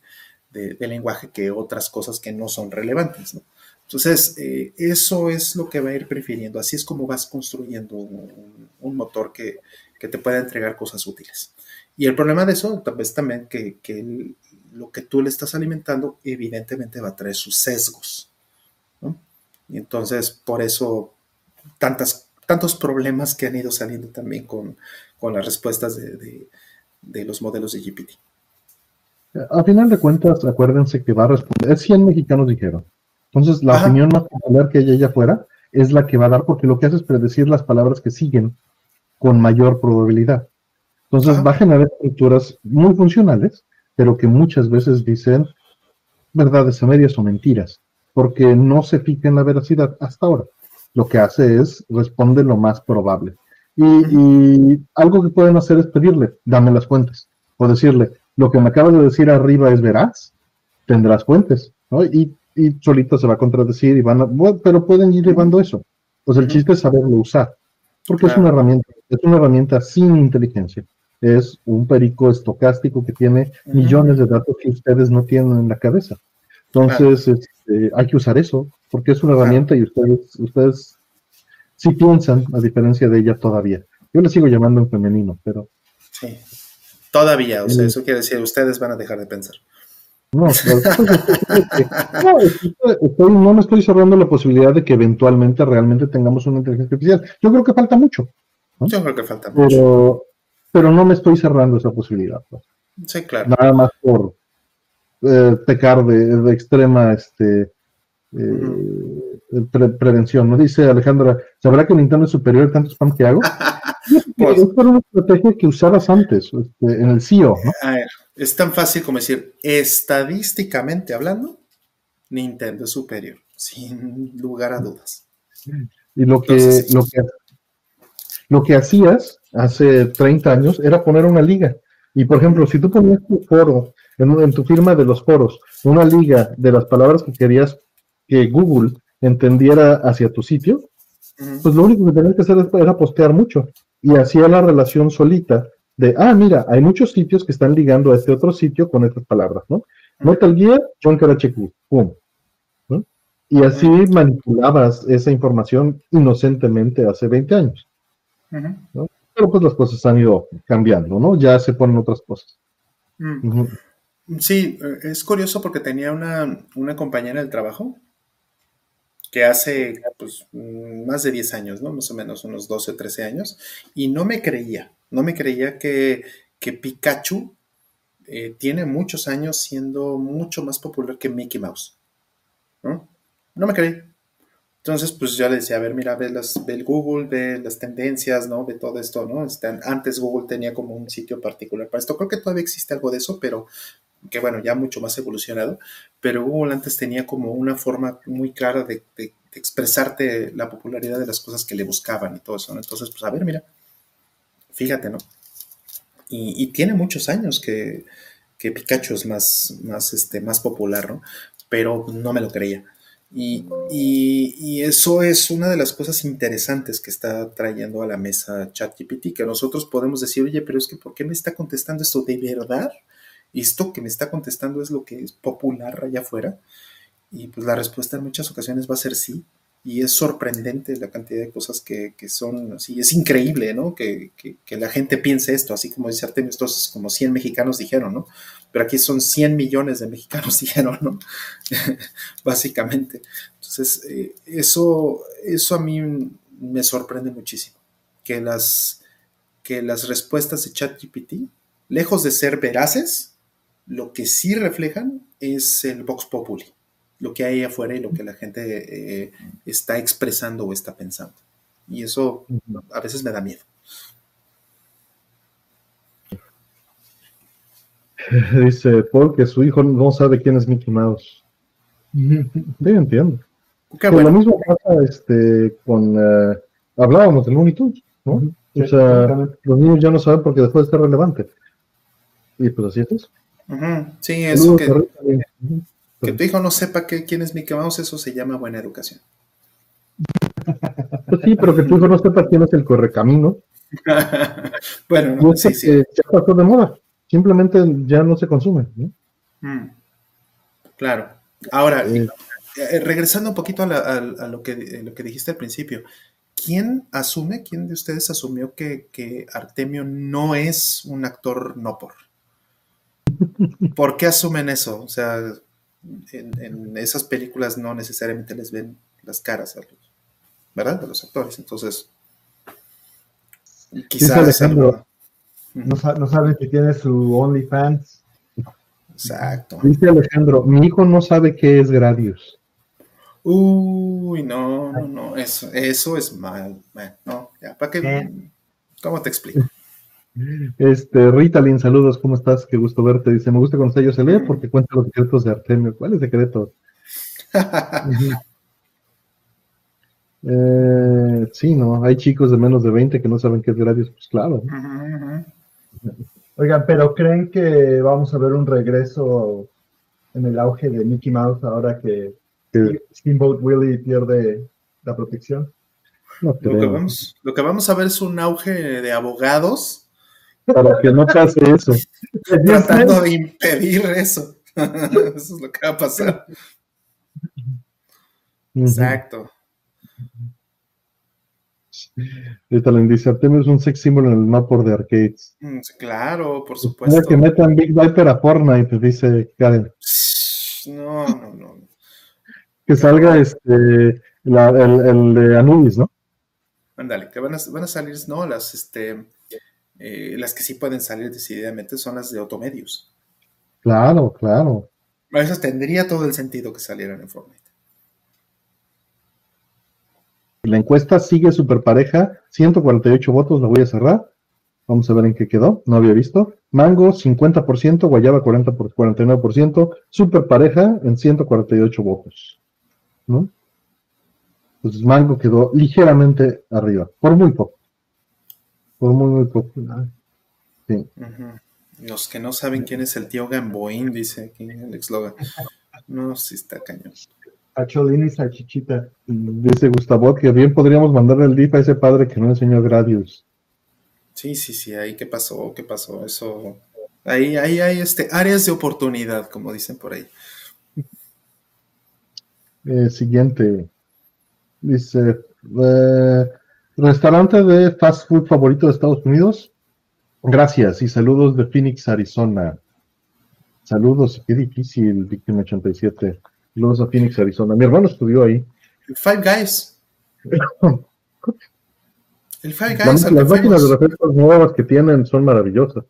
lenguaje que otras cosas que no son relevantes. Entonces, eh, eso es lo que va a ir prefiriendo. Así es como vas construyendo un, motor que, te pueda entregar cosas útiles. Y el problema de eso es también que, que lo que tú le estás alimentando evidentemente va a traer sus sesgos. Y entonces, por eso tantas tantos problemas que han ido saliendo también con, las respuestas de, los modelos de GPT. A final de cuentas, acuérdense que va a responder, es 100 mexicanos dijeron. Entonces, la opinión más popular que ella allá fuera es la que va a dar, porque lo que hace es predecir las palabras que siguen con mayor probabilidad. Entonces, va a generar estructuras muy funcionales, pero que muchas veces dicen verdades a medias o mentiras, porque no se fija en la veracidad hasta ahora lo que hace es responde lo más probable. Y, algo que pueden hacer es pedirle, dame las fuentes, o decirle, lo que me acabas de decir arriba es veraz, tendrás fuentes, ¿no? Y, y solito se va a contradecir y van a, pero pueden ir llevando eso. Pues el chiste es saberlo usar, porque es una herramienta, es una herramienta sin inteligencia. Es un perico estocástico que tiene millones de datos que ustedes no tienen en la cabeza. Entonces, este, hay que usar eso, porque es una herramienta y ustedes, ustedes sí piensan, a diferencia de ella todavía. Yo le sigo llamando en femenino, pero... Sí, todavía, o sea, eso quiere decir, ustedes van a dejar de pensar. No, [LAUGHS] no, no me estoy cerrando la posibilidad de que eventualmente realmente tengamos una inteligencia artificial. Yo creo que falta mucho. Yo creo que falta mucho. Pero no me estoy cerrando esa posibilidad. Pues. Sí, claro. Nada más por eh, pecar de, extrema este, eh, prevención. ¿no? Dice Alejandra, ¿sabrá que Nintendo es superior a tanto spam que hago? [LAUGHS] pues, es una estrategia que usabas antes este, en el CEO. es tan fácil como decir, estadísticamente hablando, Nintendo es superior, [LAUGHS] sin lugar a dudas. Y lo que, lo que, lo que hacías hace 30 años era poner una liga. Y por ejemplo, si tú ponías tu foro, en, tu firma de los foros, una liga de las palabras que querías que Google entendiera hacia tu sitio, pues lo único que tenías que hacer era postear mucho. Y hacía la relación solita de, ah, mira, hay muchos sitios que están ligando a este otro sitio con estas palabras, ¿no? Metal Gear, John Karachek, pum. Y así manipulabas esa información inocentemente hace 20 años. Pero pues las cosas han ido cambiando, ¿no? Ya se ponen otras cosas. Mm. Sí, es curioso porque tenía una, una compañera del trabajo que hace pues, más de 10 años, ¿no? Más o menos unos 12 o 13 años, y no me creía, no me creía que, Pikachu eh, tiene muchos años siendo mucho más popular que Mickey Mouse. ¿no? No me creí. Entonces, pues yo le decía, a ver, mira, ve, las, ve el Google, ve las tendencias, ¿no? Ve todo esto, ¿no? Este, antes Google tenía como un sitio particular para esto. Creo que todavía existe algo de eso, pero que bueno, ya mucho más evolucionado. Pero Google antes tenía como una forma muy clara de, expresarte la popularidad de las cosas que le buscaban y todo eso. Entonces, pues a ver, mira, fíjate, ¿no? Y, tiene muchos años que, que Pikachu es más, más, este, más popular, ¿no? Pero no me lo creía. Y, eso es una de las cosas interesantes que está trayendo a la mesa ChatGPT, que nosotros podemos decir, oye, pero es que ¿por qué me está contestando esto de verdad? ¿Esto que me está contestando es lo que es popular allá afuera? Y pues la respuesta en muchas ocasiones va a ser sí. Y es sorprendente la cantidad de cosas que, son así. Es increíble, ¿no? Que, la gente piense esto, así como dice Artemio, estos como 100 mexicanos dijeron, ¿no? Pero aquí son 100 millones de mexicanos [LAUGHS] dijeron, ¿no? [LAUGHS] Básicamente. Entonces, eh, eso, eso a mí me sorprende muchísimo. Que las, que las respuestas de ChatGPT, lejos de ser veraces, lo que sí reflejan es el Vox Populi lo que hay afuera y lo que la gente eh, está expresando o está pensando. Y eso a veces me da miedo. [LAUGHS] Dice Paul que su hijo no sabe quién es Mickey Mouse. [LAUGHS] Sí, entiendo. Lo mismo pasa este, con. Eh, hablábamos del Looney Tunes, ¿no? o sea, los niños ya no saben porque después de ser relevante. Y pues así es. Sí, eso que. Que tu hijo no sepa que, quién es Mickey Mouse, eso se llama buena educación. Pues sí, pero que tu hijo no sepa quién es el correcamino. [LAUGHS] bueno, sí, sí. Ya pasó de moda. Simplemente ya no se consume. Mm. Claro. Ahora, eh. Eh, regresando un poquito a, lo, que, lo que dijiste al principio, ¿quién asume, quién de ustedes asumió que, que Artemio no es un actor no por? ¿Por qué asumen eso? O sea, en, esas películas no necesariamente les ven las caras a los, ¿verdad? De los actores. Entonces, quizás no, no sabe que tiene su OnlyFans. Exacto. Dice Alejandro, mi hijo no sabe qué es Gradius. Uy, no, no, no, eso, eso es mal. no, ya, ¿para qué? Eh. ¿Cómo te explico? Este, Ritalin, saludos, ¿cómo estás? Qué gusto verte. Dice, me gusta cuando ellos se lee porque cuenta los secretos de Artemio. ¿Cuál es secreto? [LAUGHS] eh, sí, no, hay chicos de menos de 20 que no saben qué es Gradius, pues claro. Oigan, pero ¿creen que vamos a ver un regreso en el auge de Mickey Mouse ahora que Steamboat Willie pierde la protección? lo, que vamos, lo que vamos a ver es un auge de abogados para que no pase eso. Tratando de impedir eso. [LAUGHS] eso es lo que va a pasar. Exacto. Ritalin dice, Artemio es un sex símbolo en el mapa de arcades. Mm, claro, por supuesto. que metan Big Viper a Fortnite, dice Karen. No, no, no. Que salga este el, el, de Anubis, ¿no? Ándale, que van a, van a salir, no, las este eh, las que sí pueden salir decididamente son las de automedios. Claro, claro. Eso tendría todo el sentido que salieran en Fortnite. La encuesta sigue super pareja, 148 votos, la voy a cerrar. Vamos a ver en qué quedó, no había visto. Mango 50%, Guayaba 40 por 49%, super pareja en 148 votos. ¿no? Entonces Mango quedó ligeramente arriba, por muy poco. Fue muy, muy popular. Sí. Los que no saben quién es el tío Gamboín, dice aquí Alex Logan. No, sí está cañón. Acholín y salchichita. Dice Gustavo que bien podríamos mandarle el DIP a ese padre que no enseñó Gradius. Sí, sí, sí, ahí qué pasó, qué pasó, eso. Ahí, ahí hay este, áreas de oportunidad, como dicen por ahí. Eh, siguiente. Dice, eh, Restaurante de fast food favorito de Estados Unidos. Gracias y saludos de Phoenix, Arizona. Saludos, qué difícil, Víctima 87. Saludos a Phoenix, Arizona. Mi hermano estudió ahí. Five Guys. El Five Guys. [LAUGHS] las máquinas de refrescos nuevas que tienen son maravillosas.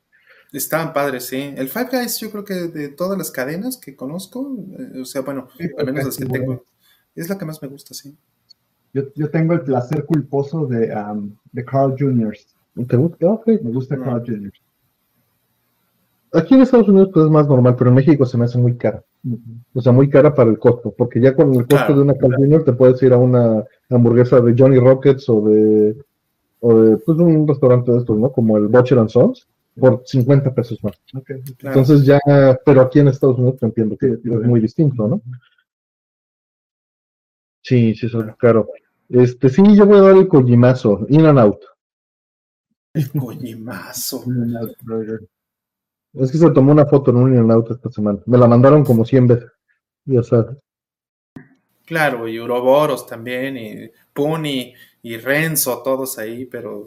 Estaban padres, sí. El Five Guys, yo creo que de todas las cadenas que conozco, eh, o sea, bueno, al menos las que tengo, es la que más me gusta, sí. Yo, yo tengo el placer culposo de, um, de Carl Jr. ¿Te gusta? Me gusta Carl Jr. Aquí en Estados Unidos pues, es más normal, pero en México se me hace muy cara. O sea, muy cara para el costo, porque ya con el costo de una Carl Jr. te puedes ir a una hamburguesa de Johnny Rockets o de, o de pues, un restaurante de estos, ¿no? Como el Butcher and Sons, por 50 pesos más. Entonces ya, pero aquí en Estados Unidos te entiendo que es muy distinto, ¿no? Sí, sí, son caro. Este, sí, yo voy a dar el Kojimazo, In and Out. El Kojimazo. es que se tomó una foto en un In and Out esta semana. Me la mandaron como 100 veces. Ya sabes. Claro, y Uroboros también, y Puni y Renzo, todos ahí, pero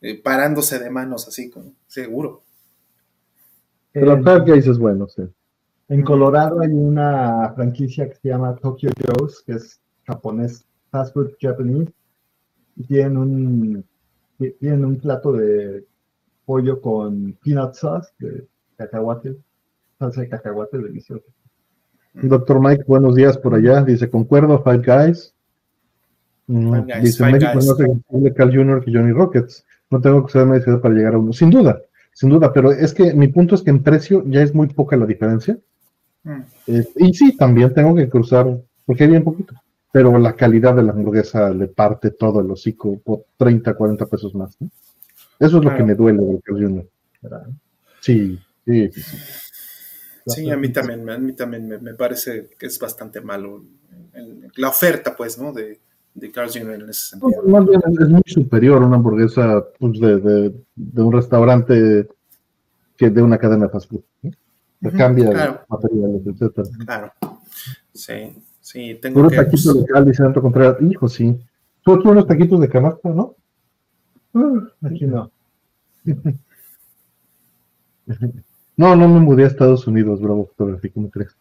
eh, parándose de manos así, como, seguro. Pero Five Guys es bueno, sí. En Colorado hay una franquicia que se llama Tokyo Joe's, que es japonés, fast food japonés, y tienen un, tienen un plato de pollo con peanut sauce de cacahuate, salsa de cacahuate delicioso. Doctor Mike, buenos días por allá. Dice, concuerdo, Five Guys. Mm, dice, México no se Carl Jr. que Johnny Rockets. No tengo que ser medicina para llegar a uno. Sin duda, sin duda, pero es que mi punto es que en precio ya es muy poca la diferencia. Mm. Eh, y sí, también tengo que cruzar, porque hay bien poquito, pero la calidad de la hamburguesa le parte todo el hocico por 30, 40 pesos más. Eso es lo que me duele del Carl Sí, sí, sí. Sí, a mí también, a mí también me, parece que es bastante malo la oferta, pues, ¿no? De, de Carl Jr. en ese sentido. bien es muy superior una hamburguesa pues, de, un restaurante que de una cadena de fast food. cambia claro. materiales, etcétera. Claro. Sí, sí, tengo que... taquitos pues, local, dice Contreras. Hijo, sí. Tú aquí unos taquitos de canasta, ¿no? Uh, aquí no. [LAUGHS] no, no me mudé a Estados Unidos, bravo fotografía, ¿cómo crees?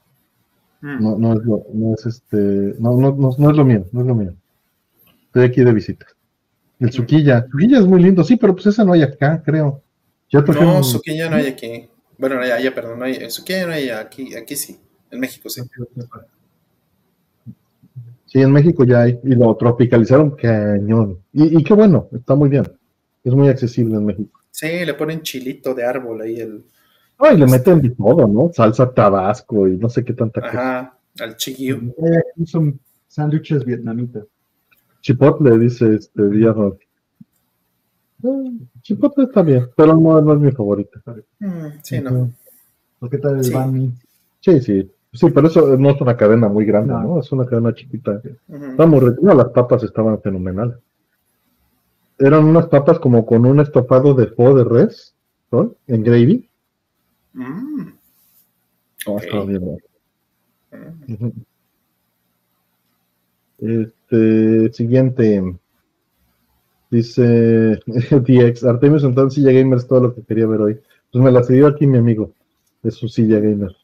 Mm. No, no es lo, no es este, no, no, no, no es lo mío, no es lo mío. Estoy aquí de visita. El Suquilla. Suquilla es muy lindo, sí, pero pues esa no hay acá, creo. no, Suquilla no hay aquí. Bueno, no hay allá, perdón, no hay, Suquilla no hay aquí, aquí sí. En México sí. Sí, en México ya hay. Y lo tropicalizaron cañón. Y, qué bueno, está muy bien. Es muy accesible en México. Sí, le ponen chilito de árbol ahí el. Ay, le meten de todo, ¿no? Salsa tabasco y no sé qué tanta Ajá, al chiquillo. son sándwiches vietnamitas. Chipotle, dice este Díaz Chipotle está bien, pero no, es mi favorita. Mm, sí, no. ¿Qué tal el sí. Sí, sí. Sí, pero eso no es una cadena muy grande, ¿no? Es una cadena chiquita. no, las papas estaban fenomenales. Eran unas papas como con un estofado de fo de res, ¿no? En gravy. Mm. estaba bien. Mm. Este, siguiente. Dice [LAUGHS] DX, Artemio Santana, silla gamer es todo lo que quería ver hoy. Pues me la cedió aquí mi amigo, de su silla gamer.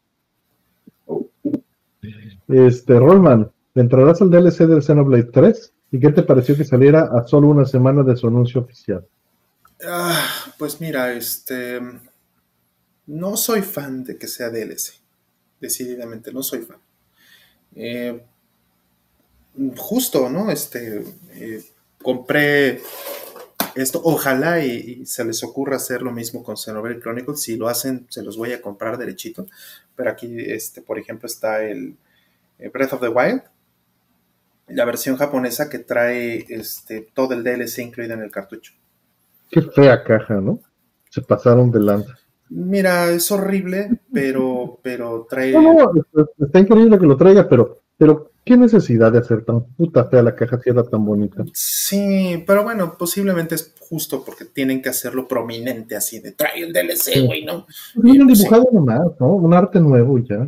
Este, Rollman, ¿entrarás al DLC del Xenoblade 3? ¿Y qué te pareció que saliera a solo una semana de su anuncio oficial? Ah, pues mira, este. No soy fan de que sea DLC. Decididamente, no soy fan. Eh, justo, ¿no? Este, eh, compré esto, ojalá y, se les ocurra hacer lo mismo con Xenoblade Chronicles, si lo hacen, se los voy a comprar derechito, pero aquí, este, por ejemplo, está el, Breath of the Wild, la versión japonesa que trae este, todo el DLC incluido en el cartucho. Qué fea caja, ¿no? Se pasaron de lanza. Mira, es horrible, pero, pero trae... No, no, está increíble que lo traiga, pero, pero ¿Qué necesidad de hacer tan puta fea la caja si era tan bonita? Sí, pero bueno, posiblemente es justo porque tienen que hacerlo prominente así de trae el DLC, güey, ¿no? Pues un dibujado nomás, ¿no? Un arte nuevo ya.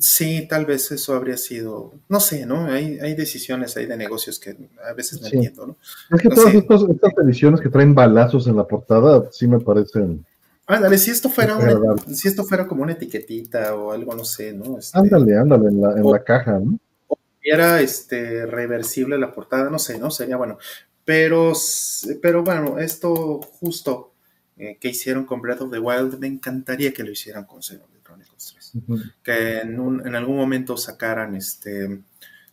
Sí, tal vez eso habría sido, no sé, ¿no? Hay, hay decisiones ahí de negocios que a veces no entiendo, ¿no? Es que todas estas ediciones que traen balazos en la portada sí me parecen Ándale, si esto fuera si esto fuera como una etiquetita o algo, no sé, ¿no? Este, ándale, ándale, en la, en la caja, ¿no? O era este reversible la portada, no sé, ¿no? Sería bueno. Pero, pero bueno, esto justo eh, que hicieron con Breath of the Wild, me encantaría que lo hicieran con Xenoblade Chronicles 3. Que en, en, algún momento sacaran este,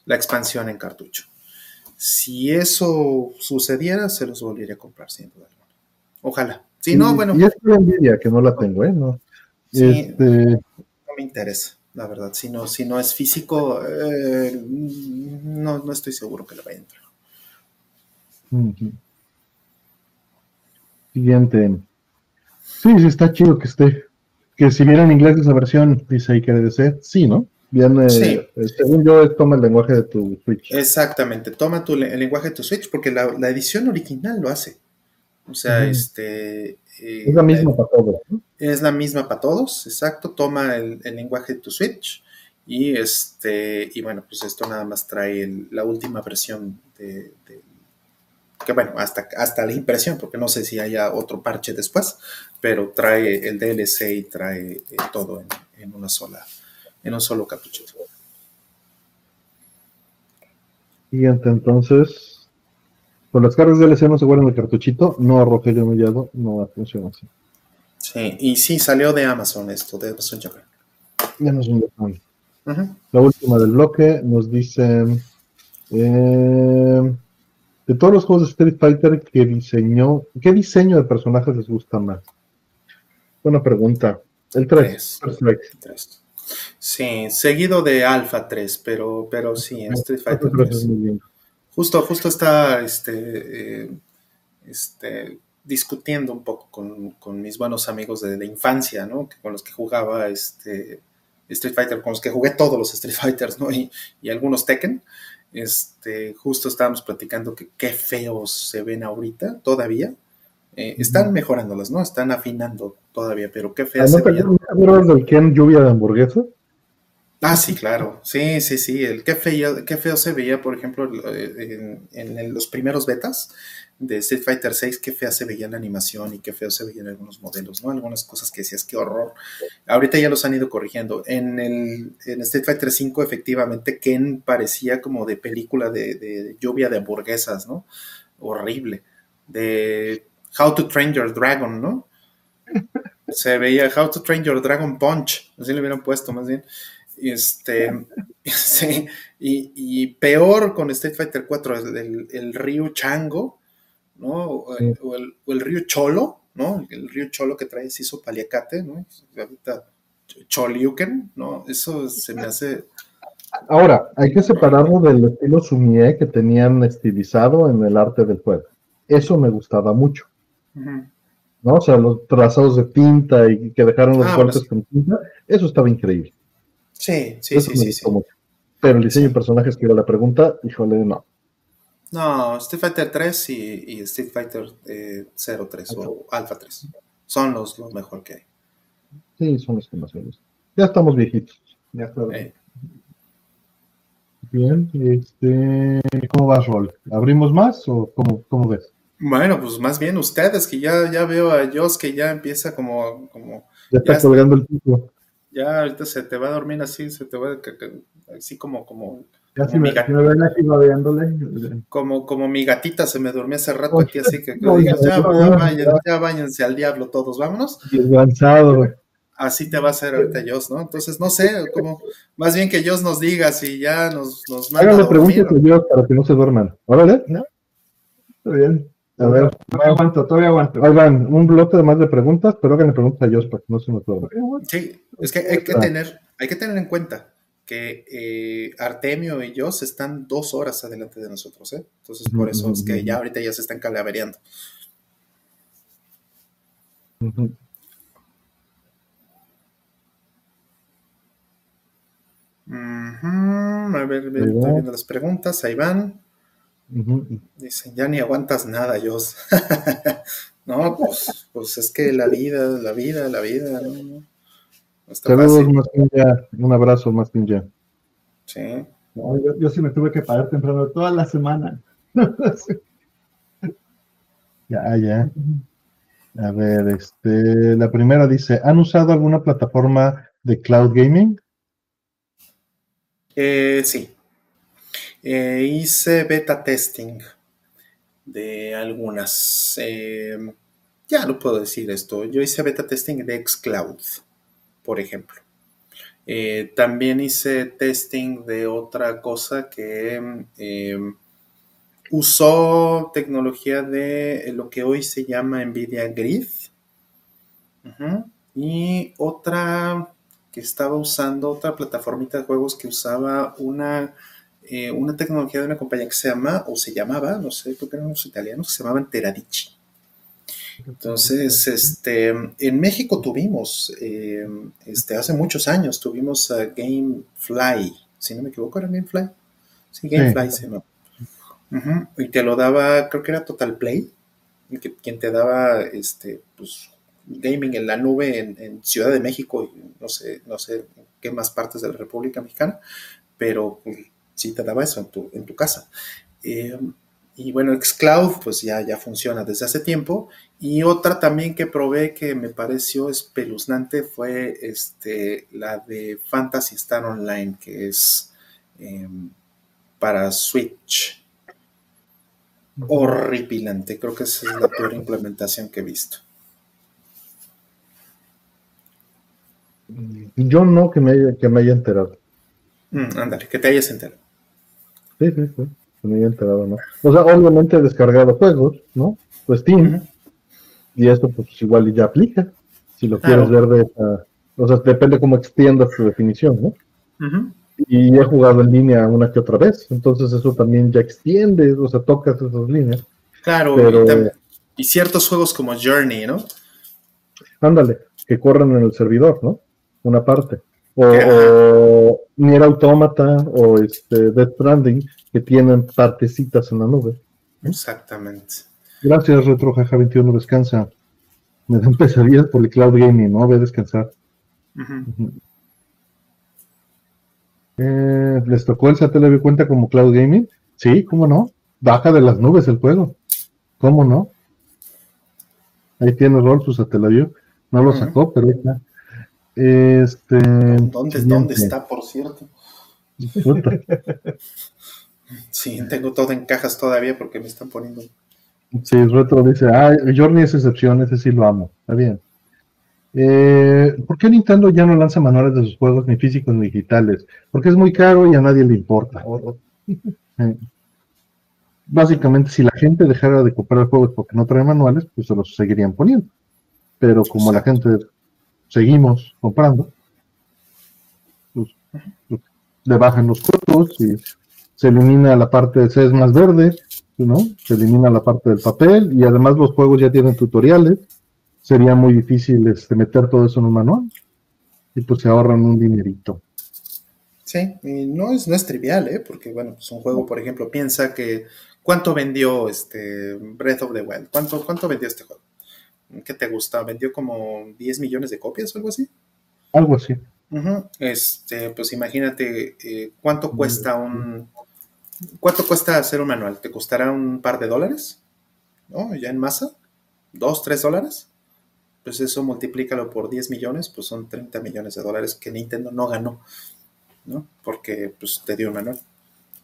la expansión en cartucho. Si eso sucediera, se los volvería a comprar, sin duda alguna. Ojalá. Si no, bueno. Y es envidia que no la tengo, ¿eh? No, este... no me interesa, la verdad. Si no, si no es físico, eh, no, no estoy seguro que le vaya a entrar. Siguiente. Sí, sí, está chido que esté. Que si viera en inglés esa versión, dice ahí que ser. Sí, ¿no? Viene, sí. Eh, según yo, toma el lenguaje de tu Switch. Exactamente, toma tu, el lenguaje de tu Switch, porque la, la edición original lo hace. O sea, este... es la misma para todos. Es la misma para todos, exacto. Toma el, lenguaje de tu Switch Y este, y bueno, pues esto nada más trae la última versión de, que bueno, hasta, hasta la impresión, porque no sé si haya otro parche después, pero trae el DLC y trae eh, todo en, una sola, en un solo cartuchito. Y entonces, con las cargas DLC no se guardan el cartuchito, no arroje yo mellado, no funciona así. Sí, y sí salió de Amazon esto, de Amazon Japan. Amazon Japan. La última del bloque nos dice eh, de todos los juegos de Street Fighter que diseñó, ¿qué diseño de personajes les gusta más? Buena pregunta. El 3. Sí, seguido de Alpha 3, pero, pero sí, Street Fighter 3. Justo, justo está este, eh, este, discutiendo un poco con, mis buenos amigos de la infancia, ¿no? con los que jugaba este, Street Fighter, con los que jugué todos los Street [LAUGHS] Fighters, ¿no? Y, y algunos Tekken. Este, justo estábamos platicando que qué feos se ven ahorita, todavía. Eh, están mejorándolas, ¿no? Están afinando todavía, pero qué feas se ven. del Ken lluvia de hamburguesa? Ah, sí, claro. Sí, sí, sí. El qué feo, qué feo se veía, por ejemplo, en, en los primeros betas de Street Fighter 6, qué fea se veía la animación y qué feo se veían algunos modelos, ¿no? Algunas cosas que decías, qué horror. Ahorita ya los han ido corrigiendo. En, el, en Street Fighter 5, efectivamente, Ken parecía como de película de, lluvia de hamburguesas, ¿no? Horrible. De How to Train Your Dragon, ¿no? [LAUGHS] Se veía How to Train Your Dragon Punch, así le hubieran puesto más bien. Este, [LAUGHS] sí, y, peor con Street Fighter 4, el, el Ryu Chango, ¿no? O, el, río Cholo, ¿no? El río Cholo que trae hizo Paliacate, ¿no? Ahorita Choliuken, ¿no? Eso se me hace... Ahora, hay que separarlo del estilo Sumie que tenían estilizado en el arte del juego. Eso me gustaba mucho. ¿No? O sea, los trazados de tinta y que dejaron los ah, cortes con tinta, eso estaba increíble. Sí, sí, sí, sí, Pero el diseño de personajes que era la pregunta, híjole, no. No, Street Fighter 3 y, Street Fighter eh, 03 o Alpha 3 son los, los mejor que hay. Sí, son los que más me Ya estamos viejitos. Ya está bien. este, ¿cómo va Rol? ¿Abrimos más o cómo, cómo, ves? Bueno, pues más bien ustedes, que ya, ya veo a Joss que ya empieza como... como ya está colgando el título. Ya ahorita se te va a dormir así, se te va así como, como como, como mi gatita se me durmió hace rato aquí, así que ya, ya, váyanse al diablo todos, vámonos. Así te va a hacer ahorita Dios, ¿no? Entonces, no sé, como, más bien que Dios nos diga si ya nos, nos manda Háganle preguntas a Dios para que no se duerman. Órale, ¿no? Está bien. A ver. Todavía aguanto, todavía aguanto. Oigan, un bloque de más de preguntas, pero háganle preguntas a Dios para que no se nos duerman. Sí, es que hay que tener, hay que tener en cuenta que eh, Artemio y yo están dos horas adelante de nosotros, ¿eh? Entonces, por eso es que ya ahorita ya se están calavereando. A ver, estoy viendo las preguntas, ahí van. Dicen, ya ni aguantas nada, Jos. [LAUGHS] no, pues, pues, es que la vida, la vida, la vida. ¿no? Saludos, Un abrazo, ya. Sí. yo, sí me tuve que parar temprano toda la semana. [LAUGHS] ya, ya. A ver, este, la primera dice, ¿han usado alguna plataforma de cloud gaming? Eh, sí. Eh, hice beta testing de algunas. Eh, ya lo puedo decir esto. Yo hice beta testing de Xcloud por ejemplo. Eh, también hice testing de otra cosa que em, usó tecnología de lo que hoy se llama NVIDIA Grid. Y otra que estaba usando, otra plataformita de juegos que usaba una, eh, una tecnología de una compañía que se llama, o se llamaba, no sé, creo que eran los italianos, que se llamaban Teradici. Entonces, este, en México tuvimos, eh, este, hace muchos años tuvimos a Gamefly, si no me equivoco, era Gamefly. Sí, Gamefly sí. se Y te lo daba, creo que era Total Play, quien te daba, este, pues, gaming en la nube en, Ciudad de México y no sé, no sé qué más partes de la República Mexicana, pero sí te daba eso en tu, en tu casa. Eh, y bueno, Xcloud pues ya, ya funciona desde hace tiempo. Y otra también que probé que me pareció espeluznante fue este, la de Fantasy Star Online, que es em, para Switch. Horripilante, creo que esa es la peor implementación que he visto. Yo no que me haya, que me haya enterado. Mm, ándale, que te hayas enterado. Sí, sí, sí me enterado, ¿no? O sea, obviamente he descargado juegos, ¿no? Pues Steam. Y esto, pues igual ya aplica. Si lo quieres ver de esa. O sea, depende cómo extiendas tu definición, ¿no? Y he jugado en línea una que otra vez. Entonces, eso también ya extiende, o sea, tocas esas líneas. Claro, y, ciertos juegos como Journey, ¿no? Ándale, que corren en el servidor, ¿no? Una parte. O, o Nier Automata o este Death Stranding, que tienen partecitas en la nube. Exactamente. Gracias, RetroJaja 21, descansa. Me dan pesadillas por el cloud gaming, ¿no? Voy a descansar. Eh, ¿Les tocó el satélite cuenta como cloud gaming? Sí, ¿cómo no? Baja de las nubes el juego. ¿Cómo no? Ahí tiene rol su satélite. No lo sacó, pero está. Este, ¿Dónde, ¿Dónde está, por cierto? [LAUGHS] Sí, tengo todo en cajas todavía porque me están poniendo. Sí, Retro dice, ah, Journey es excepción, ese sí lo amo. Está bien. Eh, ¿Por qué Nintendo ya no lanza manuales de sus juegos ni físicos ni digitales? Porque es muy caro y a nadie le importa. Eh, básicamente, si la gente dejara de comprar juegos porque no trae manuales, pues se los seguirían poniendo. Pero como la gente seguimos comprando, le bajan los costos y se elimina la parte de es más verde, ¿no? Se elimina la parte del papel y además los juegos ya tienen tutoriales. Sería muy difícil este, meter todo eso en un manual y pues se ahorran un dinerito. Sí, y no es, no es trivial, ¿eh? Porque, bueno, pues un juego, por ejemplo, piensa que ¿cuánto vendió este Breath of the Wild? ¿Cuánto, cuánto vendió este juego? ¿Qué te gusta? ¿Vendió como 10 millones de copias o algo así? Algo así. Este, pues imagínate eh, cuánto cuesta un, ¿Cuánto cuesta hacer un manual? ¿Te costará un par de dólares? ¿No? Ya en masa. ¿Dos, tres dólares? Pues eso multiplícalo por 10 millones, pues son 30 millones de dólares que Nintendo no ganó, ¿no? Porque pues te dio un manual.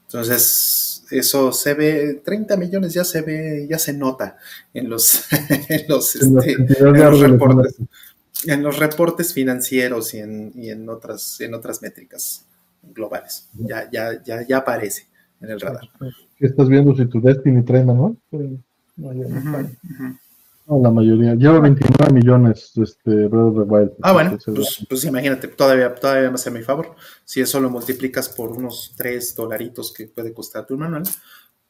Entonces, eso se ve, 30 millones ya se ve, ya se nota en los, [LAUGHS] en los, este, reportes, en los reportes financieros y en, y en, otras, en otras métricas globales. Ya, ya, ya, ya aparece en el radar. ¿Qué estás viendo si tu Destiny trae manual? no, la mayoría. Lleva 29 millones este Breath of the Wild. Ah, bueno, pues, pues, imagínate, todavía, todavía me hace mi favor. Si eso lo multiplicas por unos 3 dolaritos que puede costar tu manual,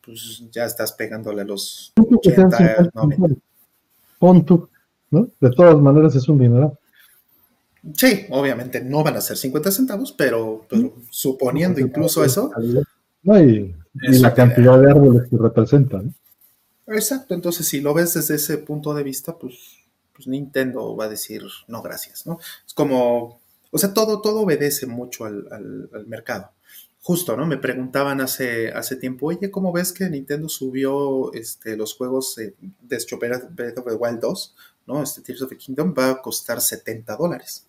pues ya estás pegándole a los 80, 90. Pon tú, ¿no? De todas maneras es un dinero. Sí, obviamente no van a ser 50 centavos, pero, pero suponiendo incluso eso, y, la cantidad de árboles que representan. Exacto, entonces si lo ves desde ese punto de vista, pues, pues Nintendo va a decir no gracias, ¿no? Es como, o sea, todo, todo obedece mucho al, mercado. Justo, ¿no? Me preguntaban hace, hace tiempo, oye, ¿cómo ves que Nintendo subió este, los juegos de Breath of the Wild 2, ¿no? Este Tears of the Kingdom va a costar 70 dólares.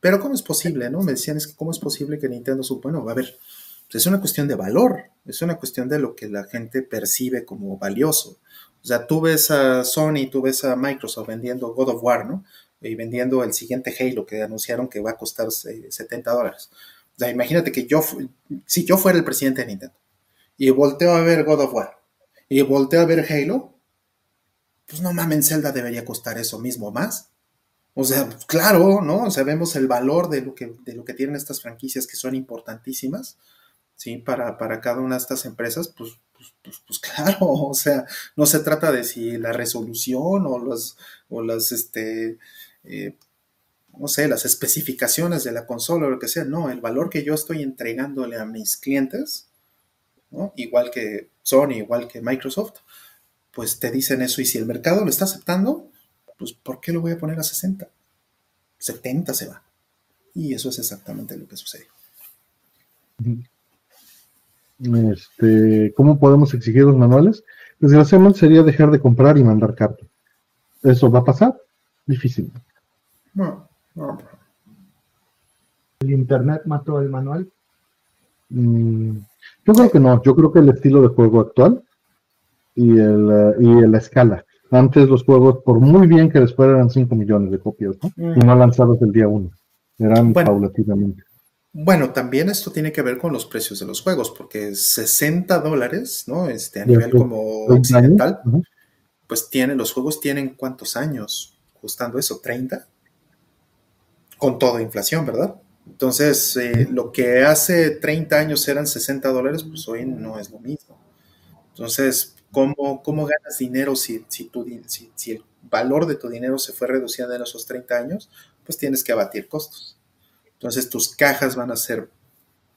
Pero ¿cómo es posible, no? Me decían, es que ¿cómo es posible que Nintendo suba? Bueno, a ver, pues, es una cuestión de valor, es una cuestión de lo que la gente percibe como valioso. O sea, tú ves a Sony, tú ves a Microsoft vendiendo God of War, ¿no? Y vendiendo el siguiente Halo que anunciaron que va a costar 70 dólares. O sea, imagínate que yo, si yo fuera el presidente de Nintendo y volteo a ver God of War y volteo a ver Halo, pues no mames, Zelda debería costar eso mismo más. O sea, claro, ¿no? O sea, vemos el valor de lo que, de lo que tienen estas franquicias que son importantísimas ¿sí? Para, para cada una de estas empresas, pues, pues, pues, pues, [LAUGHS] claro, o sea, no se trata de si la resolución o las, o las, este, eh, no sé, las especificaciones de la consola o lo que sea, no, el valor que yo estoy entregándole a mis clientes, ¿no? igual que Sony, igual que Microsoft, pues te dicen eso y si el mercado lo está aceptando, pues ¿por qué lo voy a poner a 60? 70 se va. Y eso es exactamente lo que sucedió. Este, ¿Cómo podemos exigir los manuales? Desgraciadamente sería dejar de comprar y mandar carta. ¿Eso va a pasar? Difícil. No, no. ¿El Internet mató el manual? Mm, yo creo que no. Yo creo que el estilo de juego actual y, el, eh, y la escala. Antes los juegos, por muy bien que después eran 5 millones de copias, ¿no? Y no lanzados el día 1. Eran paulatinamente. Bueno, también esto tiene que ver con los precios de los juegos, porque 60 dólares, ¿no? Este, a nivel como occidental, pues tiene, los juegos tienen cuántos años costando eso, 30, con toda inflación, ¿verdad? Entonces, eh, lo que hace 30 años eran 60 dólares, pues hoy no es lo mismo. Entonces, ¿cómo, cómo ganas dinero si, si, si, si el valor de tu dinero se fue reduciendo en esos 30 años? Pues tienes que abatir costos. Entonces tus cajas van a ser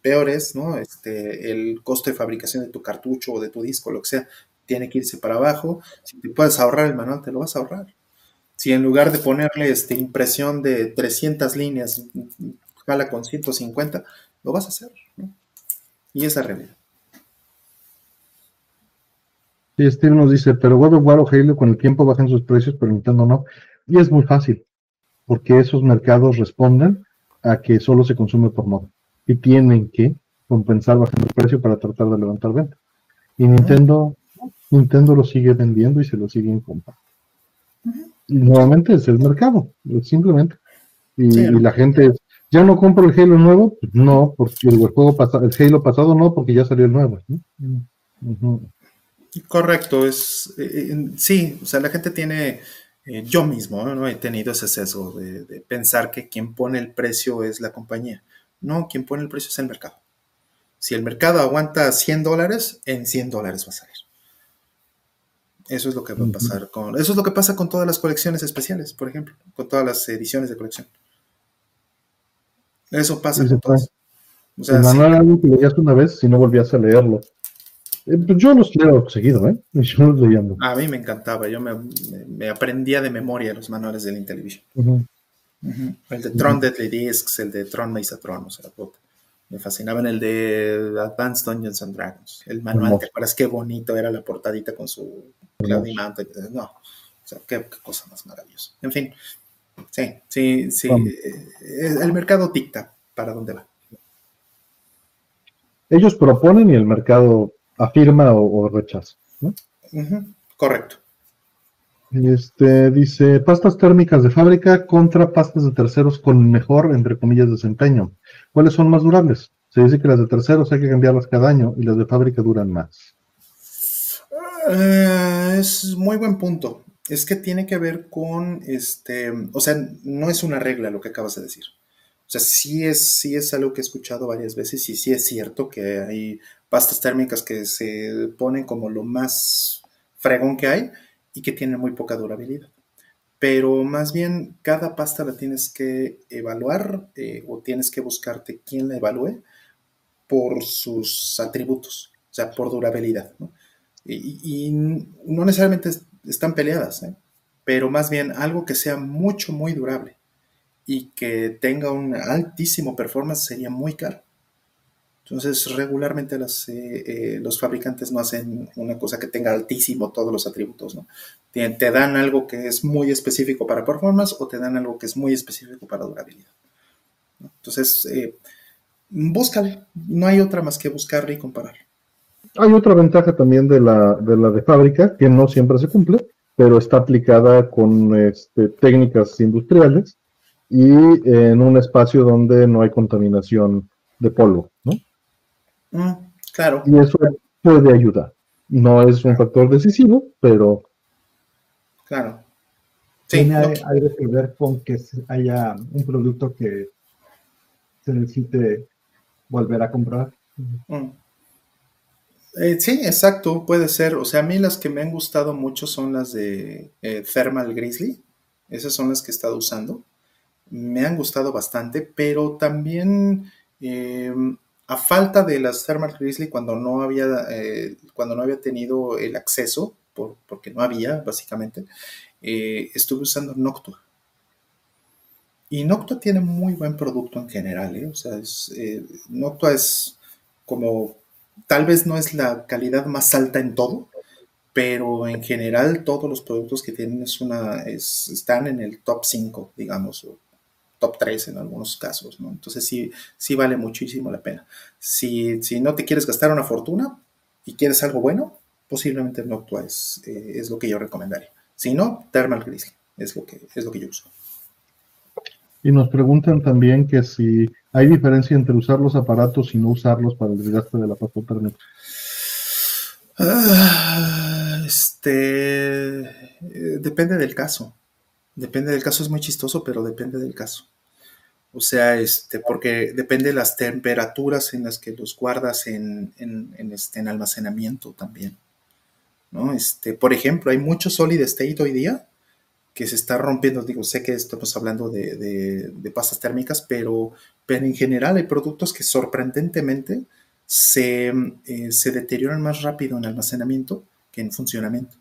peores, ¿no? Este, el costo de fabricación de tu cartucho o de tu disco, lo que sea, tiene que irse para abajo. Si te puedes ahorrar el manual, te lo vas a ahorrar. Si en lugar de ponerle este, impresión de 300 líneas, jala con 150, lo vas a hacer, ¿no? Y esa realidad. Sí, Steve nos dice, pero God of War o Halo con el tiempo bajan sus precios, pero Nintendo no. Y es muy fácil, porque esos mercados responden a que solo se consume por moda y tienen que compensar bajando el precio para tratar de levantar venta. Y Nintendo, Nintendo lo sigue vendiendo y se lo siguen comprando. Y nuevamente es el mercado, simplemente. Y, la gente ¿ya no compro el Halo nuevo? Pues no, porque el juego pasado, el Halo pasado no, porque ya salió el nuevo. Correcto, es eh, eh, sí, o sea, la gente tiene eh, yo mismo ¿no? he tenido ese sesgo de, pensar que quien pone el precio es la compañía. No, quien pone el precio es el mercado. Si el mercado aguanta 100 dólares, en 100 dólares va a salir. Eso es lo que va a pasar con. Eso es lo que pasa con todas las colecciones especiales, por ejemplo, con todas las ediciones de colección. Eso pasa con todas. O sea, algo que leías una vez si no volvías a leerlo. Eh, pues yo los leo seguido, ¿eh? [LAUGHS] Yo los leyendo. A mí me encantaba, yo me, aprendía de memoria los manuales de la Intellivision. El de Tron Deadly Discs, el de Tron Mesa Tron, o sea, me fascinaban el de Advanced Dungeons and Dragons. El manual, ¿te acuerdas qué bonito era la portadita con su Cloudy Mountain? No, o sea, qué, cosa más maravillosa. En fin, sí, sí, sí. Eh, el mercado dicta para dónde va. Ellos proponen y el mercado afirma o, rechaza. Correcto. Este dice pastas térmicas de fábrica contra pastas de terceros con mejor, entre comillas, desempeño. ¿Cuáles son más durables? Se dice que las de terceros hay que cambiarlas cada año y las de fábrica duran más. Eh, es muy buen punto. Es que tiene que ver con este, o sea, no es una regla lo que acabas de decir. O sea, sí es, sí es algo que he escuchado varias veces y sí es cierto que hay pastas térmicas que se ponen como lo más fregón que hay y que tienen muy poca durabilidad. Pero más bien cada pasta la tienes que evaluar eh, o tienes que buscarte quién la evalúe por sus atributos, o sea, por durabilidad. Y, no necesariamente están peleadas, ¿eh? pero más bien algo que sea mucho, muy durable y que tenga un altísimo performance sería muy caro. Entonces, regularmente eh, eh, los fabricantes no hacen una cosa que tenga altísimo todos los atributos, ¿no? Te, dan algo que es muy específico para performance o te dan algo que es muy específico para durabilidad. Entonces, eh, búscale. No hay otra más que buscarle y comparar. Hay otra ventaja también de la de, la de fábrica, que no siempre se cumple, pero está aplicada con este, técnicas industriales y en un espacio donde no hay contaminación de polvo. Mm, claro. Y eso puede ayudar. No es un factor decisivo, pero... Claro. Tiene algo que ver con que haya un producto que se necesite volver a comprar. Mm. Eh, sí, exacto, puede ser. O sea, a mí las que me han gustado mucho son las de eh, Thermal Grizzly. Esas son las que he estado usando me han gustado bastante, pero también eh, a falta de las Thermal Grizzly cuando no había, eh, cuando no había tenido el acceso, porque no había, básicamente, eh, estuve usando Noctua. Y Noctua tiene muy buen producto en general, ¿eh? O sea, es, eh, Noctua es como, tal vez no es la calidad más alta en todo, pero en general todos los productos que tienen es una, están en el top 5, digamos, top 3 en algunos casos, ¿no? Entonces sí, sí vale muchísimo la pena. Si, si no te quieres gastar una fortuna y quieres algo bueno, posiblemente Noctua es, eh, es lo que yo recomendaría. Si no, Thermal Grizzly es lo que, es lo que yo uso. Y nos preguntan también que si hay diferencia entre usar los aparatos y no usarlos para el desgaste de la pasta térmica. Ah, este eh, depende del caso. Depende del caso, es muy chistoso, pero depende del caso. O sea, este, porque depende de las temperaturas en las que los guardas en, en, este, en almacenamiento también. ¿no? Este, por ejemplo, hay mucho solid state hoy día que se está rompiendo. Digo, sé que estamos hablando de, de, pastas térmicas, pero, pero en general hay productos que sorprendentemente se, eh, se deterioran más rápido en almacenamiento que en funcionamiento.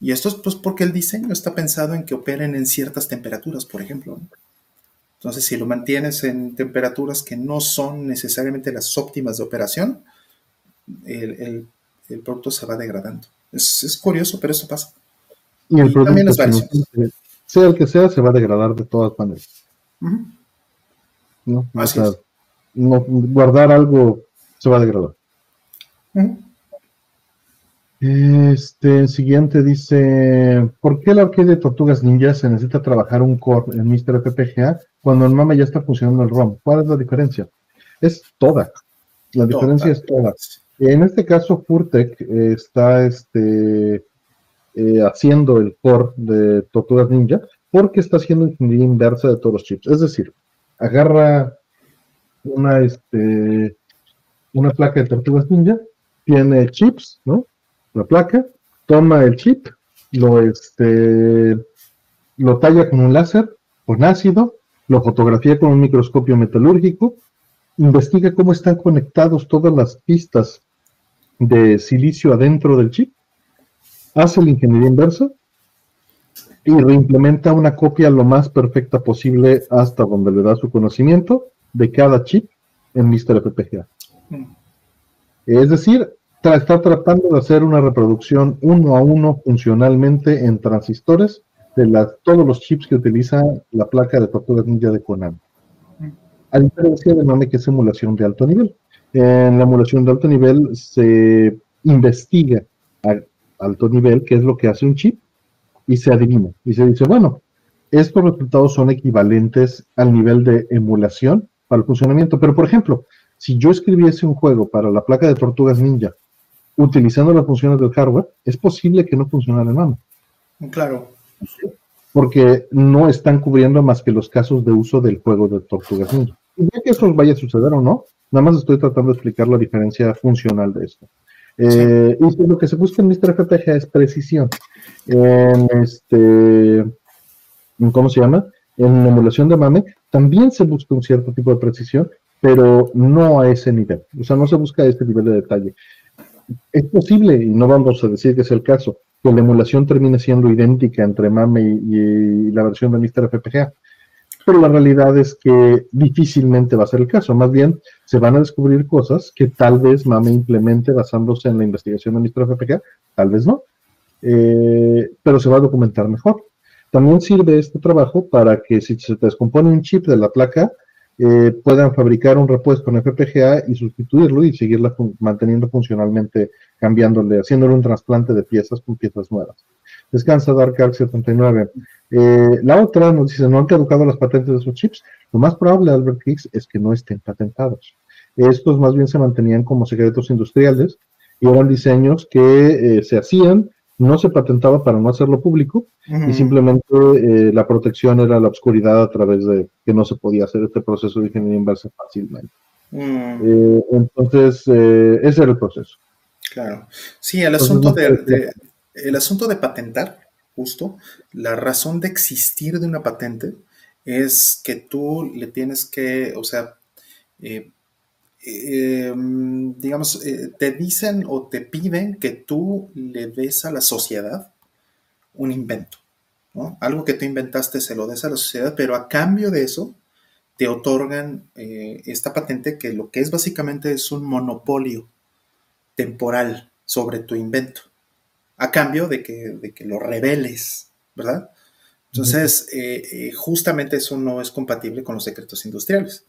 Y esto es pues porque el diseño está pensado en que operen en ciertas temperaturas, por ejemplo. Entonces, si lo mantienes en temperaturas que no son necesariamente las óptimas de operación, el, producto se va degradando. Es, curioso, pero eso pasa. Y el producto, también sea el que sea, se va a degradar de todas maneras. ¿No? guardar algo se va a degradar. Este, el siguiente dice, ¿por qué el arcade de Tortugas Ninja se necesita trabajar un core en Mr. FPGA cuando en MAME ya está funcionando el ROM? ¿Cuál es la diferencia? Es toda. La diferencia es toda. En este caso, Furtec está este, eh, haciendo el core de Tortugas Ninja porque está haciendo ingeniería inversa de todos los chips. Es decir, agarra una, este, una placa de Tortugas Ninja, tiene chips, ¿no? La placa, toma el chip, lo, este, lo talla con un láser, con ácido, lo fotografía con un microscopio metalúrgico, investiga cómo están conectados todas las pistas de silicio adentro del chip, hace la ingeniería inversa y reimplementa una copia lo más perfecta posible hasta donde le da su conocimiento de cada chip en Mr. FPGA. Mm. Es decir, está tratando de hacer una reproducción uno a uno funcionalmente en transistores de todos los chips que utiliza la placa de tortugas ninja de Konami. A diferencia de MAME, que es emulación de alto nivel. En la emulación de alto nivel se investiga a alto nivel qué es lo que hace un chip y se adivina. Y se dice, bueno, estos resultados son equivalentes al nivel de emulación para el funcionamiento. Pero, por ejemplo, si yo escribiese un juego para la placa de tortugas ninja utilizando las funciones del hardware, es posible que no funcione en mano. Claro. Porque no están cubriendo más que los casos de uso del juego de Tortugas Ninja. Y ya que eso vaya a suceder o no, nada más estoy tratando de explicar la diferencia funcional de esto. Eh, y lo que se busca en Mr. FPGA es precisión. En este, ¿cómo se llama? En emulación de MAME también se busca un cierto tipo de precisión, pero no a ese nivel. O sea, no se busca este nivel de detalle es posible, y no vamos a decir que es el caso, que la emulación termine siendo idéntica entre MAME y, la versión de Mr. FPGA. Pero la realidad es que difícilmente va a ser el caso. Más bien, se van a descubrir cosas que tal vez MAME implemente basándose en la investigación de Mr. FPGA, tal vez no. Eh, pero se va a documentar mejor. También sirve este trabajo para que si se descompone un chip de la placa, eh, puedan fabricar un repuesto en FPGA y sustituirlo y seguirla manteniendo funcionalmente, cambiándole, haciéndole un trasplante de piezas con piezas nuevas. Descansa Dark Arc 79. Eh, la otra nos dice, no han caducado las patentes de sus chips. Lo más probable, Albert Higgs, es que no estén patentados. Estos más bien se mantenían como secretos industriales y eran diseños que eh, se hacían no se patentaba para no hacerlo público y simplemente eh, la protección era la oscuridad a través de que no se podía hacer este proceso de ingeniería inversa fácilmente. Mm. Eh, entonces, eh, ese era el proceso. Claro. Sí, el asunto de, el asunto de patentar, justo, la razón de existir de una patente es que tú le tienes que, o sea, Em, digamos, eh, te dicen o te piden que tú le des a la sociedad un invento, ¿no? Algo que tú inventaste se lo des a la sociedad, pero a cambio de eso te otorgan eh, esta patente que lo que es básicamente es un monopolio temporal sobre tu invento, a cambio de que, de que lo reveles, ¿verdad? Entonces, eh, eh, justamente eso no es compatible con los secretos industriales,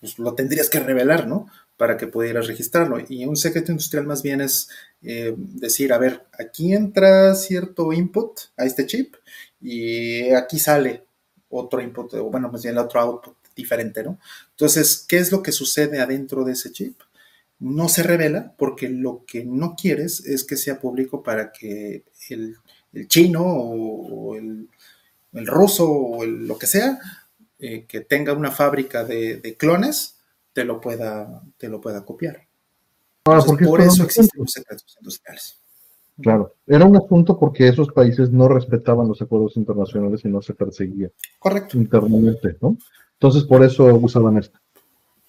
pues, lo tendrías que revelar, ¿no? Para que pudieras registrarlo. Y un secreto industrial más bien es eh, decir, a ver, aquí entra cierto input a este chip y aquí sale otro input, o bueno, más bien el otro output diferente, ¿no? Entonces, ¿qué es lo que sucede adentro de ese chip? No se revela porque lo que no quieres es que sea público para que el, chino o el el ruso o lo que sea, eh, que tenga una fábrica de, clones, te lo pueda, te lo pueda copiar. por eso existen los secretos industriales. Claro, era un asunto porque esos países no respetaban los acuerdos internacionales y no se perseguía. Correcto. Internamente, ¿no? Entonces, por eso usaban esto.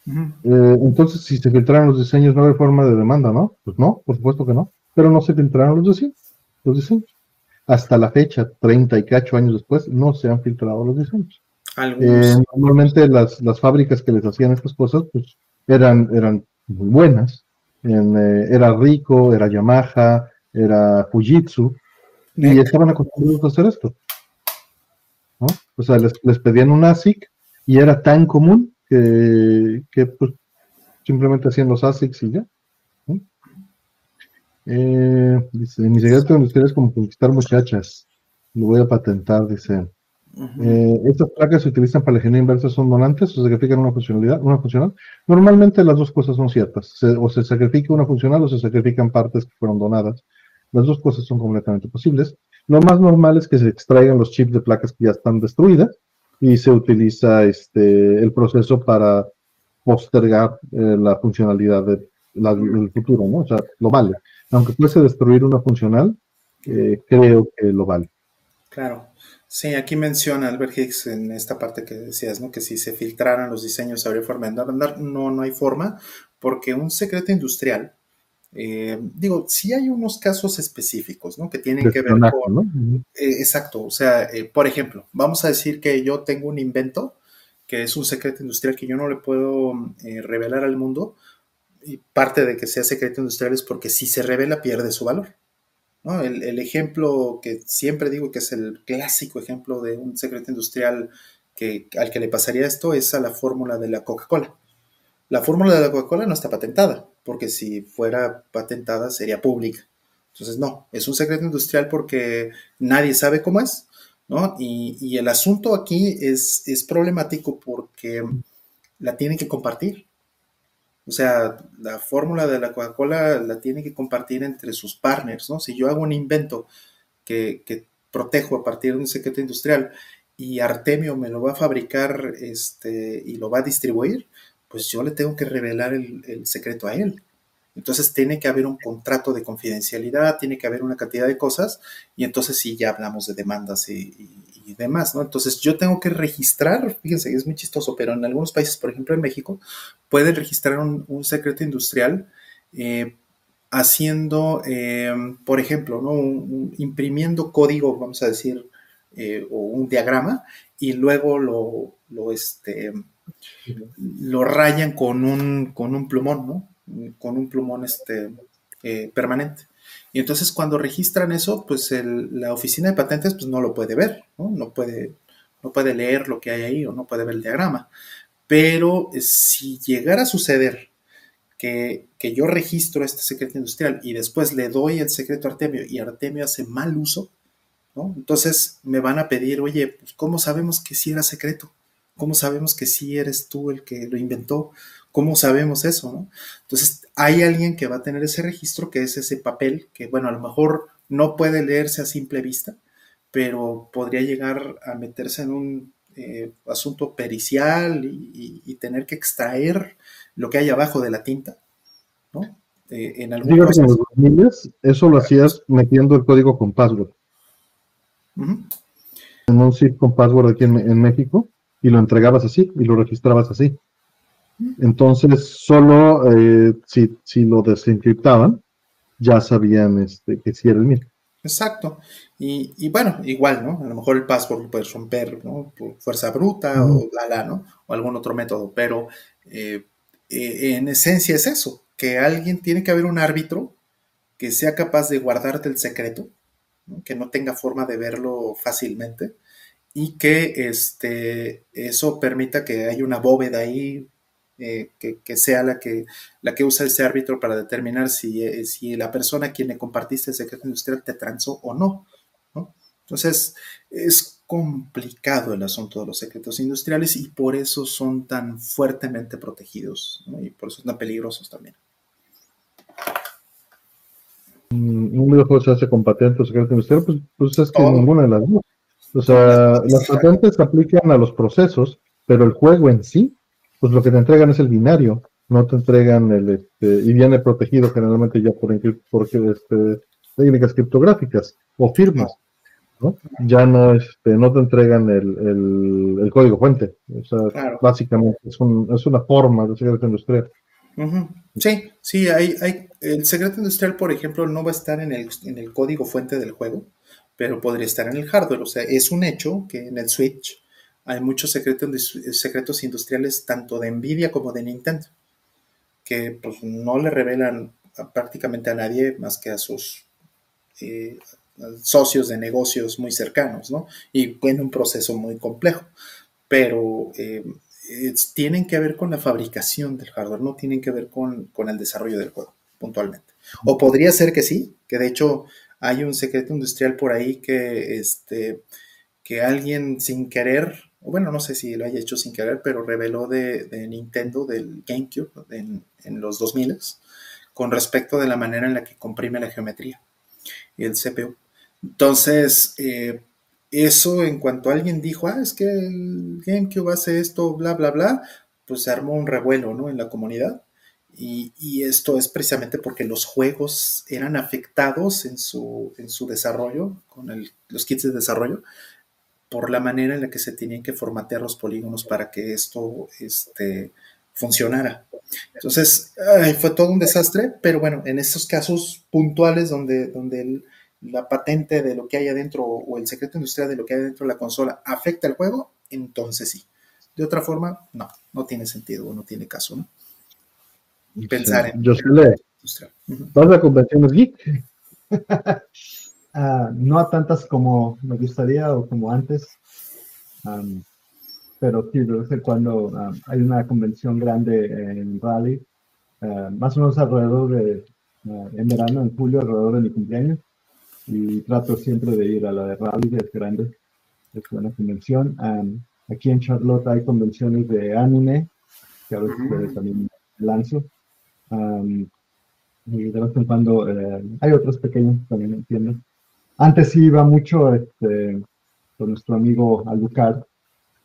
Eh, entonces, si se filtraron los diseños, no hay forma de demanda, ¿no? Pues no, por supuesto que no. Pero no se filtraron los diseños. Los diseños hasta la fecha, 38 años después, no se han filtrado los diseños. Eh, normalmente las, fábricas que les hacían estas cosas, pues eran, eran muy buenas. Eh, era Rico, era Yamaha, era Fujitsu, y estaban acostumbrados a hacer esto. O sea, les, pedían un ASIC y era tan común que, que pues, simplemente hacían los ASICs y ya. Eh, dice, mi secreto industrial es como conquistar muchachas. Lo voy a patentar, dice. Eh, estas placas se utilizan para la ingeniería inversa, son donantes o sacrifican una funcionalidad, una funcional. Normalmente las dos cosas son ciertas. o se sacrifica una funcional o se sacrifican partes que fueron donadas. Las dos cosas son completamente posibles. Lo más normal es que se extraigan los chips de placas que ya están destruidas y se utiliza este, el proceso para postergar eh, la funcionalidad del futuro, ¿no? O sea, lo vale aunque fuese destruir una funcional, eh, creo que lo vale. Claro. Sí, aquí menciona Albert Hicks en esta parte que decías, ¿no? Que si se filtraran los diseños habría forma de andar. No, no hay forma, porque un secreto industrial, eh, digo, sí hay unos casos específicos, ¿no? Que tienen que ver con... Eh, exacto, o sea, por ejemplo, vamos a decir que yo tengo un invento que es un secreto industrial que yo no le puedo revelar al mundo, y parte de que sea secreto industrial es porque si se revela pierde su valor. El, ejemplo que siempre digo que es el clásico ejemplo de un secreto industrial que, al que le pasaría esto es a la fórmula de la Coca-Cola. La fórmula de la Coca-Cola no está patentada, porque si fuera patentada sería pública. Entonces, no, es un secreto industrial porque nadie sabe cómo es, ¿no? Y, y el asunto aquí es, es problemático porque la tienen que compartir. O sea, la fórmula de la Coca-Cola la tiene que compartir entre sus partners, ¿no? Si yo hago un invento que, protejo a partir de un secreto industrial y Artemio me lo va a fabricar este, y lo va a distribuir, pues yo le tengo que revelar el, secreto a él. Entonces tiene que haber un contrato de confidencialidad, tiene que haber una cantidad de cosas y entonces sí ya hablamos de demandas y, y demás, ¿no? Entonces yo tengo que registrar, fíjense, es muy chistoso, pero en algunos países, por ejemplo en México, pueden registrar un, secreto industrial eh, haciendo, eh, por ejemplo, ¿no? imprimiendo código, vamos a decir, eh, o un diagrama, y luego lo, lo, este, lo rayan con un, con un plumón, ¿no? Con un plumón este, permanente. Y entonces cuando registran eso, pues la oficina de patentes pues no lo puede ver, ¿no? No puede, no puede leer lo que hay ahí o no puede ver el diagrama. Pero eh, si llegara a suceder que, yo registro este secreto industrial y después le doy el secreto a Artemio y Artemio hace mal uso, ¿no? Entonces me van a pedir, oye, pues ¿cómo sabemos que sí era secreto? ¿Cómo sabemos que sí eres tú el que lo inventó? ¿Cómo sabemos eso? ¿no? Entonces, hay alguien que va a tener ese registro, que es ese papel, que bueno, a lo mejor no puede leerse a simple vista, pero podría llegar a meterse en un eh, asunto pericial y, tener que extraer lo que hay abajo de la tinta, ¿no? Eh, en algún eso lo hacías metiendo el código con password. En un zip con password aquí en México y lo entregabas así y lo registrabas así. Entonces, solo eh, si, lo desencriptaban, ya sabían este, que sí era el mismo. Exacto. Y, bueno, igual, ¿no? A lo mejor el password lo puedes romper, ¿no? Por fuerza bruta o la, la, ¿no? O algún otro método. Pero eh, eh, en esencia es eso, que alguien tiene que haber un árbitro que sea capaz de guardarte el secreto, que no tenga forma de verlo fácilmente y que este, eso permita que haya una bóveda ahí eh, que, sea la que, la que usa ese árbitro para determinar si, eh, si la persona a quien le compartiste el secreto industrial te transó o no, Entonces, es complicado el asunto de los secretos industriales y por eso son tan fuertemente protegidos y por eso son tan peligrosos también. Mm, un videojuego se hace con patentes o secreto industrial, pues, pues es que ninguna de las dos. O sea, las patentes se aplican a los procesos, pero el juego en sí pues lo que te entregan es el binario, no te entregan el, este, y viene protegido generalmente ya por, por este, técnicas criptográficas o firmas, ¿no? Ya no, este, no te entregan el, el, código fuente, o sea, básicamente es, un, es una forma de secreto industrial. Sí, sí, hay, hay, el secreto industrial, por ejemplo, no va a estar en el, en el código fuente del juego, pero podría estar en el hardware, o sea, es un hecho que en el Switch hay muchos secretos, secretos industriales tanto de Nvidia como de Nintendo, que pues no le revelan prácticamente a nadie más que a sus eh, socios de negocios muy cercanos, ¿no? Y en un proceso muy complejo, pero eh, tienen que ver con la fabricación del hardware, no tienen que ver con, con, el desarrollo del juego, puntualmente. O podría ser que sí, que de hecho hay un secreto industrial por ahí que, este, que alguien sin querer bueno, no sé si lo haya hecho sin querer, pero reveló de, Nintendo, del GameCube, en, los 2000 con respecto de la manera en la que comprime la geometría y el CPU. Entonces, eh, eso en cuanto alguien dijo, ah, es que el GameCube hace esto, bla, bla, bla, pues se armó un revuelo, ¿no? En la comunidad. Y, esto es precisamente porque los juegos eran afectados en su, en su desarrollo, con los kits de desarrollo, por la manera en la que se tenían que formatear los polígonos para que esto este, funcionara. Entonces, fue todo un desastre, pero bueno, en estos casos puntuales donde, donde la patente de lo que hay adentro o el secreto industrial de lo que hay dentro de la consola afecta al juego, entonces sí. De otra forma, no, no tiene sentido o no tiene caso, ¿no? Pensar en... Yo le... ¿Vas a convenciones geek? [LAUGHS] Ah, no a tantas como me gustaría o como antes, pero sí, de vez en cuando hay una convención grande en Raleigh, ah, más o menos alrededor de, ah, en verano, en julio, alrededor de mi cumpleaños, y trato siempre de ir a la de Raleigh, es grande, es una convención. aquí en Charlotte hay convenciones de anime, que a veces también lanzo. y de vez en cuando eh, hay otros pequeños también entiendo. Antes sí iba mucho este, con nuestro amigo Alucard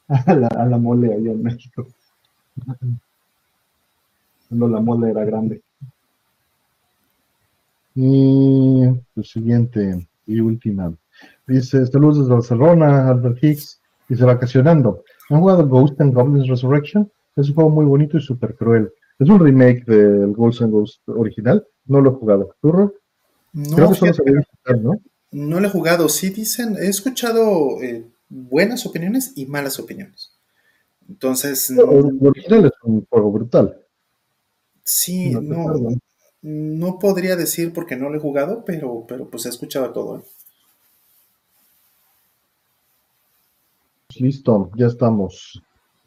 a la, mole allá en México. Cuando la mole era grande. Y lo siguiente y última. Dice, saludos desde Barcelona, Albert Hicks. Dice, vacacionando. ¿Han jugado Ghost and Goblins Resurrection? Es un juego muy bonito y súper cruel. Es un remake del Ghost and Ghost original. No lo he jugado. ¿Turro? No, Creo que solo se ¿no? No lo he jugado. Sí dicen, he escuchado eh, buenas opiniones y malas opiniones. Entonces. No, original es un juego brutal. Sí, no, no, podría decir porque no lo he jugado, pero, pero pues he escuchado todo. ¿eh? Listo, ya estamos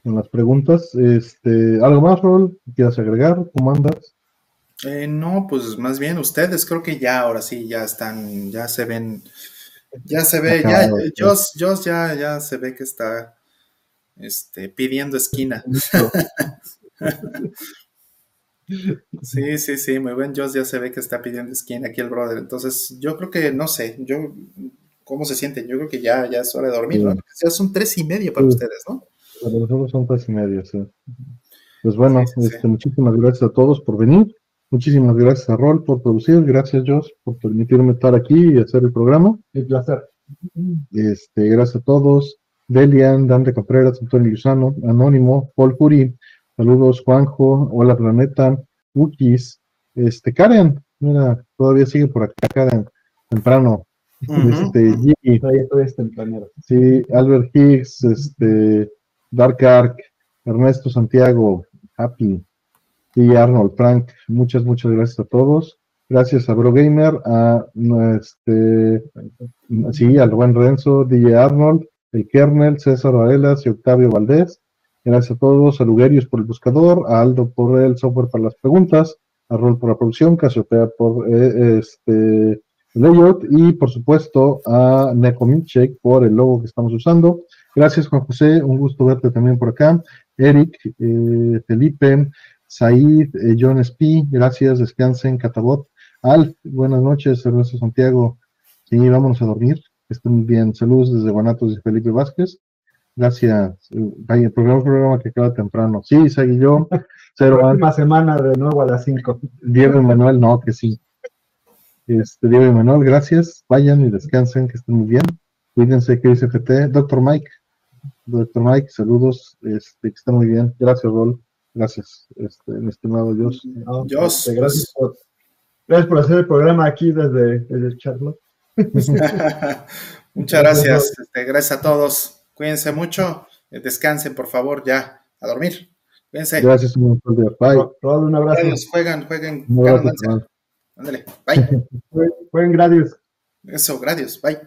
en las preguntas. Este, ¿Algo más, Rol? ¿Quieres agregar? ¿Cómo andas? Eh, no, pues más bien ustedes creo que ya ahora sí ya están, ya se ven, ya se ve, ya, Joss, ya, ya se ve que está este, pidiendo esquina. [LAUGHS] sí, sí, sí, muy buen Joss ya se ve que está pidiendo esquina aquí el brother. Entonces, yo creo que, no sé, yo, ¿cómo se sienten? Yo creo que ya, ya es hora de dormir, ¿no? Ya son tres y media para ustedes, ¿no? Para nosotros son tres y media, sí. Pues bueno, este, muchísimas gracias a todos por venir. Muchísimas gracias a Rol por producir, gracias Josh por permitirme estar aquí y hacer el programa. Un placer. Este, gracias a todos. Delian, Dante Contreras, Antonio Luzano, Anónimo, Paul Curi, saludos Juanjo, hola Planeta, Ukis, este, Karen, mira, todavía sigue por acá Karen, temprano, este, Jimmy, este sí, Albert Higgs, este, Dark Ark, Ernesto Santiago, Happy, y Arnold, Frank, muchas, muchas gracias a todos. Gracias a BroGamer, a este, sí, al buen Renzo, DJ Arnold, el Kernel, César Varelas y Octavio Valdés. Gracias a todos, a Lugerius por el buscador, a Aldo por el software para las preguntas, a Rol por la producción, Casiopea por eh, este layout y por supuesto a Necomincheck por el logo que estamos usando. Gracias Juan José, un gusto verte también por acá. Eric, eh, Felipe, Said, eh, John Spi, gracias, descansen, Catabot. Alf, buenas noches, Ernesto Santiago. Sí, vámonos a dormir. Estén bien. Saludos desde Guanatos y Felipe Vázquez. Gracias. el programa, programa que acaba temprano. Sí, seguí yo. [LAUGHS] Cero Próxima semana de nuevo a las 5. Diego y [LAUGHS] Manuel, no, que sí. Este, Diego y Manuel, gracias. Vayan y descansen, que estén muy bien. Cuídense, que dice FT. Doctor Mike. Doctor Mike, saludos. Este, que estén muy bien. Gracias, Rol. Gracias, este, mi estimado Dios. Dios. Este, gracias, por, gracias por hacer el programa aquí desde, desde Charlotte. [LAUGHS] Muchas gracias. Este, gracias a todos. Cuídense mucho. Eh, descansen, por favor, ya. A dormir. Cuídense. Gracias, señor. Bye. un abrazo. juegan, jueguen. Ándale. Bye. [LAUGHS] jueguen, gracias. Eso, gracias. Bye.